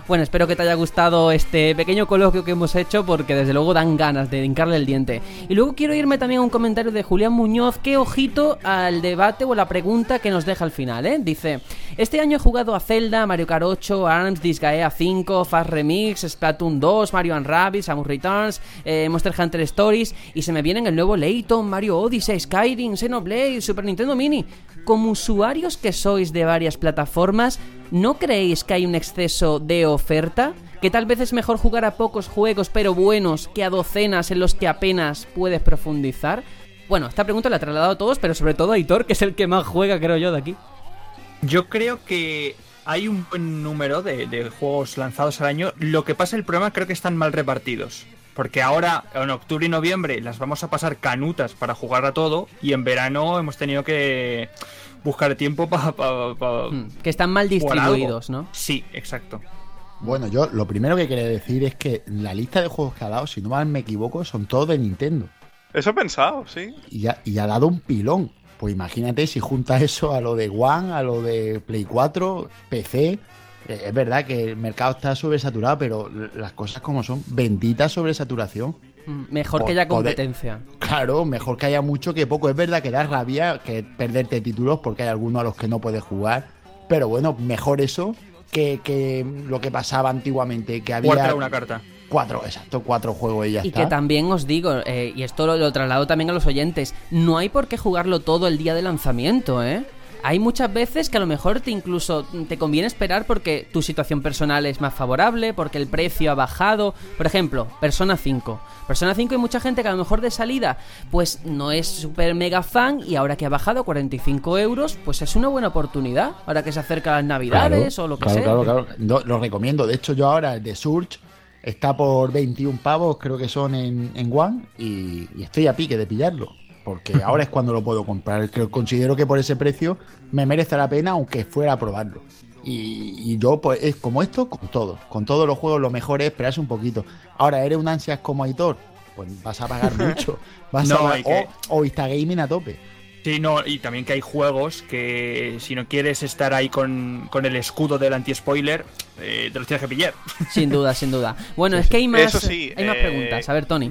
Bueno, espero que te haya gustado este pequeño coloquio que hemos hecho porque desde luego dan ganas de hincarle el diente. Y luego quiero irme también a un comentario de Julián Muñoz que ojito al debate o la pregunta que nos deja al final, ¿eh? Dice, este año he jugado a Zelda, Mario Kart 8, ARMS, Disgaea 5, Fast Remix, Splatoon 2, Mario and Rabbids, Samus Returns, eh, Monster Hunter Stories y se me vienen el nuevo Layton, Mario Odyssey, Skyrim, Xenoblade, Super Nintendo Mini. Como usuarios que sois de varias plataformas, ¿no creéis que hay un exceso de oferta? ¿Que tal vez es mejor jugar a pocos juegos pero buenos que a docenas en los que apenas puedes profundizar? Bueno, esta pregunta la he trasladado a todos, pero sobre todo a Hitor, que es el que más juega, creo yo, de aquí. Yo creo que hay un buen número de, juegos lanzados al año. Lo que pasa, el problema creo que están mal repartidos. Porque ahora, en octubre y noviembre, las vamos a pasar canutas para jugar a todo. Y en verano hemos tenido que buscar tiempo para. Que están mal distribuidos, ¿no? Sí, exacto. Bueno, yo lo primero que quería decir es que la lista de juegos que ha dado, si no mal me equivoco, son todos de Nintendo. Eso he pensado, sí. Y ha, y ha dado un pilón. Pues imagínate si juntas eso a lo de One, a lo de Play 4, PC. Eh, Es verdad que el mercado está sobresaturado, pero las cosas como son, bendita sobresaturación. Mm, Mejor que haya competencia. Claro, mejor que haya mucho que poco. Es verdad que da rabia que perderte títulos porque hay algunos a los que no puedes jugar. Pero bueno, mejor eso que, que lo que pasaba antiguamente, que había Cuarta una carta. cuatro, exacto, cuatro juegos y ya Y está. que también os digo, eh, y esto lo, lo traslado también a los oyentes, no hay por qué jugarlo todo el día de lanzamiento, ¿eh? Hay muchas veces que a lo mejor te incluso te conviene esperar porque tu situación personal es más favorable, porque el precio ha bajado. Por ejemplo, Persona 5. Persona 5 hay mucha gente que a lo mejor de salida pues no es súper mega fan y ahora que ha bajado a 45 euros pues es una buena oportunidad. Ahora que se acercan las navidades o lo que claro, sea. Claro, claro, No, lo recomiendo. De hecho, yo ahora el de Surge está por 21 pavos, creo que son en, en One, y, y estoy a pique de pillarlo. Porque ahora es cuando lo puedo comprar. Considero que por ese precio me merece la pena, aunque fuera a probarlo. Y, y yo, pues, es como esto, con todo. Con todos los juegos, lo mejor es esperarse un poquito. Ahora, ¿eres un ansias como Aitor? Pues vas a pagar mucho. Vas No, a pagar- hay que- o, o Instagaming a tope. Sí, no, y también que hay juegos que si no quieres estar ahí con, con el escudo del anti-spoiler, eh, te los tienes que pillar. Sin duda, sin duda. Bueno, es que hay más, Eso sí, hay más eh, preguntas. A ver, Tony.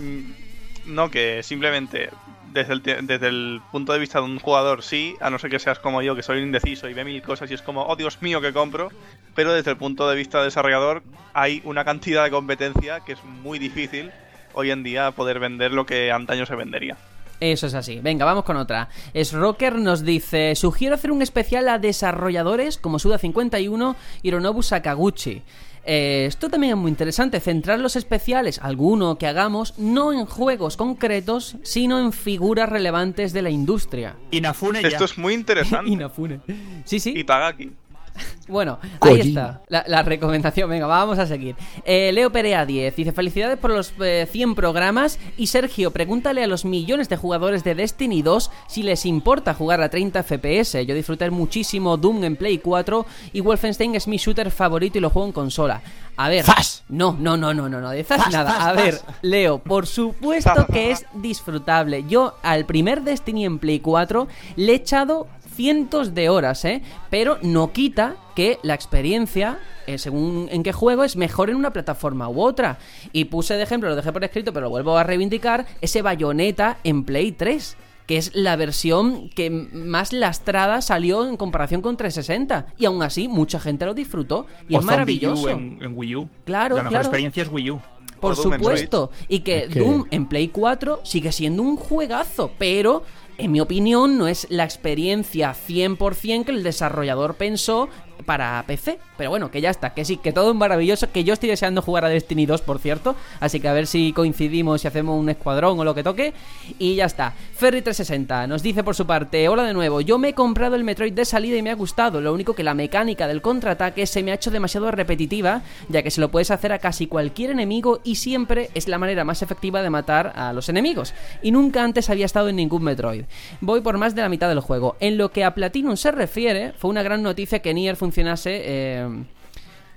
No, que simplemente desde el, desde el punto de vista de un jugador sí, a no ser que seas como yo, que soy indeciso y ve mil cosas y es como, oh Dios mío, que compro. Pero desde el punto de vista del desarrollador hay una cantidad de competencia que es muy difícil hoy en día poder vender lo que antaño se vendería. Eso es así. Venga, vamos con otra. Rocker nos dice: Sugiero hacer un especial a desarrolladores como Suda51 y Hironobu Sakaguchi. Eh, esto también es muy interesante, centrar los especiales, alguno que hagamos, no en juegos concretos, sino en figuras relevantes de la industria. Inafune Esto es muy interesante. Inafune. Sí, sí. Y Tagaki. Bueno, ahí está la, la recomendación. Venga, vamos a seguir. Eh, Leo Perea 10 dice: Felicidades por los eh, 100 programas. Y Sergio, pregúntale a los millones de jugadores de Destiny 2 si les importa jugar a 30 FPS. Yo disfruté muchísimo Doom en Play 4 y Wolfenstein es mi shooter favorito y lo juego en consola. A ver, no, no, no, no, no, no, de Zas Zas, nada. zas, A ver, zas. Leo, por supuesto que es disfrutable. Yo al primer Destiny en Play 4 le he echado cientos de horas, ¿eh? Pero no quita que la experiencia, eh, según en qué juego, es mejor en una plataforma u otra. Y puse de ejemplo, lo dejé por escrito, pero lo vuelvo a reivindicar, ese bayoneta en Play 3 que es la versión que más lastrada salió en comparación con 360 y aún así mucha gente lo disfrutó y O es maravilloso. En, en Wii U. Claro, La mejor claro. experiencia es Wii U. Por Doom supuesto. Y que, Es que- Doom en Play 4 sigue siendo un juegazo, pero en mi opinión no es la experiencia 100% que el desarrollador pensó para PC. Pero bueno, que ya está, que sí, que todo es maravilloso, que yo estoy deseando jugar a Destiny 2, por cierto. Así que a ver si coincidimos y hacemos un escuadrón o lo que toque. Y ya está. Ferry360 nos dice por su parte, hola de nuevo, yo me he comprado el Metroid de salida y me ha gustado. Lo único que la mecánica del contraataque se me ha hecho demasiado repetitiva, ya que se lo puedes hacer a casi cualquier enemigo y siempre es la manera más efectiva de matar a los enemigos. Y nunca antes había estado en ningún Metroid. Voy por más de la mitad del juego. En lo que a Platinum se refiere, fue una gran noticia que Nier funcionase. eh,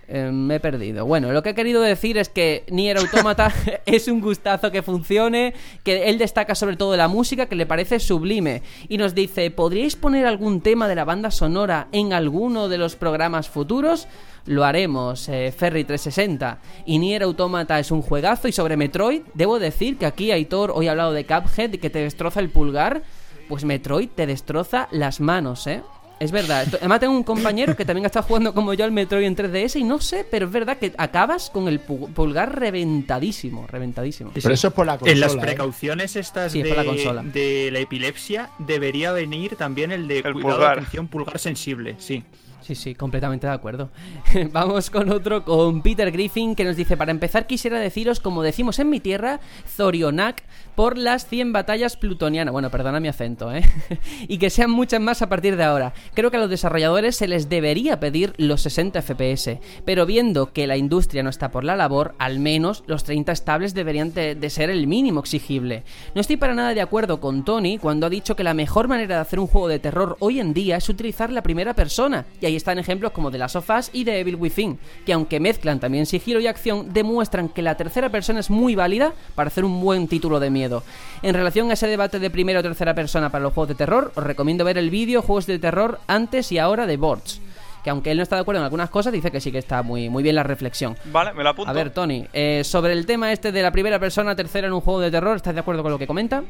eh, me he perdido. Bueno, lo que he querido decir es que Nier Automata es un gustazo que funcione, que él destaca sobre todo la música, que le parece sublime. Y nos dice, ¿podríais poner algún tema de la banda sonora en alguno de los programas futuros? Lo haremos, eh, Ferry 360. Y Nier Automata es un juegazo. Y sobre Metroid, debo decir que aquí Aitor hoy ha hablado de Cuphead y que te destroza el pulgar. Pues Metroid te destroza las manos, ¿eh? Es verdad. Además tengo un compañero que también está jugando como yo al Metroid en 3DS y no sé, pero es verdad que acabas con el pu- pulgar reventadísimo, reventadísimo. Pero eso es por la consola. En las ¿eh? precauciones estas Sí, es de, por la consola. de la epilepsia debería venir también el de cuidado, pulgar. atención, pulgar sensible, sí. Sí, sí, completamente de acuerdo. Vamos con otro, con Peter Griffin, que nos dice, para empezar quisiera deciros, como decimos en mi tierra, Zorionak, por las 100 batallas plutonianas. Bueno, perdona mi acento, ¿eh? y que sean muchas más a partir de ahora. Creo que a los desarrolladores se les debería pedir los 60 FPS, pero viendo que la industria no está por la labor, al menos los 30 estables deberían de, ser el mínimo exigible. No estoy para nada de acuerdo con Tony cuando ha dicho que la mejor manera de hacer un juego de terror hoy en día es utilizar la primera persona, y ahí están ejemplos como de Last of Us y de Evil Within, que aunque mezclan también sigilo y acción, demuestran que la tercera persona es muy válida para hacer un buen título de miedo. En relación a ese debate de primera o tercera persona para los juegos de terror, os recomiendo ver el vídeo Juegos de Terror antes y ahora de Boards. Que aunque él no está de acuerdo en algunas cosas, dice que sí que está muy, muy bien la reflexión. Vale, me lo apunto. A ver, Tony, eh, sobre el tema este de la primera persona, tercera en un juego de terror, ¿estás de acuerdo con lo que comenta?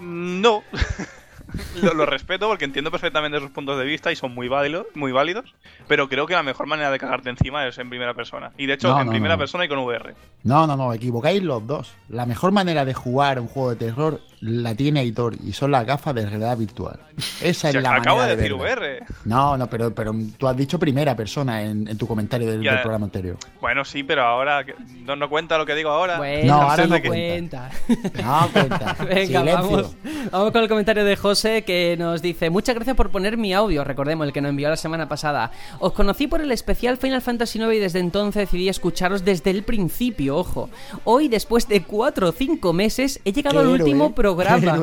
No. lo, lo respeto porque entiendo perfectamente sus puntos de vista y son muy válidos, muy válidos, pero creo que la mejor manera de cagarte encima es en primera persona. Y de hecho, No, en no, primera no. persona y con VR. No, no, no, equivocáis los dos. La mejor manera de jugar un juego de terror la tiene Aitor y son las gafas de realidad virtual. Esa Si es la acabo manera de decir. VR. No, no, pero, pero tú has dicho primera persona en, en tu comentario del, Ya. del programa anterior. Bueno, sí, pero ahora no, no cuenta lo que digo ahora. Bueno, No, ahora sí no cuenta. No, cuenta. Venga, Silencio. vamos, vamos con el comentario de José que nos dice Muchas gracias por poner mi audio, recordemos el que nos envió la semana pasada Os conocí por el especial Final Fantasy IX y desde entonces decidí escucharos desde el principio, ojo Hoy, después de 4 o 5 meses, he llegado al héroe, último ¿eh? programa.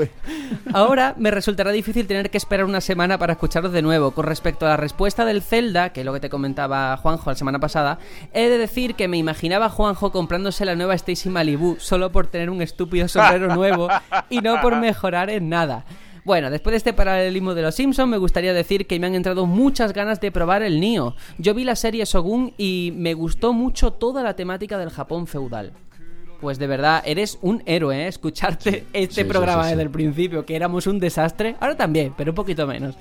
Ahora me resultará difícil tener que esperar una semana para escucharos de nuevo. Con respecto a la respuesta del Zelda, que es lo que te comentaba Juanjo la semana pasada, he de decir que me imaginaba a Juanjo comprándose la nueva Stacy Malibu solo por tener un estúpido sombrero nuevo y no por mejorar en nada. Bueno, después de este paralelismo de los Simpsons, me gustaría decir que me han entrado muchas ganas de probar el Nioh. Yo vi la serie Shogun y me gustó mucho toda la temática del Japón feudal. Pues de verdad, eres un héroe, ¿eh? Escucharte este sí, programa sí. desde el principio, que éramos un desastre. Ahora también, pero un poquito menos.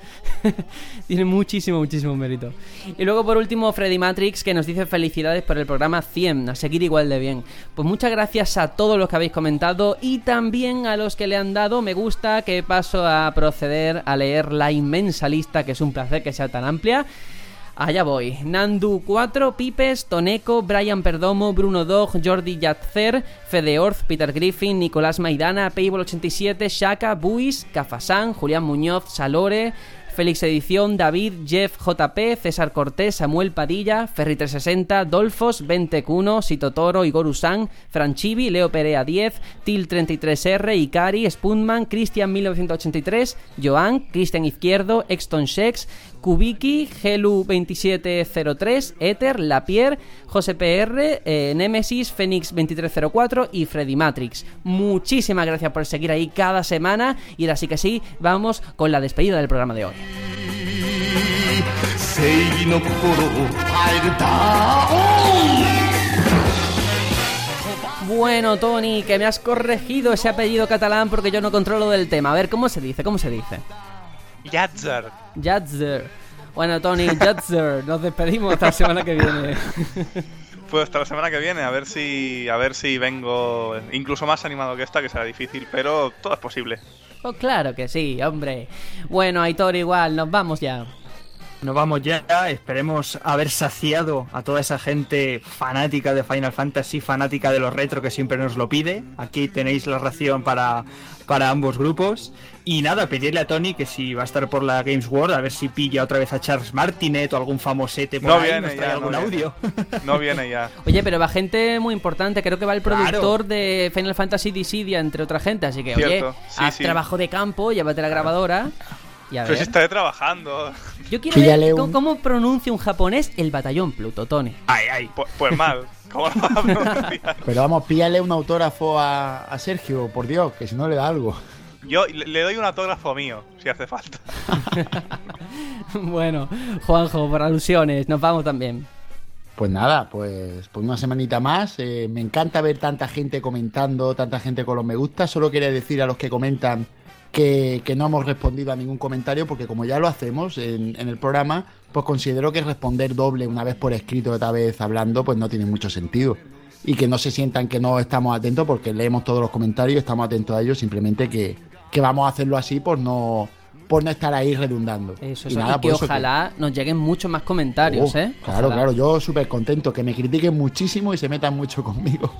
Tiene muchísimo, muchísimo mérito. Y luego, por último, Freddy Matrix, que nos dice felicidades por el programa 100, a seguir igual de bien. Pues muchas gracias a todos los que habéis comentado y también a los que le han dado me gusta, que paso a proceder a leer la inmensa lista, que es un placer que sea tan amplia. Allá voy. Nandu 4, Pipes, Toneco, Brian Perdomo, Bruno Dog, Jordi Yatzer, Fede Orth, Peter Griffin, Nicolás Maidana, Payball 87, Shaka, Buis, Cafasán, Julián Muñoz, Salore, Félix Edición, David, Jeff JP, César Cortés, Samuel Padilla, Ferry360, Dolfos, Ventecuno, Sitotoro, Igor Usán, Franchivi, Leo Perea 10, Til33R, Ikari, Spunman, Cristian 1983, Joan, Cristian Izquierdo, Exton Shex, Kubiki, Gelu2703, Ether, Lapierre, José PR, eh, Nemesis, Fénix 2304 y Freddy Matrix. Muchísimas gracias por seguir ahí cada semana y ahora sí que sí, vamos con la despedida del programa de hoy. Bueno, Tony, que me has corregido ese apellido catalán porque yo no controlo del tema. A ver, ¿cómo se dice? ¿Cómo se dice? Yatzer. Jatzer. Bueno, Tony, Jatzer, nos despedimos hasta la semana que viene. Pues hasta la semana que viene, a ver si a ver si vengo incluso más animado que esta, que será difícil, pero todo es posible. Oh, claro que sí, hombre. Bueno, Aitor, igual, nos vamos ya. Nos vamos ya, esperemos haber saciado a toda esa gente fanática de Final Fantasy, fanática de los retro que siempre nos lo pide. Aquí tenéis la ración para, para ambos grupos. Y nada, pedirle a Tony que si va a estar por la Games World, a ver si pilla otra vez a Charles Martinet o algún famosete por No ahí, viene nos trae ya, algún no viene. audio. No viene ya. Oye, pero va gente muy importante, creo que va el Claro. productor de Final Fantasy Dissidia, entre otra gente, así que, Cierto, oye, sí, haz sí. trabajo de campo, llévate la grabadora y a Pero si estaré trabajando. Yo quiero Píllale ver un- cómo, cómo pronuncia un japonés el batallón Pluto, Tony. Ay, ay. Pues, pues mal. ¿Cómo lo vas a pronunciar? Pero vamos, píllale un autógrafo a, a Sergio, por Dios, que si no le da algo. Yo le doy un autógrafo mío, si hace falta. bueno, Juanjo, por alusiones, nos vamos también. Pues nada, pues, pues una semanita más. Eh, me encanta ver tanta gente comentando, tanta gente con los me gusta. Solo quería decir a los que comentan que, que no hemos respondido a ningún comentario, porque como ya lo hacemos en, en el programa, pues considero que responder doble una vez por escrito otra vez hablando, pues no tiene mucho sentido. Y que no se sientan que no estamos atentos, porque leemos todos los comentarios, estamos atentos a ellos, simplemente que, que vamos a hacerlo así por no, por no estar ahí redundando. Eso, Y eso, nada, y que por eso ojalá nos lleguen muchos más comentarios, Oh, ¿eh? Claro, Ojalá. claro, yo súper contento, que me critiquen muchísimo y se metan mucho conmigo.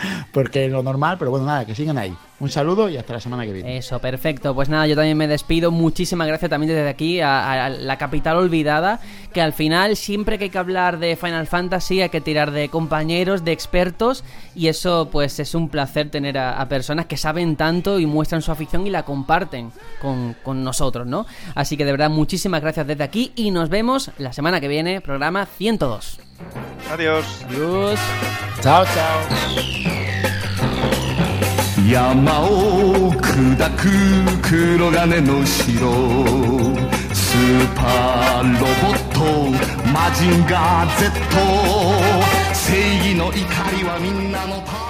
Porque es lo normal, pero bueno, nada, que sigan ahí. Un saludo y hasta la semana que viene. Eso, perfecto. Pues nada, yo también me despido. Muchísimas gracias también desde aquí a, la capital olvidada, que al final siempre que hay que hablar de Final Fantasy hay que tirar de compañeros, de expertos, y eso pues es un placer tener a, a personas que saben tanto y muestran su afición y la comparten con, con nosotros, ¿no? Así que de verdad muchísimas gracias desde aquí y nos vemos la semana que viene, programa 102. Adiós. Adiós. Chao, chao. 山を砕く黒金の城スーパーロボットマジンガー Z 正義の怒りはみんなのため